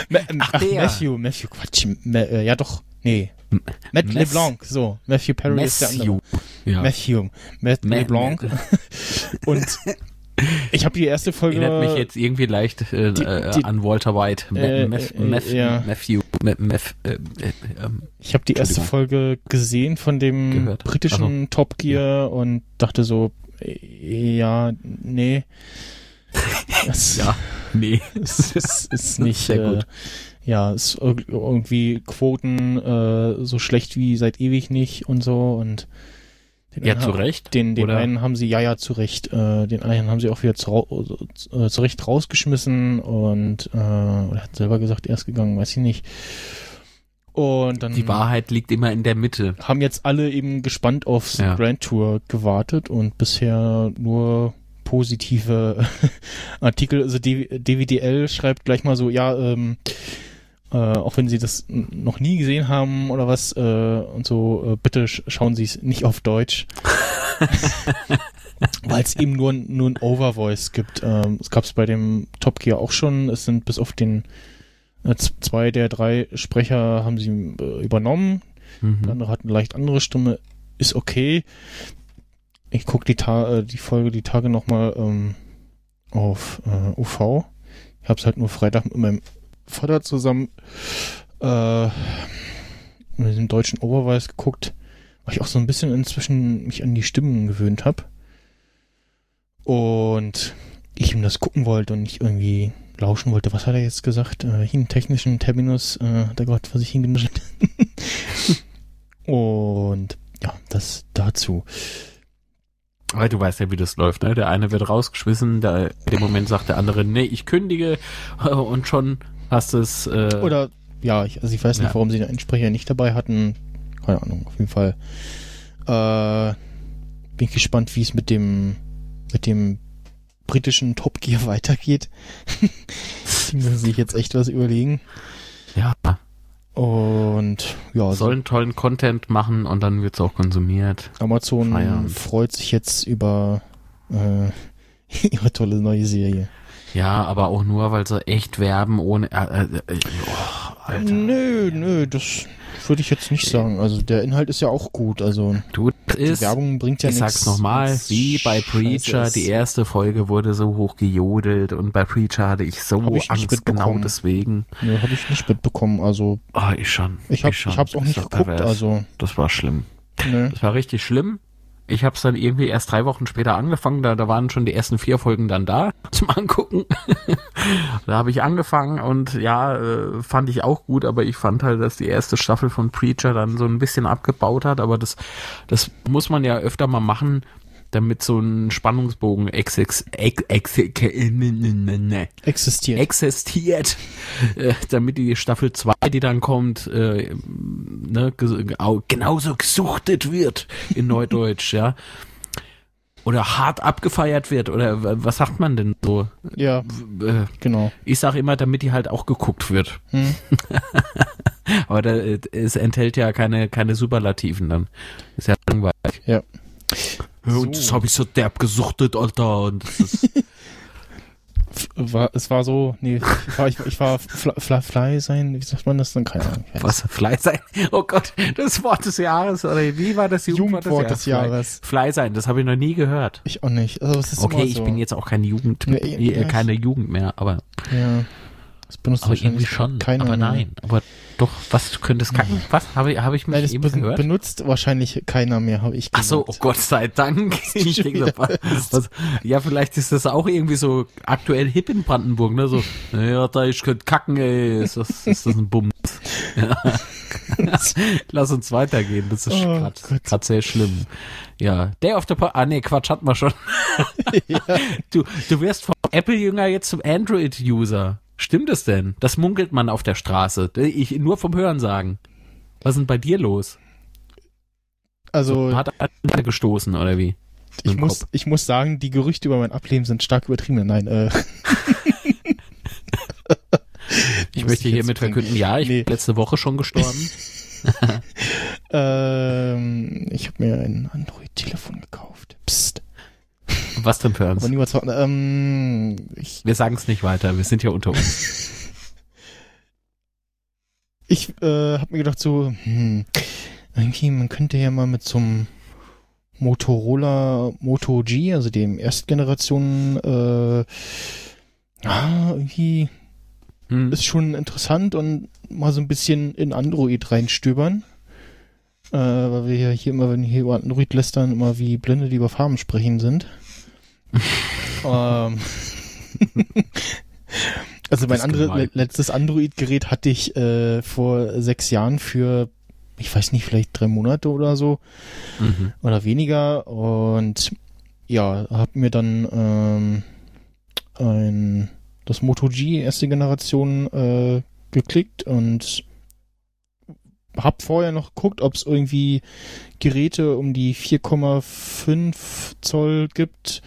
Ma Ach, ach, der. Matthew, Matthew, Quatsch, Ma äh, ja doch, nee. Matt Mess- LeBlanc, so, Matthew Perry ist der andere. Matthew. Ja. Matthew, Matt Ma- LeBlanc. Und ich habe die erste Folge. Erinnert mich jetzt irgendwie leicht äh, Die- äh, die- an Walter White. Äh, Meth- äh, Meth- ja. Matthew. Ma- Meth- äh, äh, ähm, Ich habe die erste Folge gesehen von dem Gehört. britischen Top Gear und dachte so, ja, nee. Das ja, nee. ist, ist, ist nicht Sehr gut. Ja, ist irg- irgendwie Quoten so schlecht wie seit ewig nicht und so und den Ja, zu Recht. Den, den Oder? einen haben sie ja ja zu Recht, äh, den einen haben sie auch wieder zu, äh, zu Recht rausgeschmissen und äh, oder hat selber gesagt, er ist gegangen, weiß ich nicht. Und dann Die Wahrheit liegt immer in der Mitte. haben jetzt alle eben gespannt aufs Ja. Grand Tour gewartet und bisher nur positive Artikel. Also DWDL schreibt gleich mal so, ja, ähm, äh, auch wenn Sie das noch nie gesehen haben oder was äh, und so, äh, bitte sch schauen Sie es nicht auf Deutsch. Weil es eben nur, nur ein Overvoice gibt. Ähm, es gab es bei dem Top Gear auch schon. Es sind bis auf den äh, zwei der drei Sprecher haben sie äh, übernommen. Der Mhm. andere hat eine leicht andere Stimme. Ist okay. Ich gucke die, Ta äh, die Folge die Tage nochmal ähm, auf äh, UV. Ich habe es halt nur Freitag mit meinem Vater zusammen äh, mit dem deutschen Overweis geguckt, weil ich auch so ein bisschen inzwischen mich an die Stimmen gewöhnt habe. Und ich ihm das gucken wollte und nicht irgendwie lauschen wollte. Was hat er jetzt gesagt? Äh, einen technischen Terminus äh, hat er Gott vor sich hingenuschelt. Und ja, das dazu. Weil du weißt ja, wie das läuft, ne? Der eine wird rausgeschmissen, der, in dem Moment sagt der andere, nee, ich kündige und schon hast es. Äh, Oder, ja, ich, also ich weiß nicht, Ja. warum sie den Einsprecher nicht dabei hatten. Keine Ahnung, auf jeden Fall. Äh, bin ich gespannt, wie es mit dem, mit dem britischen Top Gear weitergeht. die müssen sich jetzt echt was überlegen. ja, Und ja, so sollen tollen Content machen und dann wird's auch konsumiert. Amazon Feierabend. freut sich jetzt über äh, ihre tolle neue Serie. Ja, aber auch nur, weil sie echt werben ohne. Äh, äh, äh, oh, Alter. Nö, nö, das würde ich jetzt nicht sagen. Also der Inhalt ist ja auch gut. Also Du, die ist. Werbung bringt ja ich nichts. sag's nochmal, wie bei Preacher, die erste Folge wurde so hoch gejodelt und bei Preacher hatte ich so Hab ich nicht Angst, genau deswegen. Nö, habe ich nicht mitbekommen. Also Oh, ich schon. ich habe schon. ich hab's auch nicht geguckt. pervers. Also Das war schlimm. nö. Das war richtig schlimm. Ich habe es dann irgendwie erst drei Wochen später angefangen. Da, da waren schon die ersten vier Folgen dann da zum Angucken. da habe ich angefangen und ja, äh, fand ich auch gut, aber ich fand halt, dass die erste Staffel von Preacher dann so ein bisschen abgebaut hat. Aber das, das muss man ja öfter mal machen, damit so ein Spannungsbogen ex, ex, ex, ex, existiert. existiert, äh, damit die Staffel 2, die dann kommt, äh, ne, genauso gesuchtet wird in Neudeutsch, ja. Oder hart abgefeiert wird, oder was sagt man denn so? ja, Äh, genau. Ich sag immer, damit die halt auch geguckt wird. Hm. Aber da, äh, es enthält ja keine, keine Superlativen dann. Ist ja langweilig. Ja. So. Und das habe ich so derb gesuchtet, Alter. Und das ist, War, es war so, nee, ich war, ich, ich war fly, fly, fly sein, wie sagt man das dann? Keine Ahnung. Was, Fly sein? Oh Gott, das Wort des Jahres, oder wie war das Jugendwort des Fly- Jahres. Fly sein, das habe ich noch nie gehört. Ich auch nicht. Also, Okay, ich so. bin jetzt auch keine Jugend, Nee, äh, keine Jugend mehr, aber, Ja. Das benutzt aber irgendwie schon. keiner aber mehr. nein, aber doch, was könnte es kacken? Was habe ich, habe ich mich Nein, das eben be gehört? benutzt wahrscheinlich keiner mehr, habe ich Ach so, oh gesagt. Gott sei Dank. Ich denke, so, was, was, ja, vielleicht ist das auch irgendwie so aktuell hip in Brandenburg, ne? So, ja, da ich könnte kacken, ey, ist das, ist das ein Bums. Ja. Lass uns weitergehen, das ist Oh gerade sehr schlimm. Ja, Day of the po Ah, nee, Quatsch, hatten wir schon. Du, du wirst vom Apple-Jünger jetzt zum Android-User. Stimmt es denn? Das munkelt man auf der Straße. Ich, nur vom Hören sagen. Was ist denn bei dir los? Also, Hat er gestoßen, oder wie? ich muss, Kopf. ich muss sagen, die Gerüchte über mein Ableben sind stark übertrieben. Nein, äh. Ich möchte ich hiermit bringen. verkünden, ja, ich Nee. bin letzte Woche schon gestorben. Ähm, ich habe mir ein Android-Telefon gekauft. Psst. Was denn für uns? ähm, Wir sagen es nicht weiter, wir sind ja unter uns. ich äh, habe mir gedacht so, hm, irgendwie, man könnte ja mal mit so einem Motorola Moto G, also dem Erstgeneration, äh, ah, irgendwie Hm. ist schon interessant und mal so ein bisschen in Android reinstöbern. Äh, weil wir ja hier immer, wenn wir hier über Android lästern, immer wie Blinde, die über Farben sprechen sind. Ähm, also mein andere, letztes Android-Gerät hatte ich äh, vor sechs Jahren für, ich weiß nicht, vielleicht drei Monate oder so Mhm. oder weniger und ja, hab mir dann ähm, ein das Moto G erste Generation äh, geklickt und hab vorher noch geguckt, ob es irgendwie Geräte um die 4,5 Zoll gibt,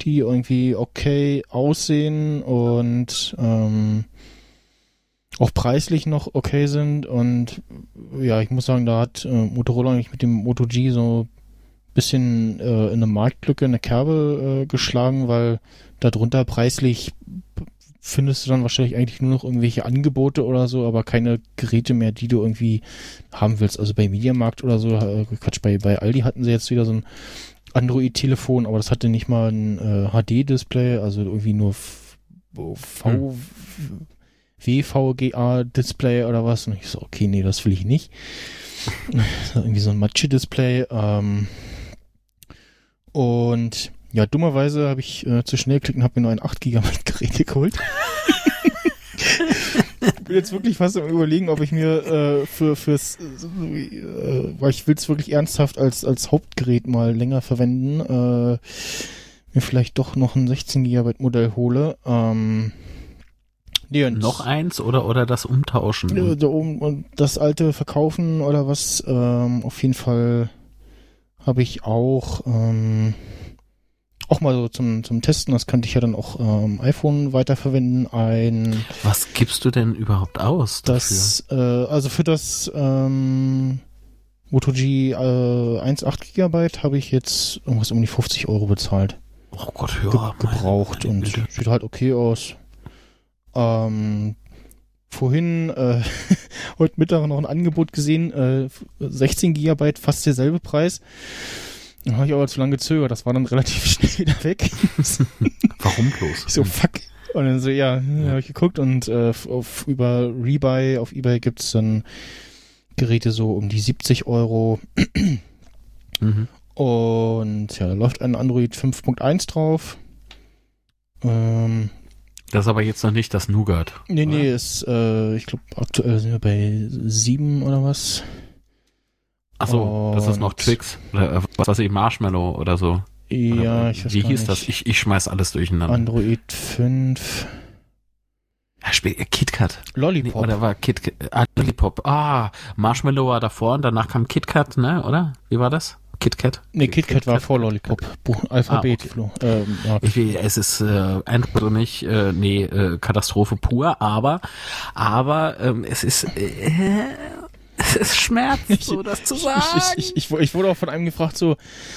die irgendwie okay aussehen und ähm, auch preislich noch okay sind und ja, ich muss sagen, da hat äh, Motorola eigentlich mit dem Moto G so bisschen äh, in eine Marktlücke, eine Kerbe äh, geschlagen, weil darunter preislich findest du dann wahrscheinlich eigentlich nur noch irgendwelche Angebote oder so, aber keine Geräte mehr, die du irgendwie haben willst. Also bei Mediamarkt oder so, äh, Quatsch, bei, bei Aldi hatten sie jetzt wieder so ein Android-Telefon, aber das hatte nicht mal ein äh, HD-Display, also irgendwie nur V, Hm. WVGA-Display oder was. Und ich so, okay, nee, das will ich nicht. irgendwie so ein Matsche-Display. Ähm, und ja, dummerweise habe ich äh, zu schnell geklickt und habe mir nur ein 8 GB Gerät geholt. bin jetzt wirklich fast am überlegen, ob ich mir äh, für fürs, äh, weil ich will es wirklich ernsthaft als als Hauptgerät mal länger verwenden, äh, mir vielleicht doch noch ein 16 GB Modell hole. Ähm, nee, noch eins oder oder das umtauschen? Äh, da oben und das alte verkaufen oder was? Ähm, auf jeden Fall habe ich auch. Ähm, auch mal so zum, zum Testen, das könnte ich ja dann auch ähm, iPhone weiterverwenden. Ein Was gibst du denn überhaupt aus? Das, äh, also für das ähm, Moto G äh, 1,8 GB habe ich jetzt irgendwas um die 50 Euro bezahlt. Oh Gott, ja. Ge gebraucht meine, meine und sieht halt okay aus. Ähm, vorhin, äh, heute Mittag noch ein Angebot gesehen, äh, 16 GB, fast derselbe Preis. Dann habe ich aber zu lange gezögert, das war dann relativ schnell wieder weg. Warum bloß? Ich so, fuck. Und dann so, ja, ja. habe ich geguckt und äh, auf über Rebuy, auf Ebay gibt's dann Geräte so um die 70 Euro. mhm. Und ja, da läuft ein Android 5.1 drauf. Ähm, das ist aber jetzt noch nicht das Nougat. Nee, oder? nee, ist, äh, ich glaube, aktuell sind wir bei 7 oder was. Achso, das ist noch Twix. Oder, äh, was weiß ich, Marshmallow oder so. Ja, oder, ich weiß Wie hieß nicht. das? Ich, ich schmeiß alles durcheinander. Android 5. Ja, spät, äh, KitKat. Lollipop. Nee, oder war KitKat, ah, Lollipop. Ah, Marshmallow war davor und danach kam KitKat, ne, oder? Wie war das? KitKat? Nee, KitKat Kit war vor Lollipop. Alphabet. Ah, okay. ähm, ja. ich, es ist äh, Android nicht, äh, nee, äh, Katastrophe pur, aber, aber ähm, es ist äh, es schmerzt, so das zu sagen. Ich, ich, ich, ich, wurde auch von einem gefragt, so,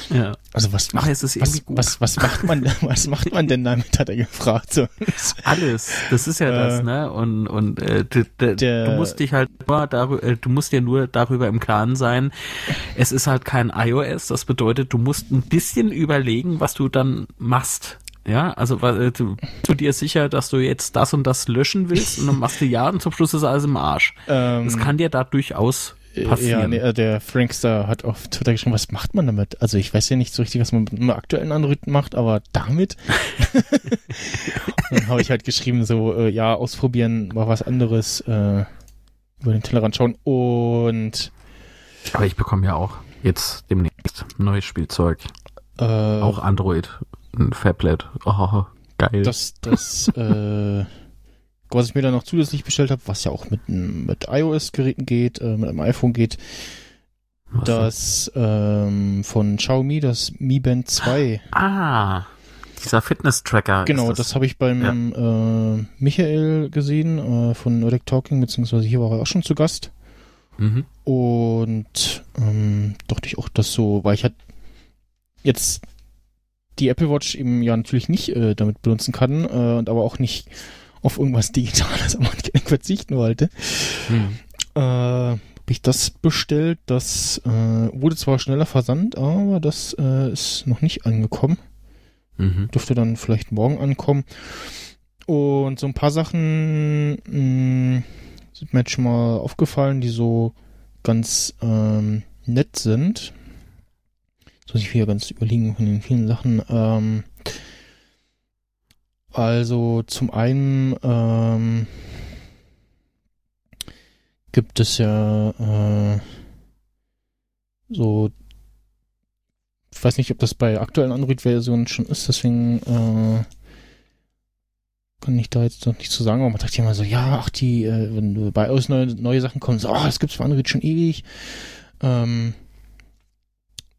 ja. also was macht, Ach, was, was, was, macht man, was macht man denn damit, hat er gefragt. So. Alles, das ist ja äh, das, ne? Und, und äh, du, der, du musst dich halt nur darüber, äh, du musst dir nur darüber im Klaren sein, es ist halt kein iOS, das bedeutet, du musst ein bisschen überlegen, was du dann machst. Ja, also äh, du, du dir sicher, dass du jetzt das und das löschen willst und dann machst du ja und zum Schluss ist alles im Arsch. Ähm, das kann dir da durchaus passieren. Ja, nee, äh, der Frankster hat auf Twitter geschrieben, was macht man damit? Also ich weiß ja nicht so richtig, was man mit einem aktuellen Android macht, aber damit? dann habe ich halt geschrieben, so, äh, ja, ausprobieren, mal was anderes, äh, über den Tellerrand schauen und aber ich bekomme ja auch jetzt demnächst neues Spielzeug. Äh, auch Android ein Fablet. Oh, geil. Das, das, äh, was ich mir dann noch zusätzlich bestellt habe, was ja auch mit, mit iOS-Geräten geht, äh, mit einem iPhone geht, was das ähm, von Xiaomi, das Mi Band 2. Ah, dieser Fitness-Tracker. Genau, das, das habe ich beim ja. äh, Michael gesehen äh, von Nordic Talking, beziehungsweise hier war er auch schon zu Gast. Mhm. Und ähm, dachte ich auch, dass so, weil ich halt jetzt die Apple Watch eben ja natürlich nicht äh, damit benutzen kann äh, und aber auch nicht auf irgendwas Digitales am Anfang verzichten wollte. Hm. Äh, habe ich das bestellt. Das äh, wurde zwar schneller versandt, aber das äh, ist noch nicht angekommen. Mhm. Dürfte dann vielleicht morgen ankommen. Und so ein paar Sachen mh, hm, sind mir jetzt schon mal aufgefallen, die so ganz ähm, nett sind. Das muss ich wieder ganz überlegen von den vielen Sachen. Ähm, also zum einen ähm, gibt es ja äh, so, ich weiß nicht, ob das bei aktuellen Android-Versionen schon ist, deswegen äh, kann ich da jetzt noch nicht zu sagen, aber man ja immer so, ja, ach die, äh, wenn bei uns neue, neue Sachen kommen, so, oh, das gibt's für Android schon ewig. Ähm,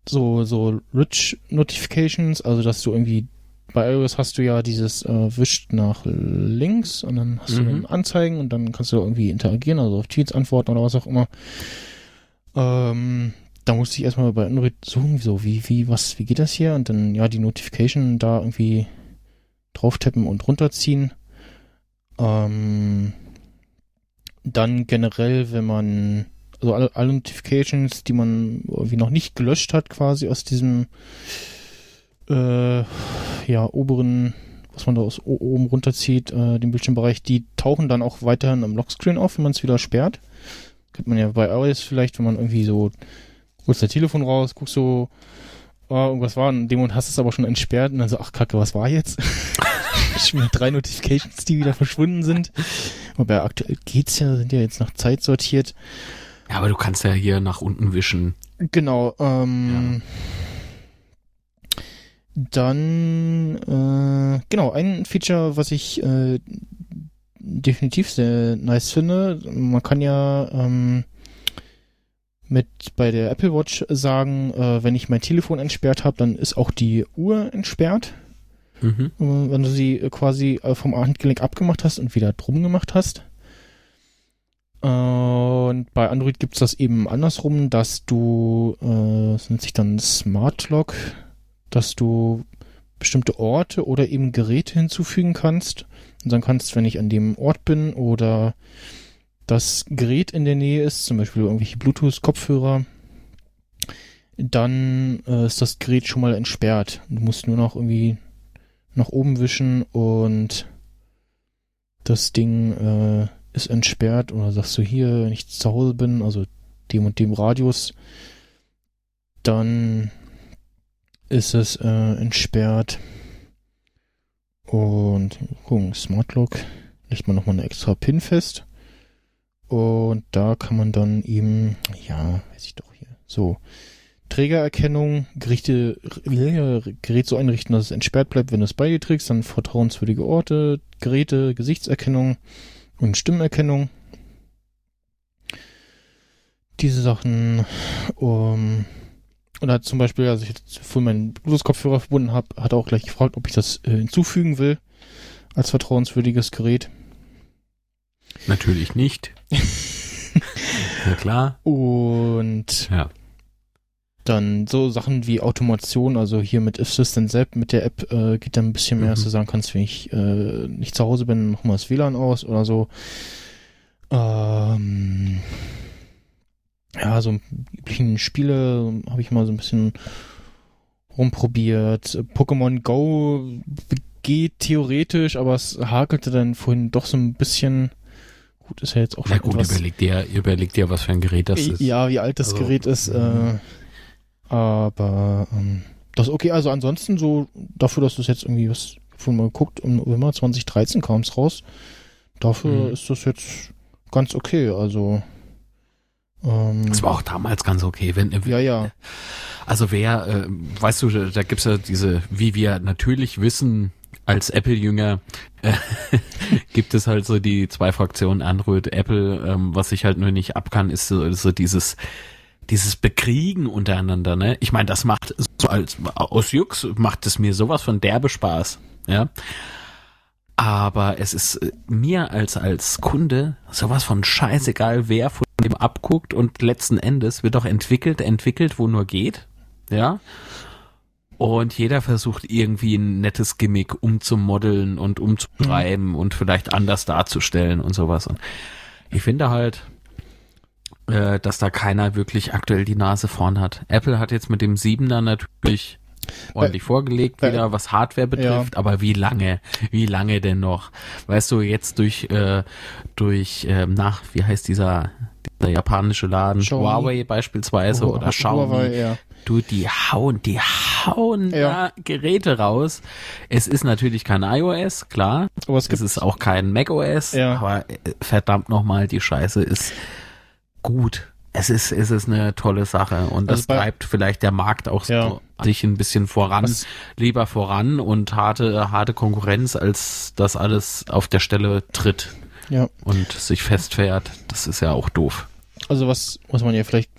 so, so Rich Notifications, also dass du irgendwie bei iOS hast du ja dieses äh, wischt nach links und dann hast mhm. du dann Anzeigen und dann kannst du irgendwie interagieren, also auf Tweets antworten oder was auch immer. Ähm, da musste ich erstmal bei Android suchen, so wie, wie, was, wie geht das hier? Und dann ja die Notification da irgendwie drauf tappen und runterziehen. Ähm, dann generell, wenn man also alle, alle Notifications, die man irgendwie noch nicht gelöscht hat, quasi aus diesem äh, ja, oberen, was man da aus oben runterzieht, äh, den Bildschirmbereich, die tauchen dann auch weiterhin im Lockscreen auf, wenn man es wieder sperrt. Kennt man ja bei iOS vielleicht, wenn man irgendwie so, holst dein Telefon raus, guckst so, oh, irgendwas war, in dem Moment hast du es aber schon entsperrt und dann so, ach kacke, was war jetzt? schon drei Notifications, die wieder verschwunden sind. Wobei aktuell geht's ja, sind ja jetzt nach Zeit sortiert. Ja, aber du kannst ja hier nach unten wischen. Genau, ähm, dann, äh, genau, ein Feature, was ich äh, definitiv sehr nice finde, man kann ja ähm, mit bei der Apple Watch sagen, äh, wenn ich mein Telefon entsperrt habe, dann ist auch die Uhr entsperrt. Mhm. Äh, wenn du sie quasi äh, vom Handgelenk abgemacht hast und wieder drum gemacht hast. Und bei Android gibt's das eben andersrum, dass du, äh, das nennt sich dann Smart Lock, dass du bestimmte Orte oder eben Geräte hinzufügen kannst. Und dann kannst, wenn ich an dem Ort bin oder das Gerät in der Nähe ist, zum Beispiel irgendwelche Bluetooth-Kopfhörer, dann äh, ist das Gerät schon mal entsperrt. Du musst nur noch irgendwie nach oben wischen und das Ding äh, ist entsperrt oder sagst du hier, wenn ich zu Hause bin, also dem und dem Radius, dann ist es äh, entsperrt. Und gucken, Smart Lock legt man nochmal eine extra Pin fest. Und da kann man dann eben, ja, weiß ich doch hier, so, Trägererkennung, Gerichte, äh, Gerät so einrichten, dass es entsperrt bleibt, wenn du es bei dir trägst, dann vertrauenswürdige Orte, Geräte, Gesichtserkennung und Stimmerkennung. Diese Sachen, um, oder zum Beispiel, als ich jetzt vorhin meinen Bluetooth-Kopfhörer verbunden habe, hat er auch gleich gefragt, ob ich das äh, hinzufügen will als vertrauenswürdiges Gerät. Natürlich nicht. ja klar. Und Ja. Dann so Sachen wie Automation, also hier mit Assistant selbst mit der App äh, geht dann ein bisschen mehr, Mhm. dass du sagen kannst, wenn ich äh, nicht zu Hause bin, mach mal das WLAN aus oder so. Ähm, ja, so üblichen Spiele habe ich mal so ein bisschen rumprobiert. Pokémon Go geht theoretisch, aber es hakelte dann vorhin doch so ein bisschen. Gut, ist ja jetzt auch Na schon gut, etwas, überleg dir, überleg dir, was für ein Gerät das ist. ja, wie alt das Also, Gerät ist. Äh, mhm. Aber ähm, das ist okay. Also ansonsten so dafür, dass das jetzt irgendwie was von mal geguckt im November 2013 kam es raus. Dafür Mhm. ist das jetzt ganz okay. Also ähm, Das war auch damals ganz okay. Wenn, ja, ja. Also wer, äh, weißt du, da, da gibt's ja diese, wie wir natürlich wissen, als Apple-Jünger äh, gibt es halt so die zwei Fraktionen Android, Apple. Ähm, was ich halt nur nicht ab kann, ist so, so dieses dieses Bekriegen untereinander. Ne, ich meine, das macht so als aus Jux macht es mir sowas von derbe Spaß. Ja. Aber es ist äh, mir als als Kunde sowas von scheißegal, wer von dem abguckt und letzten Endes wird auch entwickelt, entwickelt, wo nur geht. Ja. Und jeder versucht irgendwie ein nettes Gimmick umzumodeln und umzutreiben und vielleicht anders darzustellen und sowas. Und ich finde halt, äh, dass da keiner wirklich aktuell die Nase vorn hat. Apple hat jetzt mit dem 7er natürlich ordentlich vorgelegt, bei- wieder was Hardware betrifft, aber wie lange? Wie lange denn noch? Weißt du, jetzt durch, äh, durch, ähm, nach, wie heißt dieser, dieser japanische Laden, Xiaomi. Huawei beispielsweise Hu- oder Xiaomi, Huawei, ja. du, die hauen, die hauen Ja. da Geräte raus. Es ist natürlich kein iOS, klar. Aber es Es ist auch kein macOS, Ja. aber äh, verdammt nochmal, die Scheiße ist gut. Es ist, es ist eine tolle Sache und Also das treibt vielleicht der Markt auch so Ja. sich ein bisschen voran, Was- lieber voran und harte, harte Konkurrenz, als das alles auf der Stelle tritt ja. und sich festfährt. Das ist ja auch doof. Also was, was man ja vielleicht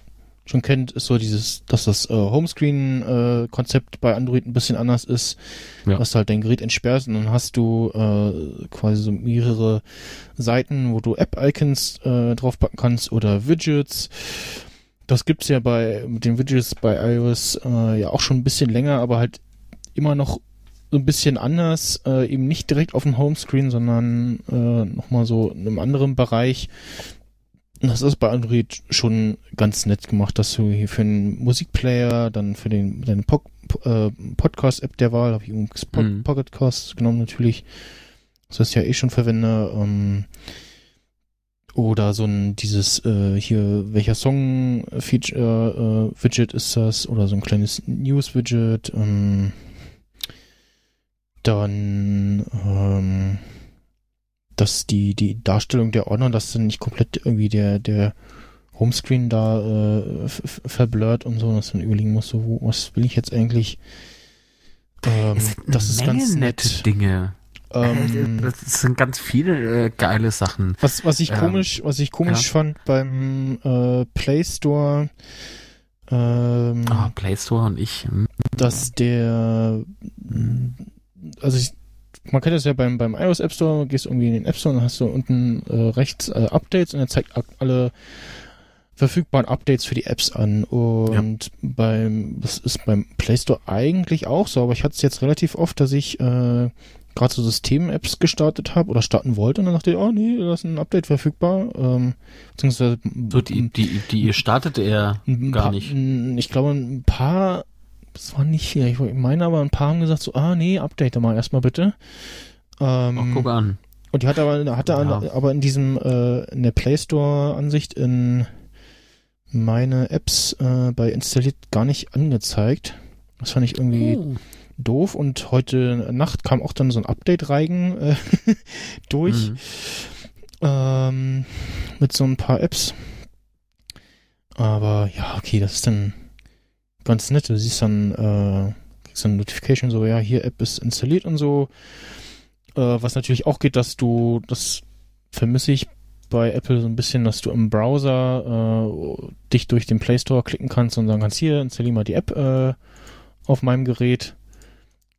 schon kennt, ist so dieses, dass das äh, Homescreen-Konzept bei Android ein bisschen anders ist, Ja. dass du halt dein Gerät entsperrst und dann hast du äh, quasi so mehrere Seiten, wo du App-Icons äh, draufpacken kannst oder Widgets. Das gibt's ja bei mit den Widgets bei iOS äh, ja auch schon ein bisschen länger, aber halt immer noch so ein bisschen anders, äh, eben nicht direkt auf dem Homescreen, sondern äh, nochmal so in einem anderen Bereich. Das ist bei Android schon ganz nett gemacht, dass du hier für einen Musikplayer, dann für den deine po äh, Podcast-App der Wahl, habe ich übrigens po Mhm. Pocketcast genommen natürlich, das ich ja eh schon verwende, ähm, oder so ein dieses äh, hier welcher Song Feature äh, Widget ist das oder so ein kleines News Widget ähm, dann ähm, dass die, die Darstellung der Ordner, dass dann nicht komplett irgendwie der, der Homescreen da äh, verblurrt und so, dass man überlegen muss, so, wo, was will ich jetzt eigentlich? Ähm, das ist ganz nett. Dinge. Ähm, das sind ganz viele äh, geile Sachen. Was, was ich ähm, komisch, was ich komisch ja. fand beim äh, Play Store. Ähm, oh, Play Store und ich. Hm. Dass der, also ich, man kennt das ja beim, beim iOS App Store, gehst irgendwie in den App Store und hast du unten äh, rechts äh, Updates und er zeigt alle verfügbaren Updates für die Apps an. Und ja. beim, das ist beim Play Store eigentlich auch so, aber ich hatte es jetzt relativ oft, dass ich äh, gerade so System-Apps gestartet habe oder starten wollte und dann dachte ich, oh nee, da ist ein Update verfügbar. Ähm, beziehungsweise so die, die, die startete er gar nicht. Ich glaube, ein paar, das war nicht viel, ich meine aber ein paar haben gesagt so, ah nee, update mal erstmal bitte. Ähm, Ach, guck an. Und die hat aber, hatte ja. aber in diesem, äh, in der Play Store Ansicht in meine Apps äh, bei installiert gar nicht angezeigt. Das fand ich irgendwie oh. doof und heute Nacht kam auch dann so ein Update-Reigen äh, durch mhm. ähm, mit so ein paar Apps. Aber ja, okay, das ist dann ganz nett. Du siehst dann, äh, kriegst dann Notification so, ja, hier App ist installiert und so. Äh, was natürlich auch geht, dass du, das vermisse ich bei Apple so ein bisschen, dass du im Browser äh, dich durch den Play Store klicken kannst und sagen kannst, hier, installier mal die App äh, auf meinem Gerät.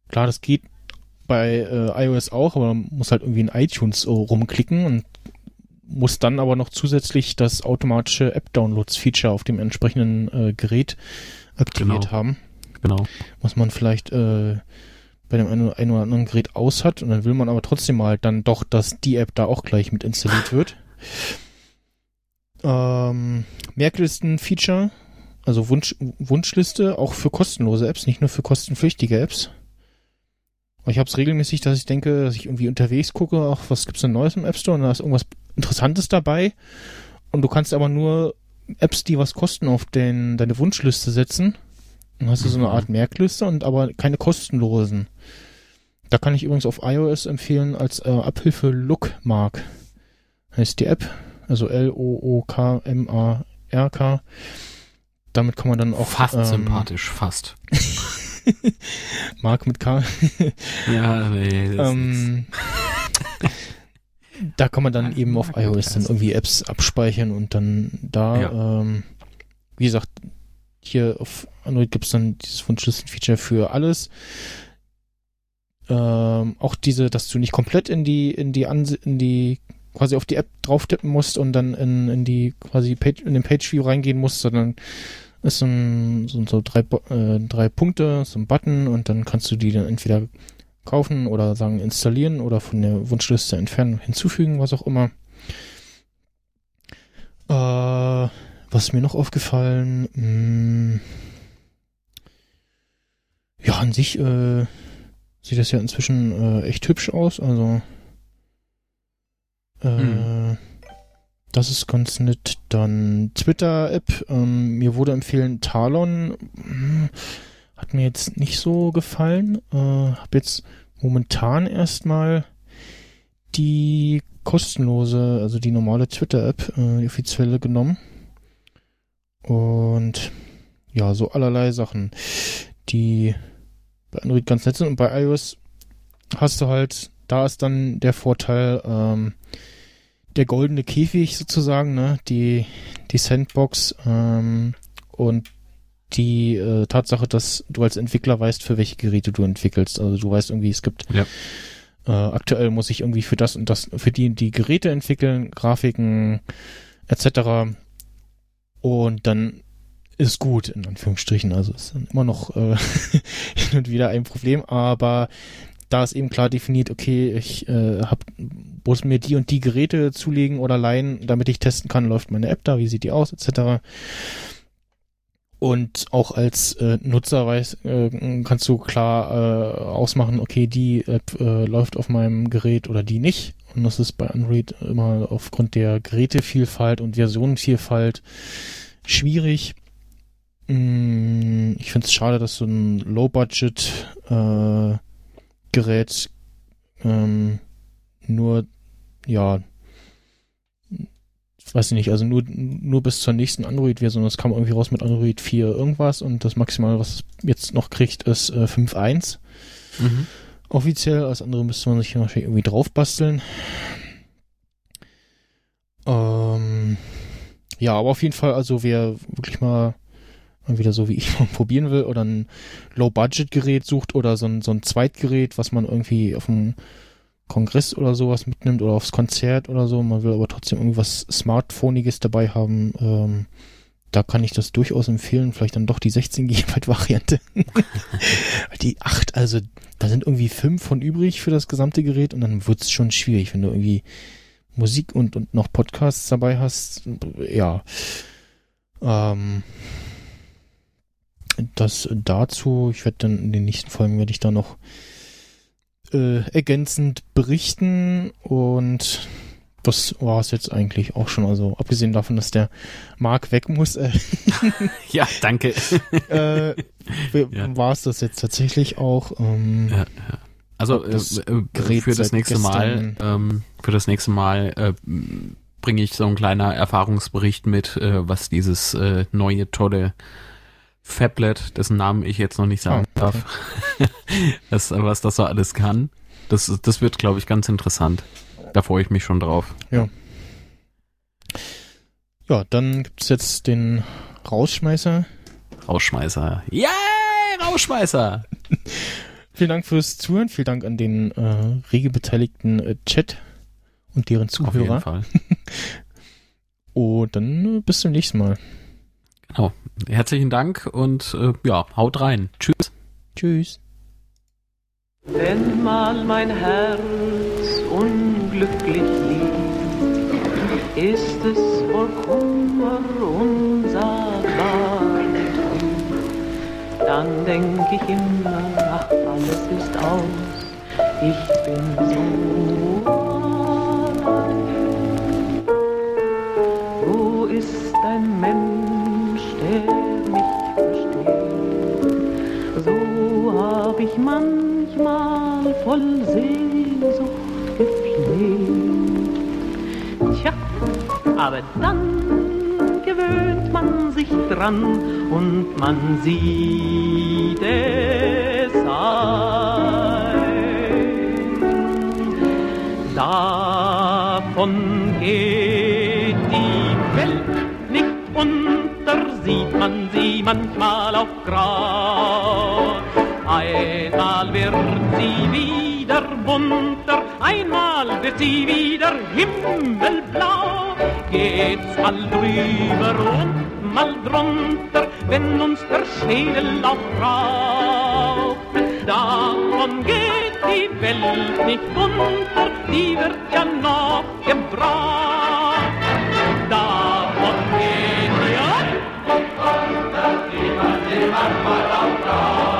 Klar, das geht bei äh, iOS auch, aber man muss halt irgendwie in iTunes so rumklicken und muss dann aber noch zusätzlich das automatische App-Downloads-Feature auf dem entsprechenden äh, Gerät aktiviert genau. haben. Genau. Was man vielleicht äh, bei dem einen oder anderen Gerät aus hat und dann will man aber trotzdem mal dann doch, dass die App da auch gleich mit installiert wird. Ähm, Merklisten-Feature, also Wunsch, Wunschliste, auch für kostenlose Apps, nicht nur für kostenpflichtige Apps. Ich habe es regelmäßig, dass ich denke, dass ich irgendwie unterwegs gucke, auch was gibt's denn Neues im App Store und da ist irgendwas Interessantes dabei. Und du kannst aber nur Apps, die was kosten, auf den, deine Wunschliste setzen. Dann hast du so eine mhm. Art Merkliste und aber keine kostenlosen. Da kann ich übrigens auf iOS empfehlen als äh, Abhilfe Lookmark heißt die App, also L-O-O-K-M-A-R-K. Damit kann man dann auch. Fast ähm, sympathisch, fast. Mark mit K. ja, nee. ähm, da kann man dann eben auf iOS dann irgendwie Apps abspeichern und dann da, ja. ähm, wie gesagt, hier auf Android gibt es dann dieses Wunschlisten-Feature für alles. Ähm, auch diese, dass du nicht komplett in die, in die, Anse in die quasi auf die App drauf tippen musst und dann in, in die quasi Page, in den Page View reingehen musst, sondern ist so ein, so, so drei, äh, drei Punkte, so ein Button und dann kannst du die dann entweder kaufen oder sagen installieren oder von der Wunschliste entfernen, hinzufügen, was auch immer. Äh, was ist mir noch aufgefallen? Hm, ja, an sich äh, sieht das ja inzwischen äh, echt hübsch aus. Also hm. Äh, das ist ganz nett. Dann Twitter-App. Ähm, mir wurde empfehlen Talon. Hm, hat mir jetzt nicht so gefallen. Äh, hab jetzt momentan erstmal die kostenlose, also die normale Twitter-App, äh, die offizielle genommen. Und ja, so allerlei Sachen, die bei Android ganz nett sind. Und bei iOS hast du halt, da ist dann der Vorteil, ähm, der goldene Käfig sozusagen, ne? Die, die Sandbox ähm, und die äh, Tatsache, dass du als Entwickler weißt, für welche Geräte du entwickelst. Also du weißt irgendwie, es gibt ja. äh, aktuell muss ich irgendwie für das und das, für die die Geräte entwickeln, Grafiken etc. Und dann ist gut, in Anführungsstrichen. Also ist dann immer noch äh, hin und wieder ein Problem, aber da ist eben klar definiert, okay, ich äh, hab, muss mir die und die Geräte zulegen oder leihen, damit ich testen kann, läuft meine App da, wie sieht die aus, etc. Und auch als äh, Nutzer weiß, äh, kannst du klar äh, ausmachen, okay, die App äh, läuft auf meinem Gerät oder die nicht. Und das ist bei Android immer aufgrund der Gerätevielfalt und Versionenvielfalt schwierig. Mm, ich finde es schade, dass so ein Low-Budget äh, ähm, nur ja, weiß ich nicht, also nur, nur bis zur nächsten Android-Version. Das kam irgendwie raus mit Android 4 irgendwas und das Maximale, was es jetzt noch kriegt, ist äh, 5.1. Mhm. Offiziell, als andere müsste man sich wahrscheinlich irgendwie drauf basteln. Ähm, ja, aber auf jeden Fall, also wer wirklich mal wieder so wie ich probieren will oder ein Low-Budget-Gerät sucht oder so ein, so ein Zweitgerät, was man irgendwie auf dem Kongress oder sowas mitnimmt oder aufs Konzert oder so, man will aber trotzdem irgendwas Smartphoniges dabei haben, ähm, da kann ich das durchaus empfehlen, vielleicht dann doch die 16 GB Variante. die 8, also da sind irgendwie 5 von übrig für das gesamte Gerät und dann wird es schon schwierig, wenn du irgendwie Musik und, und noch Podcasts dabei hast. Ja. Ähm, das dazu, ich werde dann in den nächsten Folgen werde ich da noch äh, ergänzend berichten und das war es jetzt eigentlich auch schon. Also abgesehen davon, dass der Mark weg muss. Äh, ja, danke. äh, ja. War es das jetzt tatsächlich auch. Ähm, ja, ja. Also äh, äh für das nächste Mal, ähm, für das nächste Mal äh, bringe ich so ein kleiner Erfahrungsbericht mit, äh, was dieses äh, neue tolle Fablet, dessen Namen ich jetzt noch nicht sagen oh, okay. darf, das, was das so alles kann. Das, das wird, glaube ich, ganz interessant. Da freue ich mich schon drauf. Ja. Ja, dann gibt es jetzt den Rausschmeißer. Rausschmeißer. Yeah, Rausschmeißer! vielen Dank fürs Zuhören. Vielen Dank an den äh, rege beteiligten äh, Chat und deren Zuhörer. Auf jeden Fall. und dann äh, bis zum nächsten Mal. Genau. Herzlichen Dank und äh, ja, haut rein. Tschüss. Tschüss. Wenn mal mein Herz unglücklich liegt, ist es voll Kummer unsagbar. Dann denk ich immer, ach, alles ist aus, ich bin so allein. Wo ist ein Mensch? Mich versteht. So hab ich manchmal voll Sehnsucht gepflegt. Tja, aber dann gewöhnt man sich dran und man sieht es ein. Davon geht man sie manchmal auf grau. Einmal wird sie wieder bunter, einmal wird sie wieder himmelblau. Geht's mal drüber und mal drunter, wenn uns der Schädel auch raucht. Davon geht die Welt nicht unter, die wird ja noch gebraucht. Manchmal